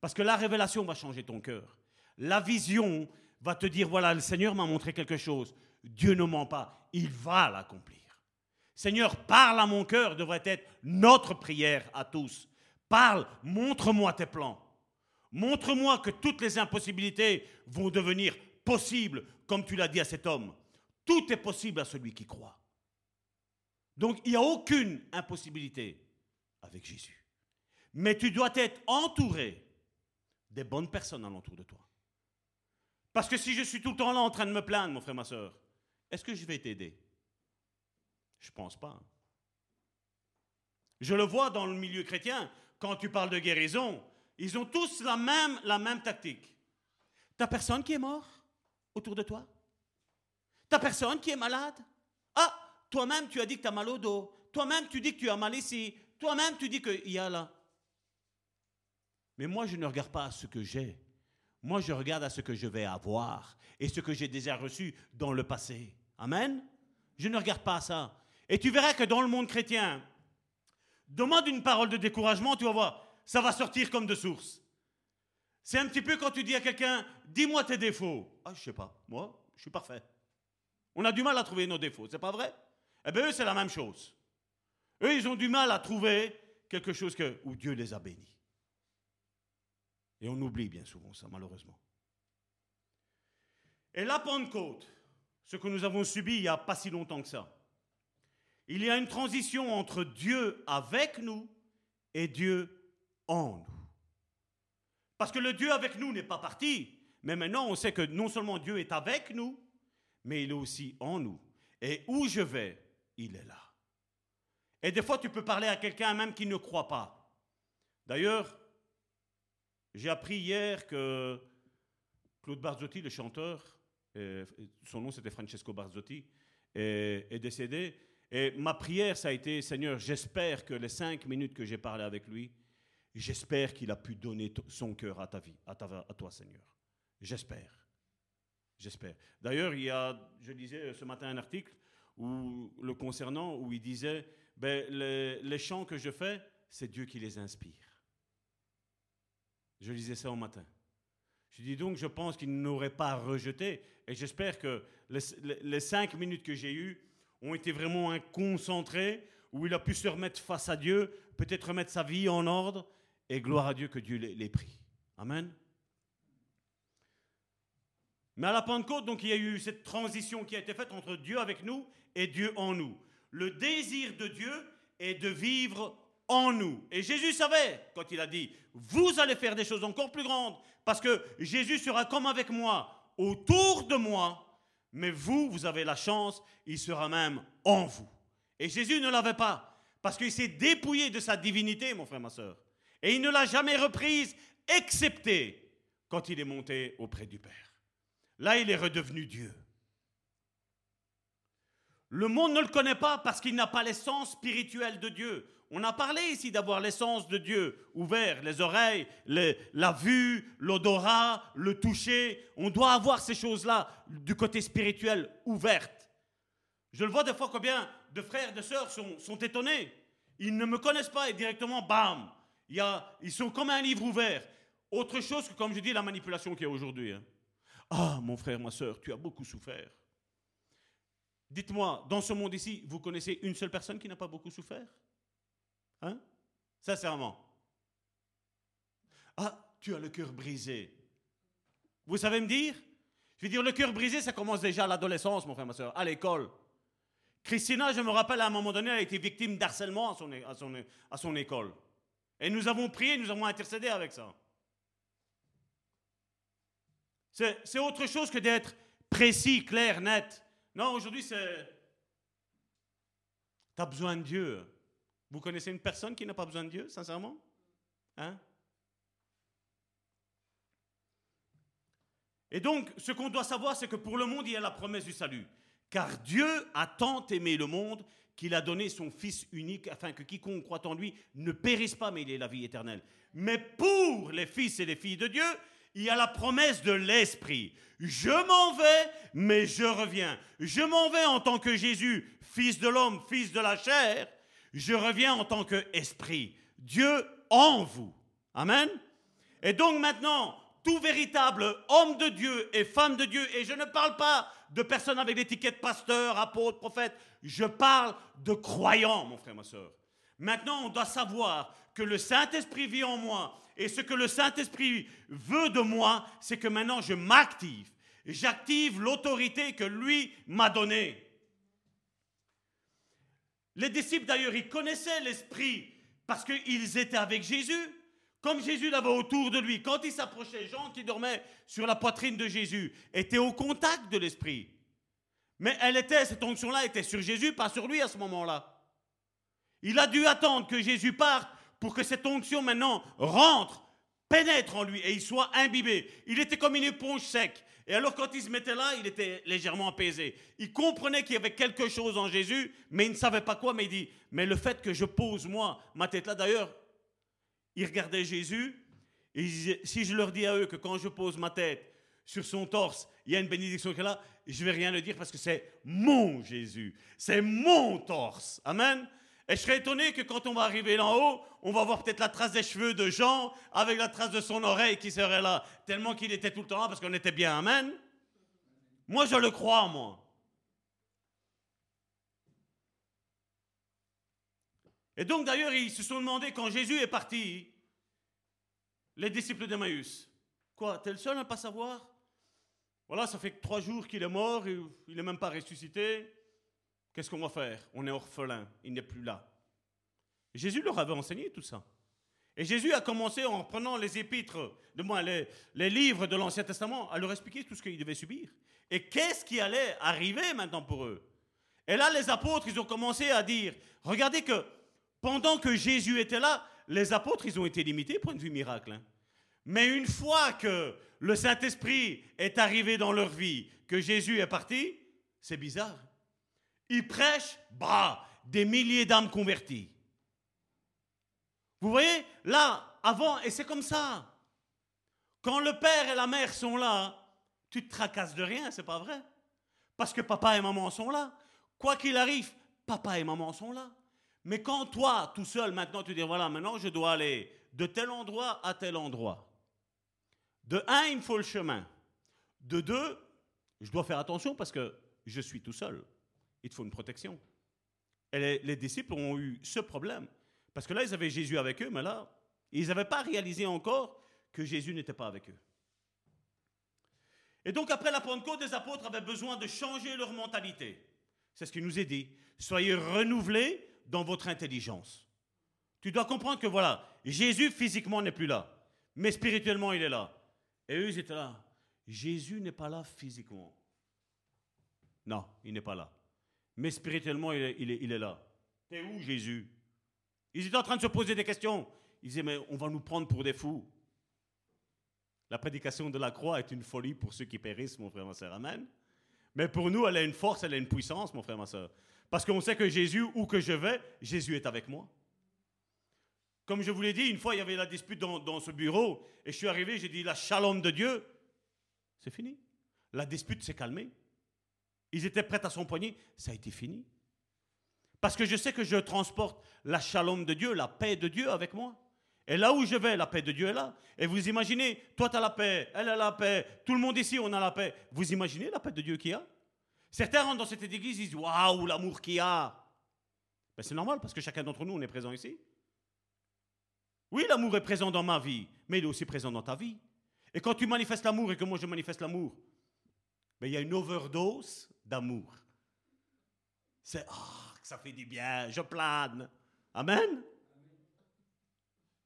Parce que la révélation va changer ton cœur. La vision va te dire, voilà, le Seigneur m'a montré quelque chose. Dieu ne ment pas, il va l'accomplir. Seigneur, parle à mon cœur devrait être notre prière à tous. Parle, montre-moi tes plans. Montre-moi que toutes les impossibilités vont devenir possibles, comme tu l'as dit à cet homme. Tout est possible à celui qui croit. Donc il n'y a aucune impossibilité avec Jésus. Mais tu dois être entouré des bonnes personnes alentour de toi. Parce que si je suis tout le temps là en train de me plaindre, mon frère, ma soeur, est-ce que je vais t'aider? Je ne pense pas. Je le vois dans le milieu chrétien, quand tu parles de guérison, ils ont tous la même, la même tactique. T'as personne qui est mort autour de toi? T'as personne qui est malade? Ah, toi-même tu as dit que tu as mal au dos. Toi-même tu dis que tu as mal ici. Toi-même tu dis qu'il y a là. Mais moi, je ne regarde pas à ce que j'ai. Moi, je regarde à ce que je vais avoir et ce que j'ai déjà reçu dans le passé. Amen. Je ne regarde pas à ça. Et tu verras que dans le monde chrétien, demande une parole de découragement, tu vas voir, ça va sortir comme de source. C'est un petit peu quand tu dis à quelqu'un, dis-moi tes défauts. Ah, je sais pas, moi, je suis parfait. On a du mal à trouver nos défauts, c'est pas vrai? Eh bien, eux, c'est la même chose. Eux, ils ont du mal à trouver quelque chose que, où Dieu les a bénis. Et on oublie bien souvent ça, malheureusement. Et la Pentecôte, ce que nous avons subi il n'y a pas si longtemps que ça, Il y a une transition entre Dieu avec nous et Dieu en nous. Parce que le Dieu avec nous n'est pas parti, mais maintenant on sait que non seulement Dieu est avec nous, mais il est aussi en nous. Et où je vais, il est là. Et des fois, tu peux parler à quelqu'un même qui ne croit pas. D'ailleurs, j'ai appris hier que Claude Barzotti, le chanteur, son nom c'était Francesco Barzotti, est, décédé. Et ma prière, ça a été, Seigneur, j'espère que les cinq minutes que j'ai parlé avec lui, j'espère qu'il a pu donner son cœur à ta vie, à, toi, Seigneur. J'espère. J'espère. D'ailleurs, il y a, je lisais ce matin un article où, le concernant où il disait ben, les, chants que je fais, c'est Dieu qui les inspire. Je lisais ça au matin. Je dis donc, je pense qu'il n'aurait pas rejeté, et j'espère que les, cinq minutes que j'ai eues ont été vraiment un concentré, où il a pu se remettre face à Dieu, peut-être remettre sa vie en ordre, et gloire à Dieu que Dieu l'ait pris. Amen. Mais à la Pentecôte, donc, il y a eu cette transition qui a été faite entre Dieu avec nous et Dieu en nous. Le désir de Dieu est de vivre en nous. Et Jésus savait, quand il a dit, vous allez faire des choses encore plus grandes, parce que Jésus sera comme avec moi, autour de moi, mais vous, vous avez la chance, il sera même en vous. Et Jésus ne l'avait pas, parce qu'il s'est dépouillé de sa divinité, mon frère, ma soeur. Et il ne l'a jamais reprise, excepté quand il est monté auprès du Père. Là, il est redevenu Dieu. Le monde ne le connaît pas parce qu'il n'a pas l'essence spirituelle de Dieu. On a parlé ici d'avoir l'essence de Dieu ouvert, les oreilles, la vue, l'odorat, le toucher. On doit avoir ces choses-là du côté spirituel ouvertes. Je le vois des fois combien de frères et de sœurs sont, étonnés. Ils ne me connaissent pas et directement, bam, ils sont comme un livre ouvert. Autre chose que, comme je dis, la manipulation qu'il y a aujourd'hui. Hein. Ah, mon frère, ma soeur, tu as beaucoup souffert. Dites-moi, dans ce monde ici, vous connaissez une seule personne qui n'a pas beaucoup souffert? Hein? Sincèrement. Ah, tu as le cœur brisé. Vous savez me dire? Je veux dire, le cœur brisé, ça commence déjà à l'adolescence, mon frère, ma soeur, à l'école. Christina, je me rappelle, à un moment donné, elle a été victime d'harcèlement à son, à, son, à son école. Et nous avons prié, nous avons intercédé avec ça. C'est autre chose que d'être précis, clair, net. Non, aujourd'hui, c'est... Tu as besoin de Dieu. Vous connaissez une personne qui n'a pas besoin de Dieu, sincèrement? Hein? Et donc, ce qu'on doit savoir, c'est que pour le monde, il y a la promesse du salut. Car Dieu a tant aimé le monde qu'il a donné son Fils unique afin que quiconque croit en lui ne périsse pas, mais il ait la vie éternelle. Mais pour les fils et les filles de Dieu, il y a la promesse de l'Esprit. Je m'en vais, mais je reviens. Je m'en vais en tant que Jésus, fils de l'homme, fils de la chair. Je reviens en tant qu'Esprit. Dieu en vous. Amen. Et donc maintenant, tout véritable homme de Dieu et femme de Dieu, et je ne parle pas de personnes avec l'étiquette pasteur, apôtre, prophète, je parle de croyants, mon frère, ma soeur. Maintenant, on doit savoir que le Saint-Esprit vit en moi et ce que le Saint-Esprit veut de moi, c'est que maintenant je m'active. J'active l'autorité que lui m'a donnée. Les disciples d'ailleurs, ils connaissaient l'Esprit parce qu'ils étaient avec Jésus. Comme Jésus l'avait autour de lui, quand il s'approchait, Jean qui dormait sur la poitrine de Jésus était au contact de l'Esprit. Mais elle était, cette onction-là était sur Jésus, pas sur lui à ce moment-là. Il a dû attendre que Jésus parte pour que cette onction maintenant rentre, pénètre en lui et il soit imbibé. Il était comme une éponge sec. Et alors quand il se mettait là, il était légèrement apaisé. Il comprenait qu'il y avait quelque chose en Jésus, mais il ne savait pas quoi, mais il dit, mais le fait que je pose moi ma tête là, d'ailleurs, il regardait Jésus, et si je leur dis à eux que quand je pose ma tête sur son torse, il y a une bénédiction qui est là, je vais rien le dire parce que c'est mon Jésus, c'est mon torse. Amen. Et je serais étonné que quand on va arriver là haut, on va voir peut-être la trace des cheveux de Jean avec la trace de son oreille qui serait là, tellement qu'il était tout le temps là parce qu'on était bien. Amen. Moi, je le crois, moi. Et donc, d'ailleurs, ils se sont demandé quand Jésus est parti, les disciples d'Emmaüs, quoi, t'es le seul à ne pas savoir? Voilà, ça fait trois jours qu'il est mort, il n'est même pas ressuscité. Qu'est-ce qu'on va faire? On est orphelin, il n'est plus là. Jésus leur avait enseigné tout ça. Et Jésus a commencé en prenant les épîtres, de moi, les, livres de l'Ancien Testament, à leur expliquer tout ce qu'ils devaient subir. Et qu'est-ce qui allait arriver maintenant pour eux? Et là, les apôtres, ils ont commencé à dire, regardez que pendant que Jésus était là, les apôtres, ils ont été limités, point de vue miracle. Hein. Mais une fois que le Saint-Esprit est arrivé dans leur vie, que Jésus est parti, c'est bizarre. Ils prêchent, bah, des milliers d'âmes converties. Vous voyez, là, avant, et c'est comme ça. Quand le père et la mère sont là, tu te tracasses de rien, c'est pas vrai. Parce que papa et maman sont là. Quoi qu'il arrive, papa et maman sont là. Mais quand toi, tout seul, maintenant, tu dis, voilà, maintenant, je dois aller de tel endroit à tel endroit. De un, il me faut le chemin. De deux, je dois faire attention parce que je suis tout seul. Il te faut une protection. Et les, les disciples ont eu ce problème. Parce que là, ils avaient Jésus avec eux, mais là, ils n'avaient pas réalisé encore que Jésus n'était pas avec eux. Et donc, après la Pentecôte, les apôtres avaient besoin de changer leur mentalité. C'est ce qu'il nous est dit. Soyez renouvelés dans votre intelligence. Tu dois comprendre que voilà, Jésus physiquement n'est plus là, mais spirituellement il est là. Et eux, ils étaient là. Jésus n'est pas là physiquement. Non, il n'est pas là. Mais spirituellement, il est, là. T'es où Jésus? Ils étaient en train de se poser des questions. Ils disaient, mais on va nous prendre pour des fous. La prédication de la croix est une folie pour ceux qui périssent, mon frère, ma soeur. Amen. Mais pour nous, elle a une force, elle a une puissance, mon frère, ma soeur. Parce qu'on sait que Jésus, où que je vais, Jésus est avec moi. Comme je vous l'ai dit, une fois, il y avait la dispute dans, dans ce bureau, et je suis arrivé, j'ai dit, la shalom de Dieu, c'est fini. La dispute s'est calmée. Ils étaient prêts à s'empoigner, ça a été fini. Parce que je sais que je transporte la shalom de Dieu, la paix de Dieu avec moi. Et là où je vais, la paix de Dieu est là. Et vous imaginez, toi tu as la paix, elle a la paix, tout le monde ici on a la paix. Vous imaginez la paix de Dieu qu'il y a? Certains rentrent dans cette église, ils disent Waouh, l'amour qu'il y a ben, C'est normal parce que chacun d'entre nous, on est présent ici. Oui, l'amour est présent dans ma vie, mais il est aussi présent dans ta vie. Et quand tu manifestes l'amour et que moi je manifeste l'amour, ben, il y a une overdose d'amour. C'est ah, ça fait du bien, je plane. Amen.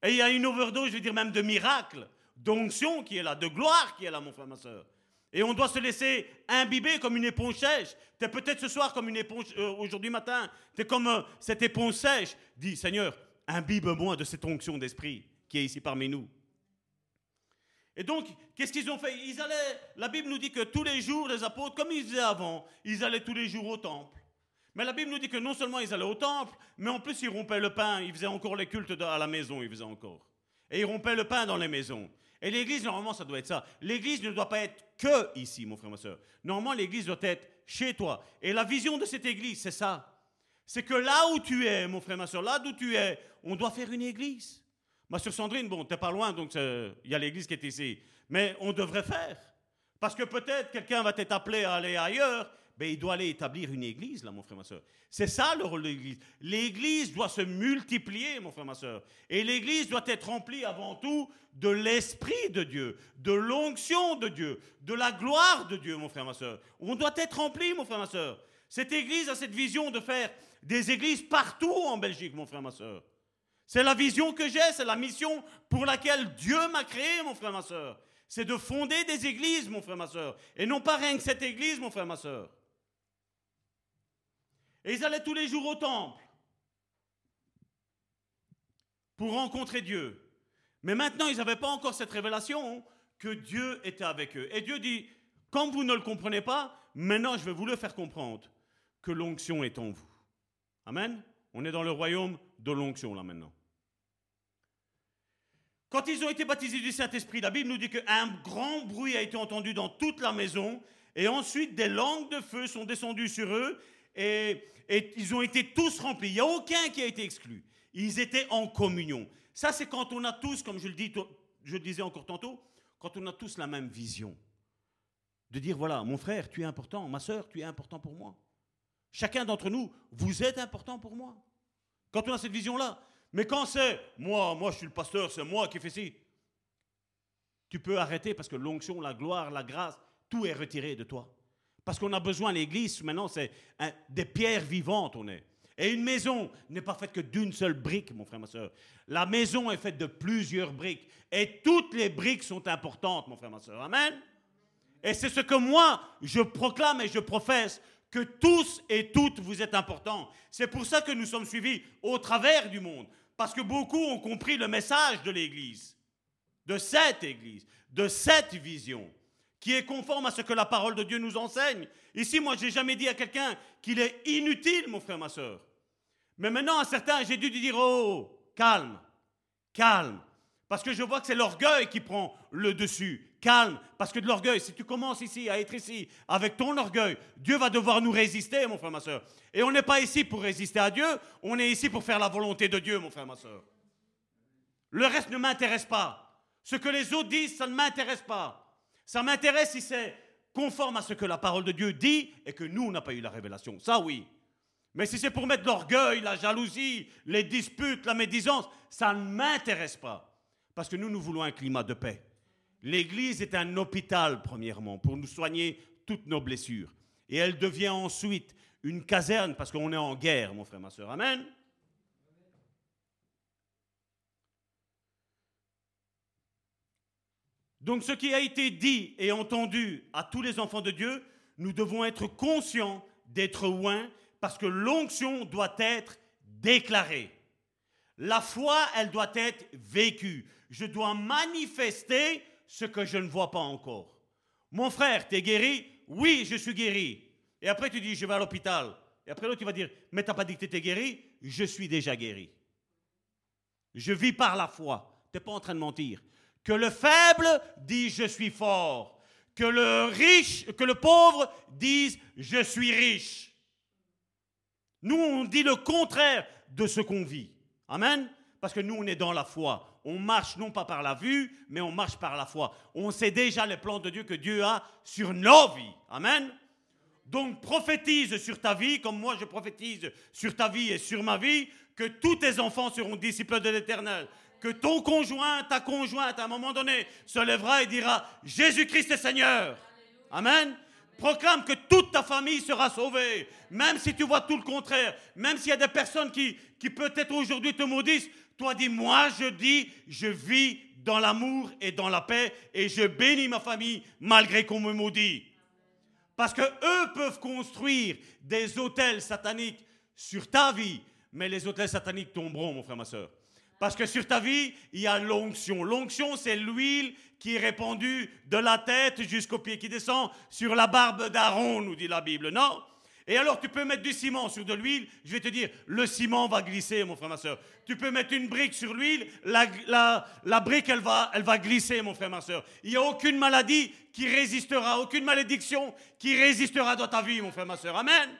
Et il y a une overdose, je veux dire même de miracle, d'onction qui est là, de gloire qui est là, mon frère, ma soeur. Et on doit se laisser imbiber comme une éponge sèche. Tu es peut-être ce soir comme une éponge, euh, aujourd'hui matin, tu es comme euh, cette éponge sèche. Dis, Seigneur, imbibe-moi de cette onction d'esprit qui est ici parmi nous. Et donc, qu'est-ce qu'ils ont fait? Ils allaient, la Bible nous dit que tous les jours, les apôtres, comme ils faisaient avant, ils allaient tous les jours au temple. Mais la Bible nous dit que non seulement ils allaient au temple, mais en plus ils rompaient le pain, ils faisaient encore les cultes à la maison, ils faisaient encore. Et ils rompaient le pain dans les maisons. Et l'église, normalement, ça doit être ça. L'église ne doit pas être que ici, mon frère, ma soeur. Normalement, l'église doit être chez toi. Et la vision de cette église, c'est ça. C'est que là où tu es, mon frère, ma soeur, là où tu es, on doit faire une église. Ma soeur Sandrine, bon, t'es pas loin, donc il y a l'église qui est ici. Mais on devrait faire. Parce que peut-être quelqu'un va t'être appelé à aller ailleurs ben, il doit aller établir une église, là, mon frère, ma soeur. C'est ça le rôle de l'église. L'église doit se multiplier, mon frère, ma soeur. Et l'église doit être remplie avant tout de l'esprit de Dieu, de l'onction de Dieu, de la gloire de Dieu, mon frère, ma soeur. On doit être rempli, mon frère, ma soeur. Cette église a cette vision de faire des églises partout en Belgique, mon frère, ma soeur. C'est la vision que j'ai, c'est la mission pour laquelle Dieu m'a créé, mon frère, ma soeur. C'est de fonder des églises, mon frère, ma soeur. Et non pas rien que cette église, mon frère, ma soeur. Et ils allaient tous les jours au temple pour rencontrer Dieu. Mais maintenant, ils n'avaient pas encore cette révélation que Dieu était avec eux. Et Dieu dit, quand vous ne le comprenez pas, maintenant je vais vous le faire comprendre, que l'onction est en vous. Amen. On est dans le royaume de l'onction là maintenant. Quand ils ont été baptisés du Saint-Esprit, la Bible nous dit qu'un grand bruit a été entendu dans toute la maison, et ensuite des langues de feu sont descendues sur eux, et, ils ont été tous remplis. Il n'y a aucun qui a été exclu. Ils étaient en communion. Ça, c'est quand on a tous, comme je je le disais encore tantôt, quand on a tous la même vision. De dire, voilà, mon frère, tu es important, ma soeur, tu es important pour moi. Chacun d'entre nous, vous êtes important pour moi. Quand on a cette vision-là. Mais quand c'est, moi, moi je suis le pasteur, c'est moi qui fais ci, tu peux arrêter parce que l'onction, la gloire, la grâce, tout est retiré de toi. Parce qu'on a besoin, l'église, maintenant, c'est des pierres vivantes, on est. Et une maison n'est pas faite que d'une seule brique, mon frère, ma soeur. La maison est faite de plusieurs briques. Et toutes les briques sont importantes, mon frère, ma soeur. Amen. Et c'est ce que moi, je proclame et je professe, que tous et toutes vous êtes importants. C'est pour ça que nous sommes suivis au travers du monde. Parce que beaucoup ont compris le message de l'Église, de cette Église, de cette vision, qui est conforme à ce que la parole de Dieu nous enseigne. Ici, moi, je n'ai jamais dit à quelqu'un qu'il est inutile, mon frère, ma soeur. Mais maintenant, à certains, j'ai dû dire, oh, calme, calme. Parce que je vois que c'est l'orgueil qui prend le dessus. Calme, parce que de l'orgueil, si tu commences ici à être ici avec ton orgueil, Dieu va devoir nous résister, mon frère, ma soeur. Et on n'est pas ici pour résister à Dieu, on est ici pour faire la volonté de Dieu, mon frère, ma soeur. Le reste ne m'intéresse pas. Ce que les autres disent, ça ne m'intéresse pas. Ça m'intéresse si c'est conforme à ce que la parole de Dieu dit et que nous, on n'a pas eu la révélation. Ça, oui. Mais si c'est pour mettre l'orgueil, la jalousie, les disputes, la médisance, ça ne m'intéresse pas. Parce que nous, nous voulons un climat de paix. L'Église est un hôpital, premièrement, pour nous soigner toutes nos blessures. Et elle devient ensuite une caserne parce qu'on est en guerre, mon frère, ma soeur. Amen. Donc ce qui a été dit et entendu à tous les enfants de Dieu, nous devons être conscients d'être loin parce que l'onction doit être déclarée. La foi, elle doit être vécue. Je dois manifester ce que je ne vois pas encore. Mon frère, tu es guéri? Oui, je suis guéri. Et après, tu dis, je vais à l'hôpital. Et après, l'autre, tu vas dire, mais tu n'as pas dit que tu étais guéri? Je suis déjà guéri. Je vis par la foi. Tu n'es pas en train de mentir. Que le faible dise, je suis fort. Que le riche, que le pauvre dise, je suis riche. Nous, on dit le contraire de ce qu'on vit. Amen? Parce que nous, on est dans la foi. On marche non pas par la vue, mais on marche par la foi. On sait déjà les plans de Dieu que Dieu a sur nos vies. Amen. Donc prophétise sur ta vie, comme moi je prophétise sur ta vie et sur ma vie, que tous tes enfants seront disciples de l'Éternel. Que ton conjoint, ta conjointe, à un moment donné, se lèvera et dira Jésus-Christ est Seigneur. Amen. Proclame que toute ta famille sera sauvée, même si tu vois tout le contraire, même s'il y a des personnes qui, qui peut-être aujourd'hui te maudissent. Toi dis, moi je dis, je vis dans l'amour et dans la paix et je bénis ma famille malgré qu'on me maudit. Parce que eux peuvent construire des hôtels sataniques sur ta vie, mais les hôtels sataniques tomberont, mon frère, ma soeur. Parce que sur ta vie, il y a l'onction. L'onction, c'est l'huile qui est répandue de la tête jusqu'aux pieds, qui descend sur la barbe d'Aaron, nous dit la Bible. Non et alors tu peux mettre du ciment sur de l'huile, je vais te dire, le ciment va glisser, mon frère, ma soeur. Tu peux mettre une brique sur l'huile, la, la, brique, elle va, elle va glisser, mon frère, ma soeur. Il n'y a aucune maladie qui résistera, aucune malédiction qui résistera dans ta vie, mon frère, ma soeur. Amen.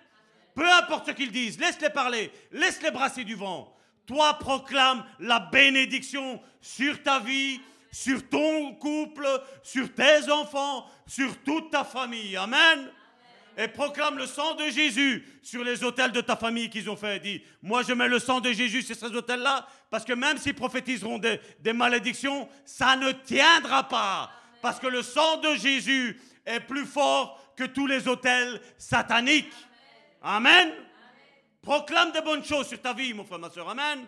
Peu importe ce qu'ils disent, laisse-les parler, laisse-les brasser du vent. Toi, proclame la bénédiction sur ta vie, sur ton couple, sur tes enfants, sur toute ta famille. Amen. Et proclame le sang de Jésus sur les hôtels de ta famille qu'ils ont fait. Dis, moi je mets le sang de Jésus sur ces hôtels-là, parce que même s'ils prophétiseront des, malédictions, ça ne tiendra pas. Parce que le sang de Jésus est plus fort que tous les hôtels sataniques. Amen. Proclame des bonnes choses sur ta vie, mon frère, ma soeur. Amen.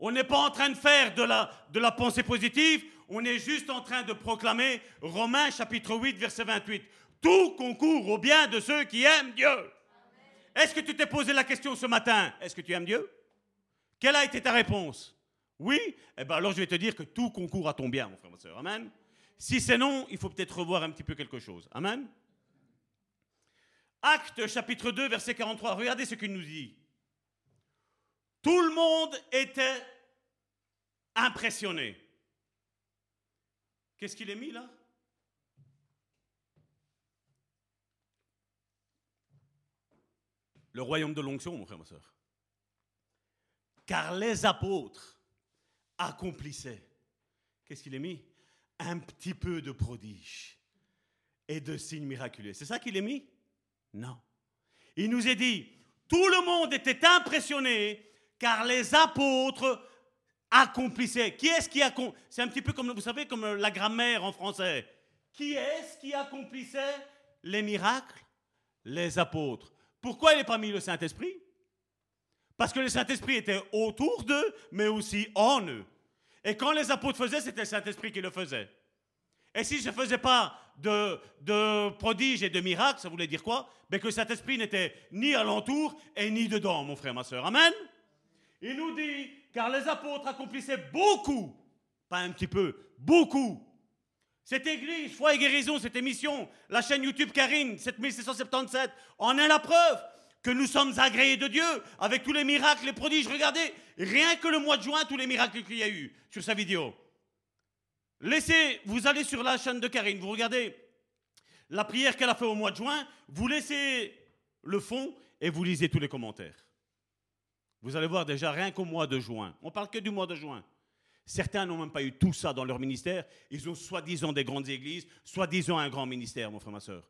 On n'est pas en train de faire de la, de la pensée positive, on est juste en train de proclamer Romains chapitre 8, verset 28. Tout concourt au bien de ceux qui aiment Dieu. Est-ce que tu t'es posé la question ce matin? Est-ce que tu aimes Dieu? Quelle a été ta réponse? Oui? Eh bien alors je vais te dire que tout concourt à ton bien, mon frère, ma soeur. Amen. Si c'est non, il faut peut-être revoir un petit peu quelque chose. Amen. Acte chapitre 2, verset 43. Regardez ce qu'il nous dit. Tout le monde était impressionné. Qu'est-ce qu'il est mis là? Le royaume de l'onction, mon frère, ma soeur. Car les apôtres accomplissaient. Qu'est-ce qu'il est mis? Un petit peu de prodige et de signes miraculeux. C'est ça qu'il est mis? Non. Il nous est dit, tout le monde était impressionné car les apôtres accomplissaient. Qui est-ce qui accomplit C'est un petit peu comme, vous savez, comme la grammaire en français. Qui est-ce qui accomplissait les miracles? Les apôtres. Pourquoi il n'est pas mis le Saint-Esprit? Parce que le Saint-Esprit était autour d'eux, mais aussi en eux. Et quand les apôtres faisaient, c'était le Saint-Esprit qui le faisait. Et si je ne faisais pas de, prodiges et de miracles, ça voulait dire quoi? Ben Que le Saint-Esprit n'était ni alentour et ni dedans, mon frère, ma soeur. Amen? Il nous dit, car les apôtres accomplissaient beaucoup, pas un petit peu, beaucoup. Cette église, foi et guérison, cette émission, la chaîne YouTube Karine, 7677, en est la preuve que nous sommes agréés de Dieu avec tous les miracles, les prodiges. Regardez, rien que le mois de juin, tous les miracles qu'il y a eu sur sa vidéo. Laissez, vous allez sur la chaîne de Karine, vous regardez la prière qu'elle a fait au mois de juin, vous laissez le fond et vous lisez tous les commentaires. Vous allez voir déjà rien qu'au mois de juin. On parle que du mois de juin. Certains n'ont même pas eu tout ça dans leur ministère. Ils ont soi-disant des grandes églises, soi-disant un grand ministère, mon frère, ma soeur.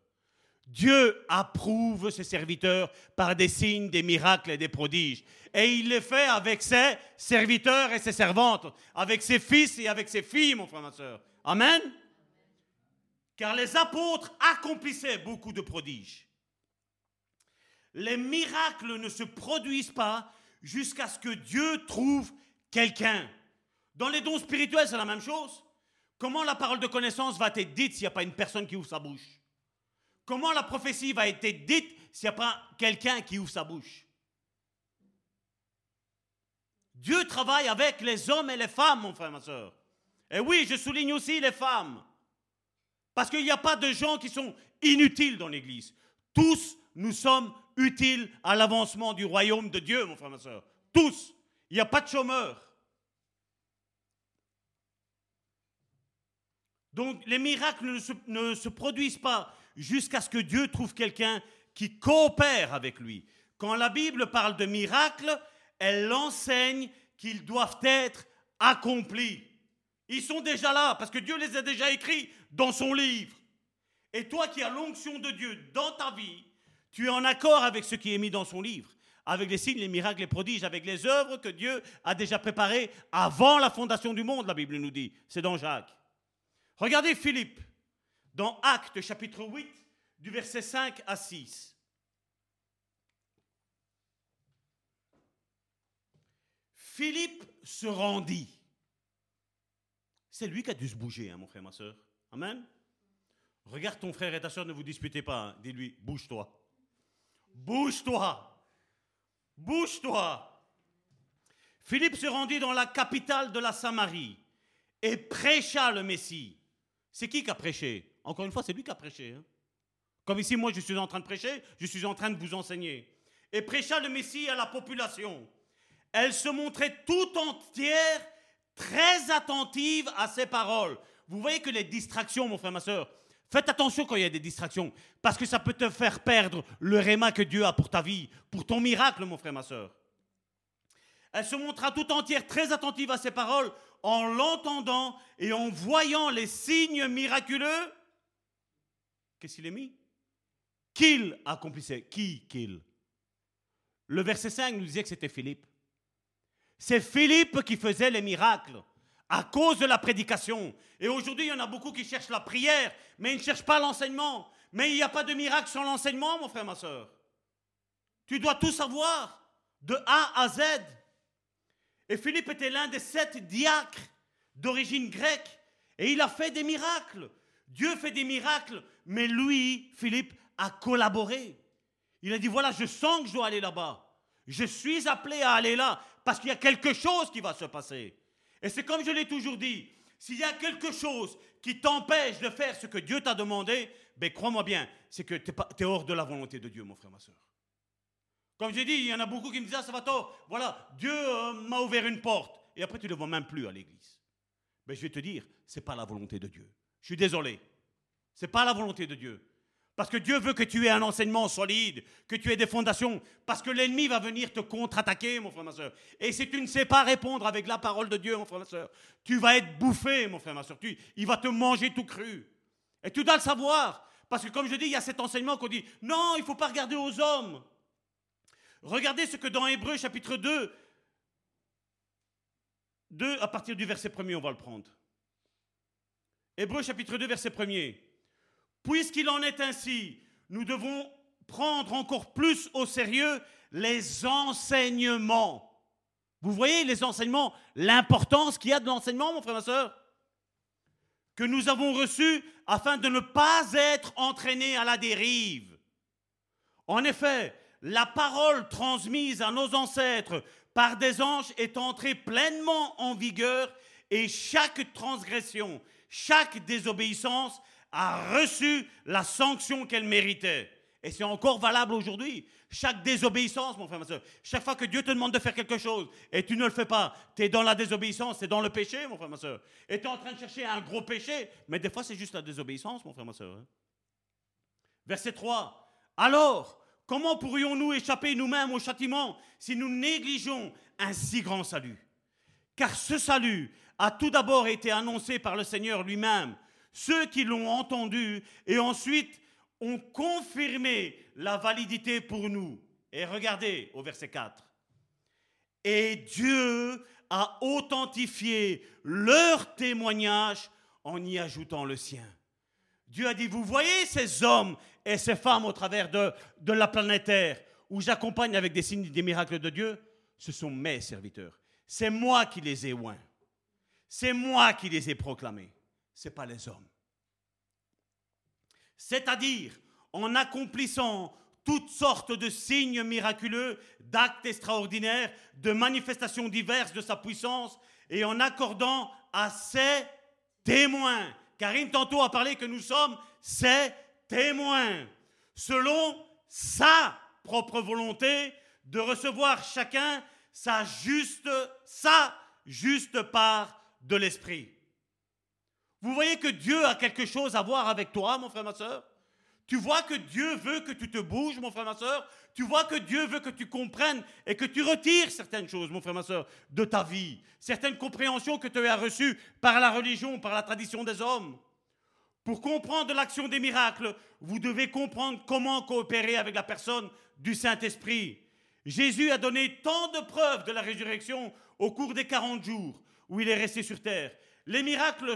Dieu approuve ses serviteurs par des signes, des miracles et des prodiges. Et il les fait avec ses serviteurs et ses servantes, avec ses fils et avec ses filles, mon frère, ma soeur. Amen. Car les apôtres accomplissaient beaucoup de prodiges. Les miracles ne se produisent pas jusqu'à ce que Dieu trouve quelqu'un. Dans les dons spirituels, c'est la même chose. Comment la parole de connaissance va être dite s'il n'y a pas une personne qui ouvre sa bouche? Comment la prophétie va être dite s'il n'y a pas quelqu'un qui ouvre sa bouche? Dieu travaille avec les hommes et les femmes, mon frère, ma soeur. Et oui, je souligne aussi les femmes. Parce qu'il n'y a pas de gens qui sont inutiles dans l'Église. Tous, nous sommes utiles à l'avancement du royaume de Dieu, mon frère, ma soeur. Tous. Il n'y a pas de chômeurs. Donc les miracles ne se, produisent pas jusqu'à ce que Dieu trouve quelqu'un qui coopère avec lui. Quand la Bible parle de miracles, elle enseigne qu'ils doivent être accomplis. Ils sont déjà là, parce que Dieu les a déjà écrits dans son livre. Et toi qui as l'onction de Dieu dans ta vie, tu es en accord avec ce qui est mis dans son livre, avec les signes, les miracles, les prodiges, avec les œuvres que Dieu a déjà préparées avant la fondation du monde, la Bible nous dit. C'est dans Jacques. Regardez Philippe dans Actes chapitre 8, du verset 5 à 6. Philippe se rendit. C'est lui qui a dû se bouger, hein, mon frère, ma soeur. Amen. Regarde ton frère et ta soeur, ne vous disputez pas. Hein. Dis-lui, bouge-toi. Bouge-toi. Bouge-toi. Philippe se rendit dans la capitale de la Samarie et prêcha le Messie. C'est qui qui a prêché? Encore une fois, c'est lui qui a prêché. Hein. Comme ici, moi, je suis en train de prêcher, je suis en train de vous enseigner. Et prêcha le Messie à la population. Elle se montrait tout entière, très attentive à ses paroles. Vous voyez que les distractions, mon frère, ma soeur, faites attention quand il y a des distractions, parce que ça peut te faire perdre le réma que Dieu a pour ta vie, pour ton miracle, mon frère, ma soeur. Elle se montra tout entière, très attentive à ses paroles, en l'entendant et en voyant les signes miraculeux Qu'est-ce qu'il est mis? Qu'il accomplissait. Qui qu'il? Le verset 5 nous disait que c'était Philippe. C'est Philippe qui faisait les miracles à cause de la prédication. Et aujourd'hui, il y en a beaucoup qui cherchent la prière, mais ils ne cherchent pas l'enseignement. Mais il n'y a pas de miracle sans l'enseignement, mon frère, ma soeur. Tu dois tout savoir, de A à Z. Et Philippe était l'un des sept diacres d'origine grecque. Et il a fait des miracles. Dieu fait des miracles, mais lui, Philippe, a collaboré. Il a dit, voilà, je sens que je dois aller là-bas. Je suis appelé à aller là parce qu'il y a quelque chose qui va se passer. Et c'est comme je l'ai toujours dit, s'il y a quelque chose qui t'empêche de faire ce que Dieu t'a demandé, ben crois-moi bien, c'est que tu es, hors de la volonté de Dieu, mon frère, ma soeur. Comme j'ai dit, il y en a beaucoup qui me disent, ah, ça va tort, voilà, Dieu euh, m'a ouvert une porte. Et après, tu ne le vois même plus à l'église. Mais je vais te dire, ce n'est pas la volonté de Dieu. Je suis désolé. Ce n'est pas la volonté de Dieu. Parce que Dieu veut que tu aies un enseignement solide, que tu aies des fondations, parce que l'ennemi va venir te contre-attaquer, mon frère, ma soeur. Et si tu ne sais pas répondre avec la parole de Dieu, mon frère, ma soeur, tu vas être bouffé, mon frère, ma soeur. il va te manger tout cru. Et tu dois le savoir. Parce que comme je dis, il y a cet enseignement qu'on dit, non, il ne faut pas regarder aux hommes. Regardez ce que dans Hébreu chapitre 2, 2 à partir du verset 1 on va le prendre. Hébreu chapitre 2, verset 1 Puisqu'il en est ainsi, nous devons prendre encore plus au sérieux les enseignements. Vous voyez les enseignements, l'importance qu'il y a de l'enseignement, mon frère, ma soeur Que nous avons reçu afin de ne pas être entraînés à la dérive. En effet, la parole transmise à nos ancêtres par des anges est entrée pleinement en vigueur et chaque transgression, chaque désobéissance a reçu la sanction qu'elle méritait. Et c'est encore valable aujourd'hui. Chaque désobéissance, mon frère, ma soeur, chaque fois que Dieu te demande de faire quelque chose et tu ne le fais pas, tu es dans la désobéissance, c'est dans le péché, mon frère, ma soeur. Et tu es en train de chercher un gros péché, mais des fois c'est juste la désobéissance, mon frère, ma soeur. Hein. Verset 3. Alors, comment pourrions-nous échapper nous-mêmes au châtiment si nous négligeons un si grand salut? Car ce salut a tout d'abord été annoncé par le Seigneur lui-même. Ceux qui l'ont entendu et ensuite ont confirmé la validité pour nous. Et regardez au verset 4. Et Dieu a authentifié leur témoignage en y ajoutant le sien. Dieu a dit, vous voyez ces hommes et ces femmes au travers de, la planète Terre, où j'accompagne avec des signes des miracles de Dieu, ce sont mes serviteurs. C'est moi qui les ai oints. C'est moi qui les ai proclamés. Ce n'est pas les hommes c'est-à-dire en accomplissant toutes sortes de signes miraculeux, d'actes extraordinaires, de manifestations diverses de sa puissance, et en accordant à ses témoins. Karine tantôt a parlé que nous sommes ses témoins, selon sa propre volonté de recevoir chacun sa juste, sa juste part de l'esprit. Vous voyez que Dieu a quelque chose à voir avec toi, mon frère, ma soeur Tu vois que Dieu veut que tu te bouges, mon frère, ma soeur Tu vois que Dieu veut que tu comprennes et que tu retires certaines choses, mon frère, ma soeur, de ta vie. Certaines compréhensions que tu as reçues par la religion, par la tradition des hommes. Pour comprendre l'action des miracles, vous devez comprendre comment coopérer avec la personne du Saint-Esprit. Jésus a donné tant de preuves de la résurrection au cours des 40 jours où il est resté sur terre. Les miracles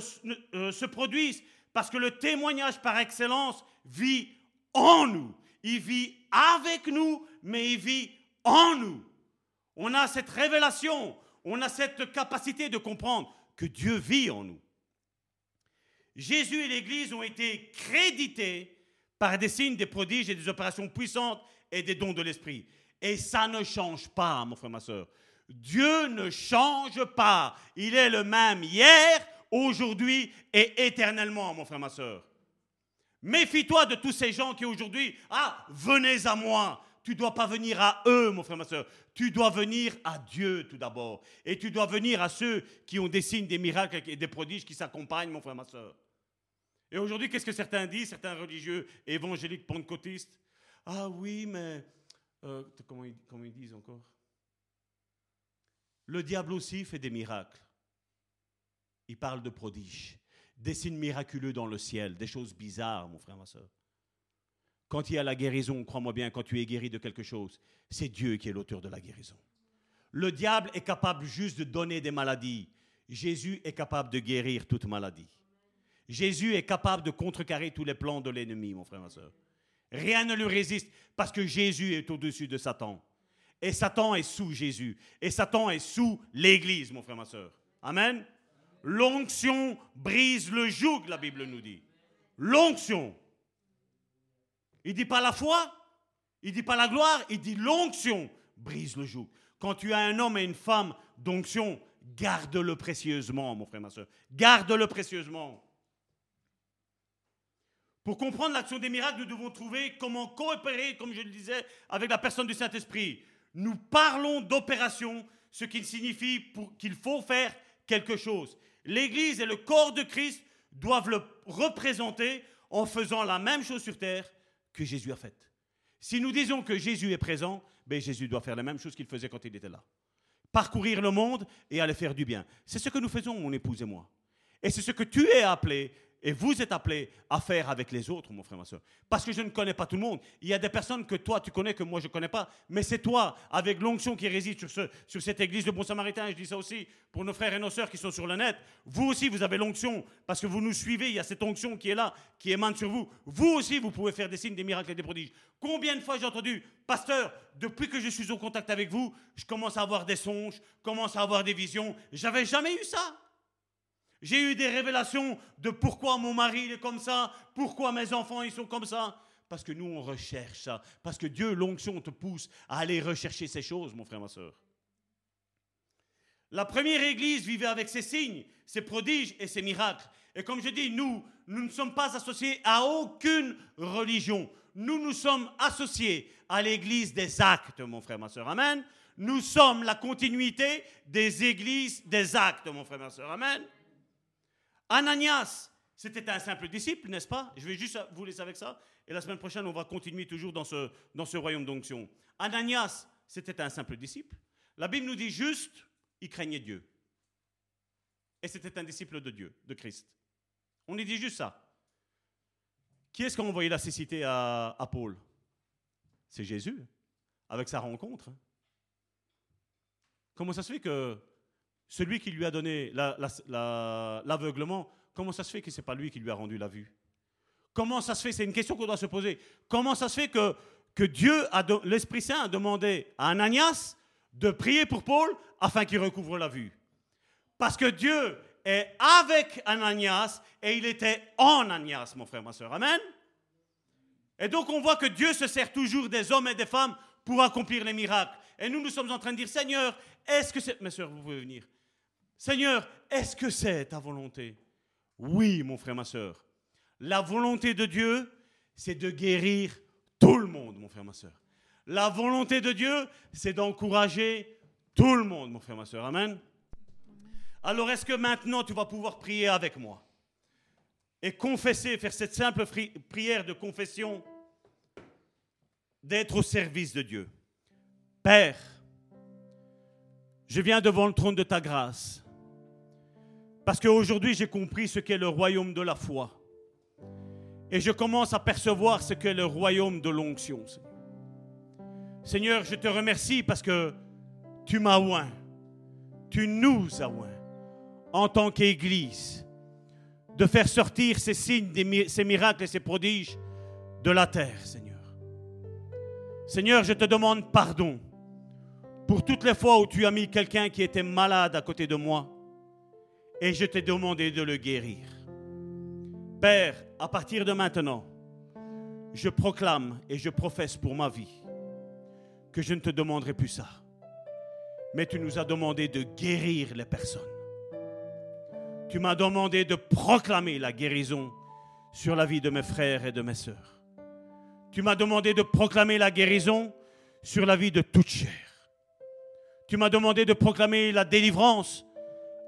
euh, se produisent parce que le témoignage par excellence vit en nous. Il vit avec nous, mais il vit en nous. On a cette révélation, on a cette capacité de comprendre que Dieu vit en nous. Jésus et l'Église ont été crédités par des signes, des prodiges et des opérations puissantes et des dons de l'Esprit. Et ça ne change pas, mon frère, ma soeur. Dieu ne change pas. Il est le même hier, aujourd'hui et éternellement, mon frère, ma soeur. Méfie-toi de tous ces gens qui aujourd'hui, ah, venez à moi. Tu ne dois pas venir à eux, mon frère, ma soeur. Tu dois venir à Dieu tout d'abord. Et tu dois venir à ceux qui ont des signes, des miracles et des prodiges qui s'accompagnent, mon frère, ma soeur. Et aujourd'hui, qu'est-ce que certains disent, certains religieux évangéliques pentecôtistes? Ah oui, mais... Euh, comment ils disent encore? Le diable aussi fait des miracles. Il parle de prodiges, des signes miraculeux dans le ciel, des choses bizarres, mon frère, ma soeur. Quand il y a la guérison, crois-moi bien, quand tu es guéri de quelque chose, c'est Dieu qui est l'auteur de la guérison. Le diable est capable juste de donner des maladies. Jésus est capable de guérir toute maladie. Jésus est capable de contrecarrer tous les plans de l'ennemi, mon frère, ma soeur. Rien ne lui résiste parce que Jésus est au-dessus de Satan. Et Satan est sous Jésus. Et Satan est sous l'Église, mon frère, ma soeur. Amen. L'onction brise le joug, la Bible nous dit. L'onction. Il dit pas la foi, il dit pas la gloire, il dit l'onction brise le joug. Quand tu as un homme et une femme d'onction, garde-le précieusement, mon frère, ma soeur. Garde-le précieusement. Pour comprendre l'action des miracles, nous devons trouver comment coopérer, comme je le disais, avec la personne du Saint-Esprit nous parlons d'opération, ce qui signifie qu'il faut faire quelque chose. L'Église et le corps de Christ doivent le représenter en faisant la même chose sur terre que Jésus a faite. Si nous disons que Jésus est présent, ben Jésus doit faire la même chose qu'il faisait quand il était là. Parcourir le monde et aller faire du bien. C'est ce que nous faisons, mon épouse et moi. Et c'est ce que tu es appelé et vous êtes appelés à faire avec les autres, mon frère, ma soeur. Parce que je ne connais pas tout le monde. Il y a des personnes que toi, tu connais, que moi, je ne connais pas. Mais c'est toi, avec l'onction qui réside sur, ce, sur cette église de Bon Samaritain, je dis ça aussi pour nos frères et nos sœurs qui sont sur le net. Vous aussi, vous avez l'onction, parce que vous nous suivez. Il y a cette onction qui est là, qui émane sur vous. Vous aussi, vous pouvez faire des signes, des miracles et des prodiges. Combien de fois j'ai entendu, pasteur, depuis que je suis au contact avec vous, je commence à avoir des songes, commence à avoir des visions. J'avais jamais eu ça. J'ai eu des révélations de pourquoi mon mari est comme ça, pourquoi mes enfants ils sont comme ça. Parce que nous, on recherche ça. Parce que Dieu, l'onction, te pousse à aller rechercher ces choses, mon frère, ma soeur. La première église vivait avec ses signes, ses prodiges et ses miracles. Et comme je dis, nous, nous ne sommes pas associés à aucune religion. Nous nous sommes associés à l'église des actes, mon frère, ma soeur. Amen. Nous sommes la continuité des églises des actes, mon frère, ma soeur. Amen. Ananias, c'était un simple disciple, n'est-ce pas? Je vais juste vous laisser avec ça. Et la semaine prochaine, on va continuer toujours dans ce, royaume d'onction. Ananias, c'était un simple disciple. La Bible nous dit juste, il craignait Dieu. Et c'était un disciple de Dieu, de Christ. On y dit juste ça. Qui est-ce qui a envoyé la cécité à, à Paul? C'est Jésus, avec sa rencontre. Comment ça se fait que celui qui lui a donné l'aveuglement, comment ça se fait que ce n'est pas lui qui lui a rendu la vue? Comment ça se fait? C'est une question qu'on doit se poser. Comment ça se fait que, que Dieu, l'Esprit Saint, a demandé à Ananias de prier pour Paul afin qu'il recouvre la vue? Parce que Dieu est avec Ananias et il était en Ananias, mon frère, ma soeur. Amen? Et donc on voit que Dieu se sert toujours des hommes et des femmes pour accomplir les miracles. Et nous, nous sommes en train de dire, Seigneur, est-ce que c'est... Mes soeurs, vous pouvez venir. Seigneur, est-ce que c'est ta volonté? Oui, mon frère, ma soeur. La volonté de Dieu, c'est de guérir tout le monde, mon frère, ma soeur. La volonté de Dieu, c'est d'encourager tout le monde, mon frère, ma soeur. Amen. Alors, est-ce que maintenant tu vas pouvoir prier avec moi? Et confesser, faire cette simple prière de confession d'être au service de Dieu Père, je viens devant le trône de ta grâce parce qu'aujourd'hui, j'ai compris ce qu'est le royaume de la foi. Et je commence à percevoir ce qu'est le royaume de l'onction. Seigneur, je te remercie parce que tu m'as oint. Tu nous as oint en tant qu'Église de faire sortir ces signes, ces miracles et ces prodiges de la terre, Seigneur. Seigneur, je te demande pardon pour toutes les fois où tu as mis quelqu'un qui était malade à côté de moi et je t'ai demandé de le guérir. Père, à partir de maintenant, je proclame et je professe pour ma vie que je ne te demanderai plus ça. Mais tu nous as demandé de guérir les personnes. Tu m'as demandé de proclamer la guérison sur la vie de mes frères et de mes sœurs. Tu m'as demandé de proclamer la guérison sur la vie de toute chair. Tu m'as demandé de proclamer la délivrance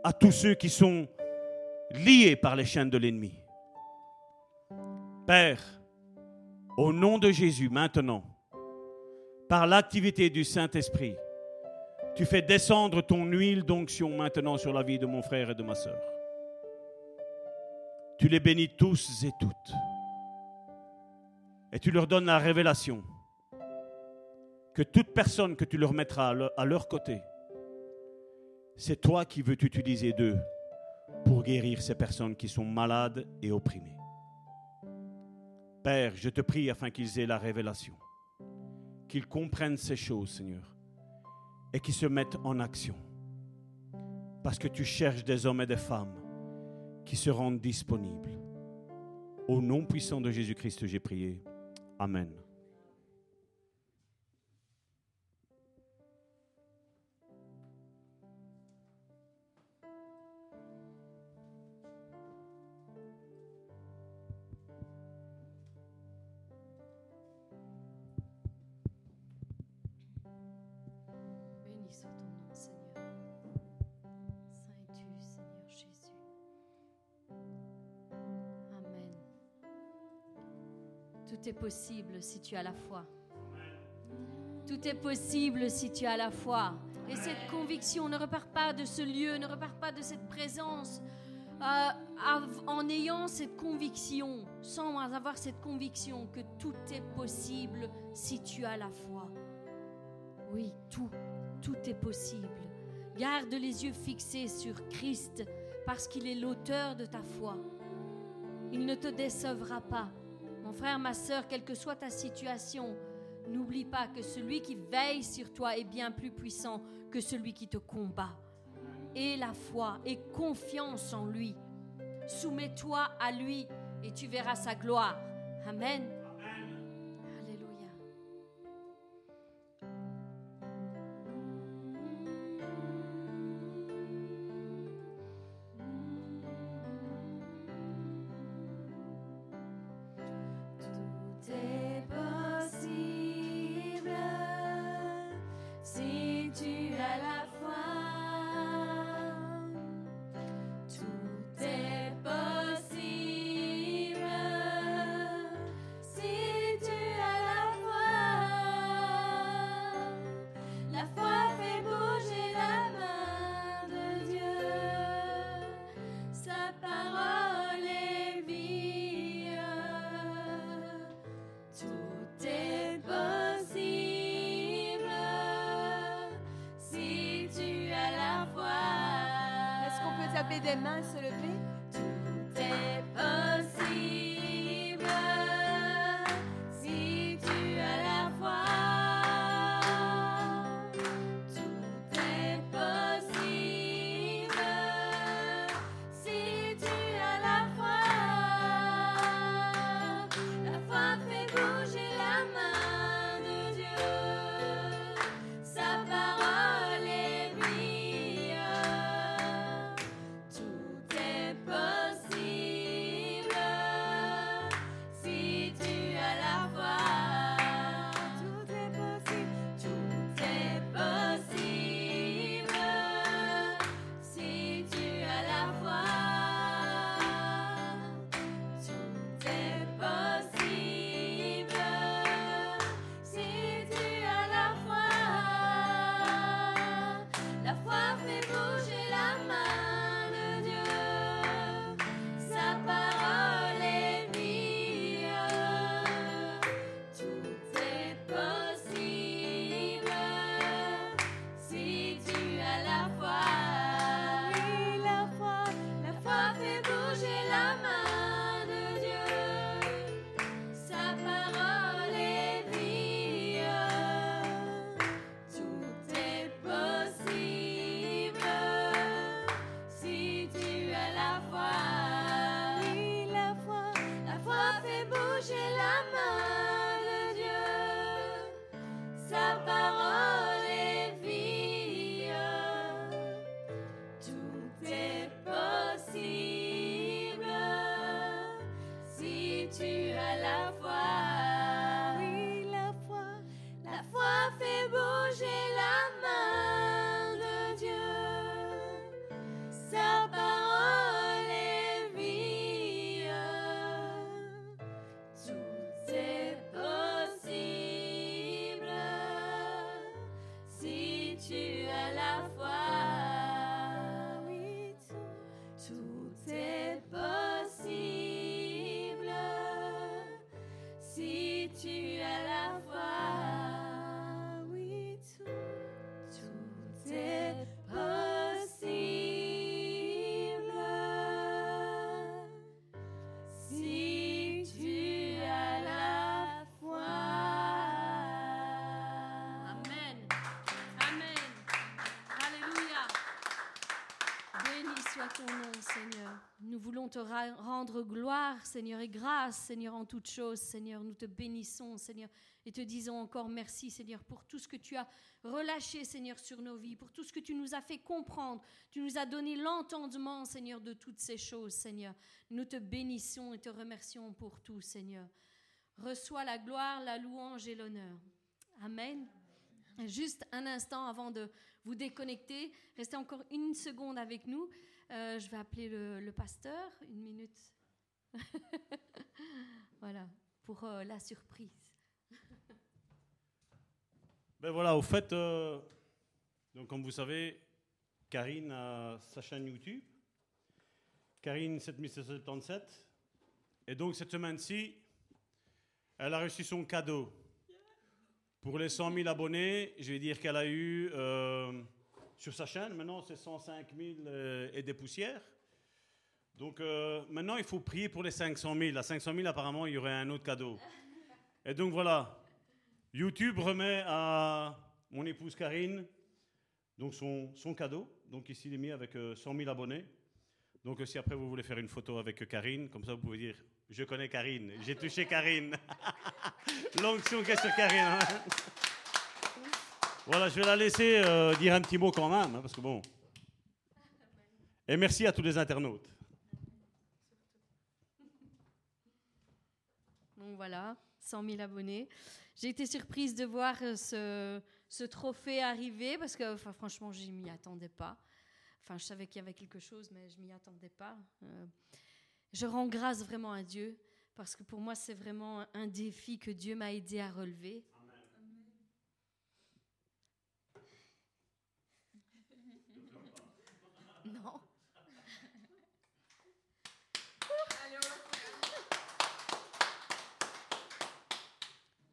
à tous ceux qui sont liés par les chaînes de l'ennemi. Père, au nom de Jésus, maintenant, par l'activité du Saint-Esprit, tu fais descendre ton huile d'onction maintenant sur la vie de mon frère et de ma soeur. Tu les bénis tous et toutes. Et tu leur donnes la révélation que toute personne que tu leur mettras à leur côté, c'est toi qui veux t'utiliser d'eux pour guérir ces personnes qui sont malades et opprimées. Père, je te prie afin qu'ils aient la révélation, qu'ils comprennent ces choses, Seigneur, et qu'ils se mettent en action. Parce que tu cherches des hommes et des femmes qui se rendent disponibles. Au nom puissant de Jésus-Christ, j'ai prié. Amen.
Possible si tu as la foi. Tout est possible si tu as la foi. Et cette conviction ne repart pas de ce lieu, ne repart pas de cette présence.
en ayant cette conviction, sans avoir cette conviction que tout est possible si tu as la foi. Oui, tout, tout est possible. Garde les yeux fixés sur Christ parce qu'il est l'auteur de ta foi. Il ne te décevra pas. Frère, ma soeur, quelle que soit ta situation, n'oublie pas que celui qui veille sur toi est bien plus puissant que celui qui te combat. Et la foi et confiance en lui. Soumets-toi à lui et tu verras sa gloire. Amen.
Te rendre gloire, Seigneur, et grâce, Seigneur, en toutes choses, Seigneur. Nous te bénissons, Seigneur, et te disons encore merci, Seigneur, pour tout ce que tu as relâché, Seigneur, sur nos vies, pour tout ce que tu nous as fait comprendre. Tu nous as donné l'entendement, Seigneur, de toutes ces choses, Seigneur. Nous te bénissons et te remercions pour tout, Seigneur. Reçois la gloire, la louange et l'honneur. Amen. Juste un instant avant de vous déconnecter, restez encore une seconde avec nous. Euh, je vais appeler le, pasteur, une minute. voilà, pour euh, la surprise.
ben voilà, au fait, euh, donc comme vous savez, Karine a sa chaîne YouTube Karine 7777. Et donc cette semaine-ci, elle a reçu son cadeau. Pour les 100 000 abonnés, je vais dire qu'elle a eu sur sa chaîne, maintenant c'est 105 000 euh, et des poussières. Donc euh, maintenant il faut prier pour les 500 000. À 500 000 apparemment il y aurait un autre cadeau. Et donc voilà, YouTube remet à mon épouse Karine donc son, son cadeau. Donc ici il est mis avec 100 000 abonnés. Donc si après vous voulez faire une photo avec Karine, comme ça vous pouvez dire je connais Karine, j'ai touché Karine. L'onction qui est sur Karine. Hein. Voilà, je vais la laisser euh, dire un petit mot quand même, hein, parce que bon. Et merci à tous les internautes.
Donc voilà, 100 000 abonnés. J'ai été surprise de voir euh, ce, trophée arriver parce que franchement, je m'y attendais pas. Enfin, je savais qu'il y avait quelque chose, mais je m'y attendais pas. Euh, je rends grâce vraiment à Dieu parce que pour moi, c'est vraiment un défi que Dieu m'a aidé à relever.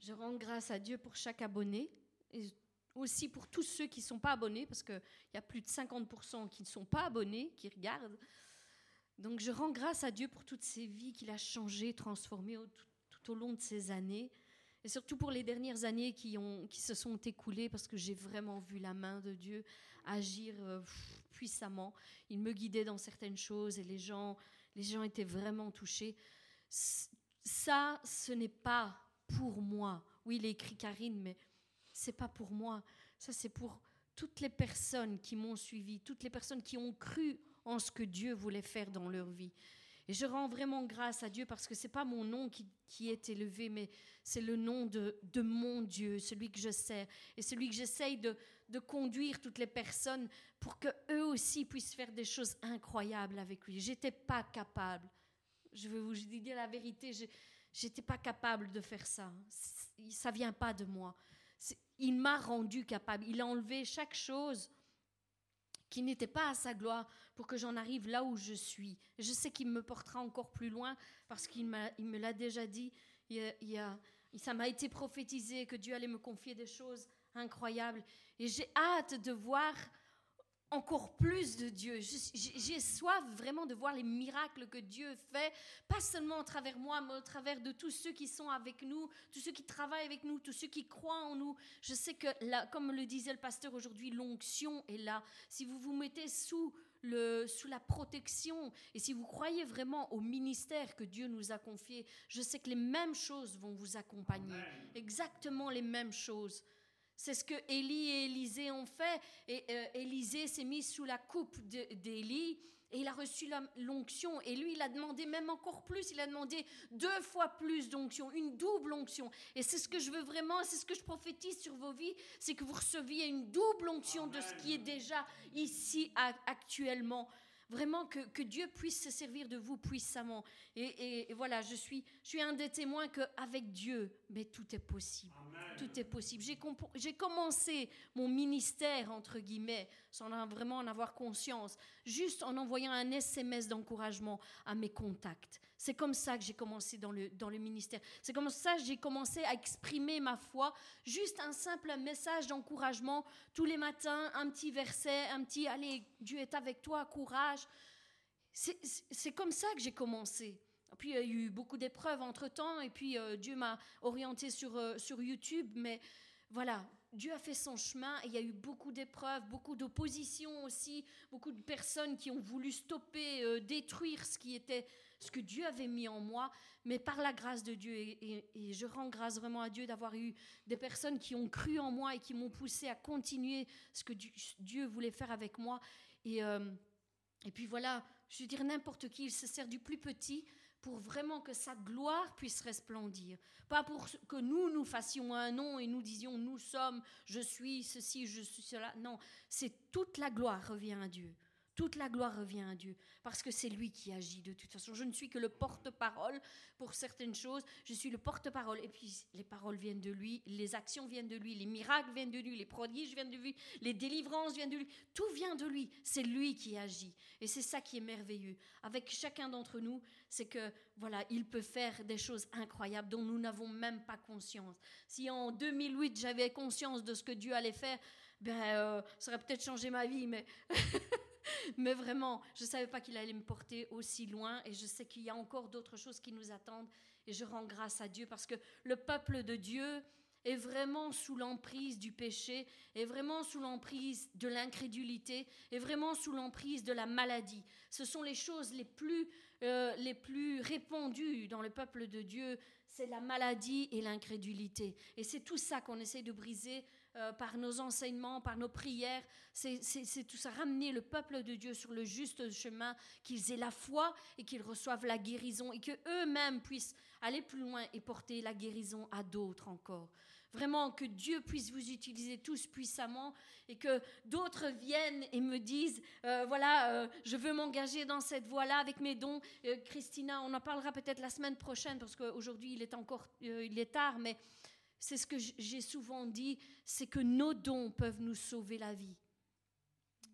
Je rends grâce à Dieu pour chaque abonné et aussi pour tous ceux qui ne sont pas abonnés, parce qu'il y a plus de 50% qui ne sont pas abonnés, qui regardent. Donc je rends grâce à Dieu pour toutes ces vies qu'il a changées, transformées tout, au long de ces années, et surtout pour les dernières années qui se sont écoulées, parce que j'ai vraiment vu la main de Dieu agir euh, puissamment. Il me guidait dans certaines choses et les gens, les gens étaient vraiment touchés. Ça, ce n'est pas pour moi. Oui, il est écrit Karine, mais c'est pas pour moi. Ça, c'est pour toutes les personnes qui m'ont suivi, toutes les personnes qui ont cru en ce que Dieu voulait faire dans leur vie. Et je rends vraiment grâce à Dieu parce que c'est pas mon nom qui, est élevé, mais c'est le nom de, de, mon Dieu, celui que je sers et celui que j'essaye de, de, conduire toutes les personnes pour que eux aussi puissent faire des choses incroyables avec lui. J'étais pas capable. Je vais vous dire la vérité, j'étais pas capable de faire ça. Ça vient pas de moi. Il m'a rendu capable. Il a enlevé chaque chose qui n'était pas à sa gloire pour que j'en arrive là où je suis. Je sais qu'il me portera encore plus loin parce qu'il me l'a déjà dit. Il, ça m'a été prophétisé que Dieu allait me confier des choses incroyables. Et j'ai hâte de voir encore plus de Dieu. J'ai soif vraiment de voir les miracles que Dieu fait, pas seulement à travers moi, mais au travers de tous ceux qui sont avec nous, tous ceux qui travaillent avec nous, tous ceux qui croient en nous. Je sais que, là, comme le disait le pasteur aujourd'hui, l'onction est là. Si vous vous mettez sous le, sous la protection. Et si vous croyez vraiment au ministère que Dieu nous a confié, je sais que les mêmes choses vont vous accompagner. Exactement les mêmes choses. C'est ce que Élie et Élisée ont fait. Et euh, Élisée s'est mis sous la coupe d'Élie et il a reçu l'onction. Et lui, il a demandé même encore plus. Il a demandé deux fois plus d'onction, une double onction. Et c'est ce que je veux vraiment, c'est ce que je prophétise sur vos vies, c'est que vous receviez une double onction de ce qui est déjà ici actuellement. Vraiment que, Dieu puisse se servir de vous puissamment. Et, voilà, je suis, je suis un des témoins qu'avec Dieu, mais tout est possible. Tout est possible. J'ai commencé mon ministère, entre guillemets, sans vraiment en avoir conscience, juste en envoyant un SMS d'encouragement à mes contacts. C'est comme ça que j'ai commencé dans le, ministère. C'est comme ça que j'ai commencé à exprimer ma foi. Juste un simple message d'encouragement tous les matins, un petit verset, un petit Allez, Dieu est avec toi, courage. C'est comme ça que j'ai commencé. Puis il y a eu beaucoup d'épreuves entre-temps, et puis euh, Dieu m'a orienté sur, euh, sur YouTube, mais voilà, Dieu a fait son chemin et il y a eu beaucoup d'épreuves, beaucoup d'opposition aussi, beaucoup de personnes qui ont voulu stopper, euh, détruire ce qui était ce que Dieu avait mis en moi, mais par la grâce de Dieu. Et, je rends grâce vraiment à Dieu d'avoir eu des personnes qui ont cru en moi et qui m'ont poussé à continuer ce que Dieu voulait faire avec moi. Et, euh, et puis voilà, je veux dire, n'importe qui, il se sert du plus petit pour vraiment que sa gloire puisse resplendir. Pas pour que nous, nous fassions un nom et nous disions, nous sommes, je suis ceci, je suis cela. Non, c'est toute la gloire revient à Dieu Toute la gloire revient à Dieu, parce que c'est lui qui agit de toute façon. Je ne suis que le porte-parole pour certaines choses, je suis le porte-parole, et puis les paroles viennent de lui, les actions viennent de lui, les miracles viennent de lui, les prodiges viennent de lui, les délivrances viennent de lui, tout vient de lui, c'est lui qui agit. Et c'est ça qui est merveilleux. Avec chacun d'entre nous, c'est que, voilà, il peut faire des choses incroyables dont nous n'avons même pas conscience. Si en 2008, j'avais conscience de ce que Dieu allait faire, ben, euh, ça aurait peut-être changé ma vie, mais, mais vraiment, je ne savais pas qu'il allait me porter aussi loin et je sais qu'il y a encore d'autres choses qui nous attendent et je rends grâce à Dieu parce que le peuple de Dieu est vraiment sous l'emprise du péché, est vraiment sous l'emprise de l'incrédulité, est vraiment sous l'emprise de la maladie. Ce sont les choses les plus, euh, les plus répandues dans le peuple de Dieu, c'est la maladie et l'incrédulité. Et c'est tout ça qu'on essaie de briser euh, par nos enseignements, par nos prières. C'est tout ça, ramener le peuple de Dieu sur le juste chemin, qu'ils aient la foi et qu'ils reçoivent la guérison et qu'eux-mêmes puissent aller plus loin et porter la guérison à d'autres encore. Vraiment, que Dieu puisse vous utiliser tous puissamment et que d'autres viennent et me disent, euh, voilà, euh, je veux m'engager dans cette voie-là avec mes dons. Christina, on en parlera peut-être la semaine prochaine parce qu'aujourd'hui il est encore, il est tard, mais c'est ce que j'ai souvent dit, c'est que nos dons peuvent nous sauver la vie.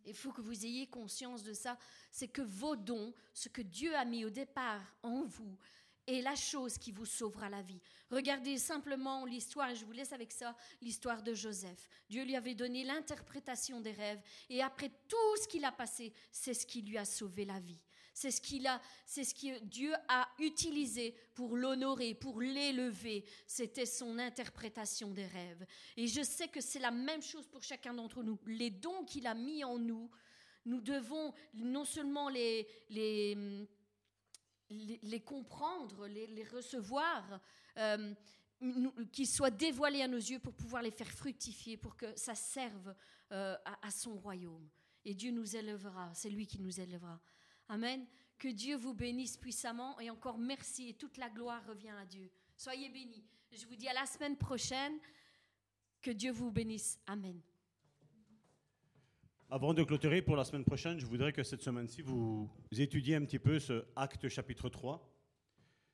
Il faut que vous ayez conscience de ça, c'est que vos dons, ce que Dieu a mis au départ en vous, est la chose qui vous sauvera la vie. Regardez simplement l'histoire, je vous laisse avec ça, l'histoire de Joseph. Dieu lui avait donné l'interprétation des rêves, et après tout ce qu'il a passé, c'est ce qui lui a sauvé la vie. C'est ce qu'il a, c'est ce que Dieu a utilisé pour l'honorer, pour l'élever. C'était son interprétation des rêves. Et je sais que c'est la même chose pour chacun d'entre nous. Les dons qu'il a mis en nous, nous devons non seulement les, comprendre, les, recevoir, euh, qu'ils soient dévoilés à nos yeux pour pouvoir les faire fructifier, pour que ça serve euh, à son royaume. Et Dieu nous élèvera, c'est lui qui nous élèvera. Amen. Que Dieu vous bénisse puissamment et encore merci et toute la gloire revient à Dieu. Soyez bénis. Je vous dis à la semaine prochaine. Que Dieu vous bénisse. Amen.
Avant de clôturer pour la semaine prochaine, je voudrais que cette semaine-ci, vous étudiez un petit peu ce acte chapitre 3.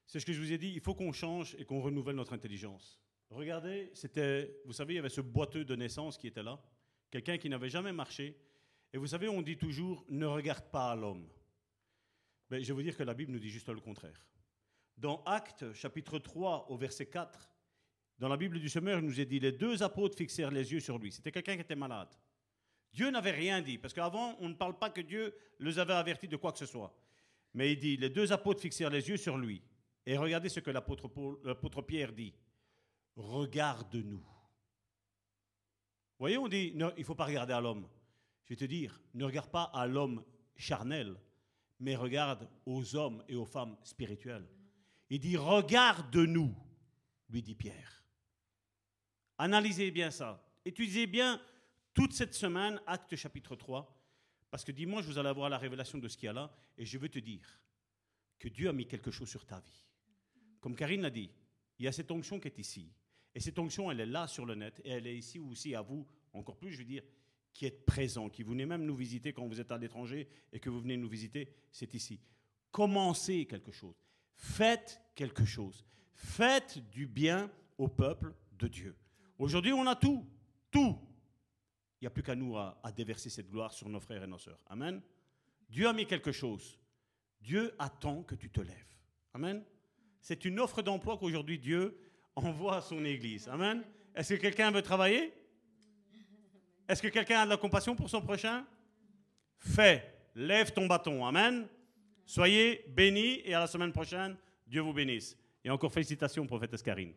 C'est ce que je vous ai dit, il faut qu'on change et qu'on renouvelle notre intelligence. Regardez, c'était, vous savez, il y avait ce boiteux de naissance qui était là, quelqu'un qui n'avait jamais marché. Et vous savez, on dit toujours, ne regarde pas l'homme. Mais je vais vous dire que la Bible nous dit juste le contraire. Dans Actes chapitre 3 au verset 4, dans la Bible du Semeur, il nous est dit, les deux apôtres fixèrent les yeux sur lui. C'était quelqu'un qui était malade. Dieu n'avait rien dit, parce qu'avant, on ne parle pas que Dieu les avait avertis de quoi que ce soit. Mais il dit, les deux apôtres fixèrent les yeux sur lui. Et regardez ce que l'apôtre Pierre dit. Regarde-nous. Voyez, on dit, il ne faut pas regarder à l'homme. Je vais te dire, ne regarde pas à l'homme charnel, mais regarde aux hommes et aux femmes spirituelles. Il dit, regarde-nous, lui dit Pierre. Analysez bien ça. Étudiez bien toute cette semaine, acte chapitre 3, parce que dimanche, vous allez avoir la révélation de ce qu'il y a là, et je veux te dire que Dieu a mis quelque chose sur ta vie. Comme Karine l'a dit, il y a cette onction qui est ici. Et cette onction, elle est là sur le net, et elle est ici aussi à vous, encore plus, je veux dire, qui êtes présent, qui venez même nous visiter quand vous êtes à l'étranger et que vous venez nous visiter, c'est ici. Commencez quelque chose. Faites quelque chose. Faites du bien au peuple de Dieu. Aujourd'hui, on a tout. Tout. Il n'y a plus qu'à nous à, à, déverser cette gloire sur nos frères et nos sœurs. Amen. Dieu a mis quelque chose. Dieu attend que tu te lèves. Amen. C'est une offre d'emploi qu'aujourd'hui Dieu envoie à son Église. Amen. Est-ce que quelqu'un veut travailler? Est-ce que quelqu'un a de la compassion pour son prochain? Fais, lève ton bâton. Amen. Soyez bénis et à la semaine prochaine, Dieu vous bénisse. Et encore félicitations, prophète Escarine.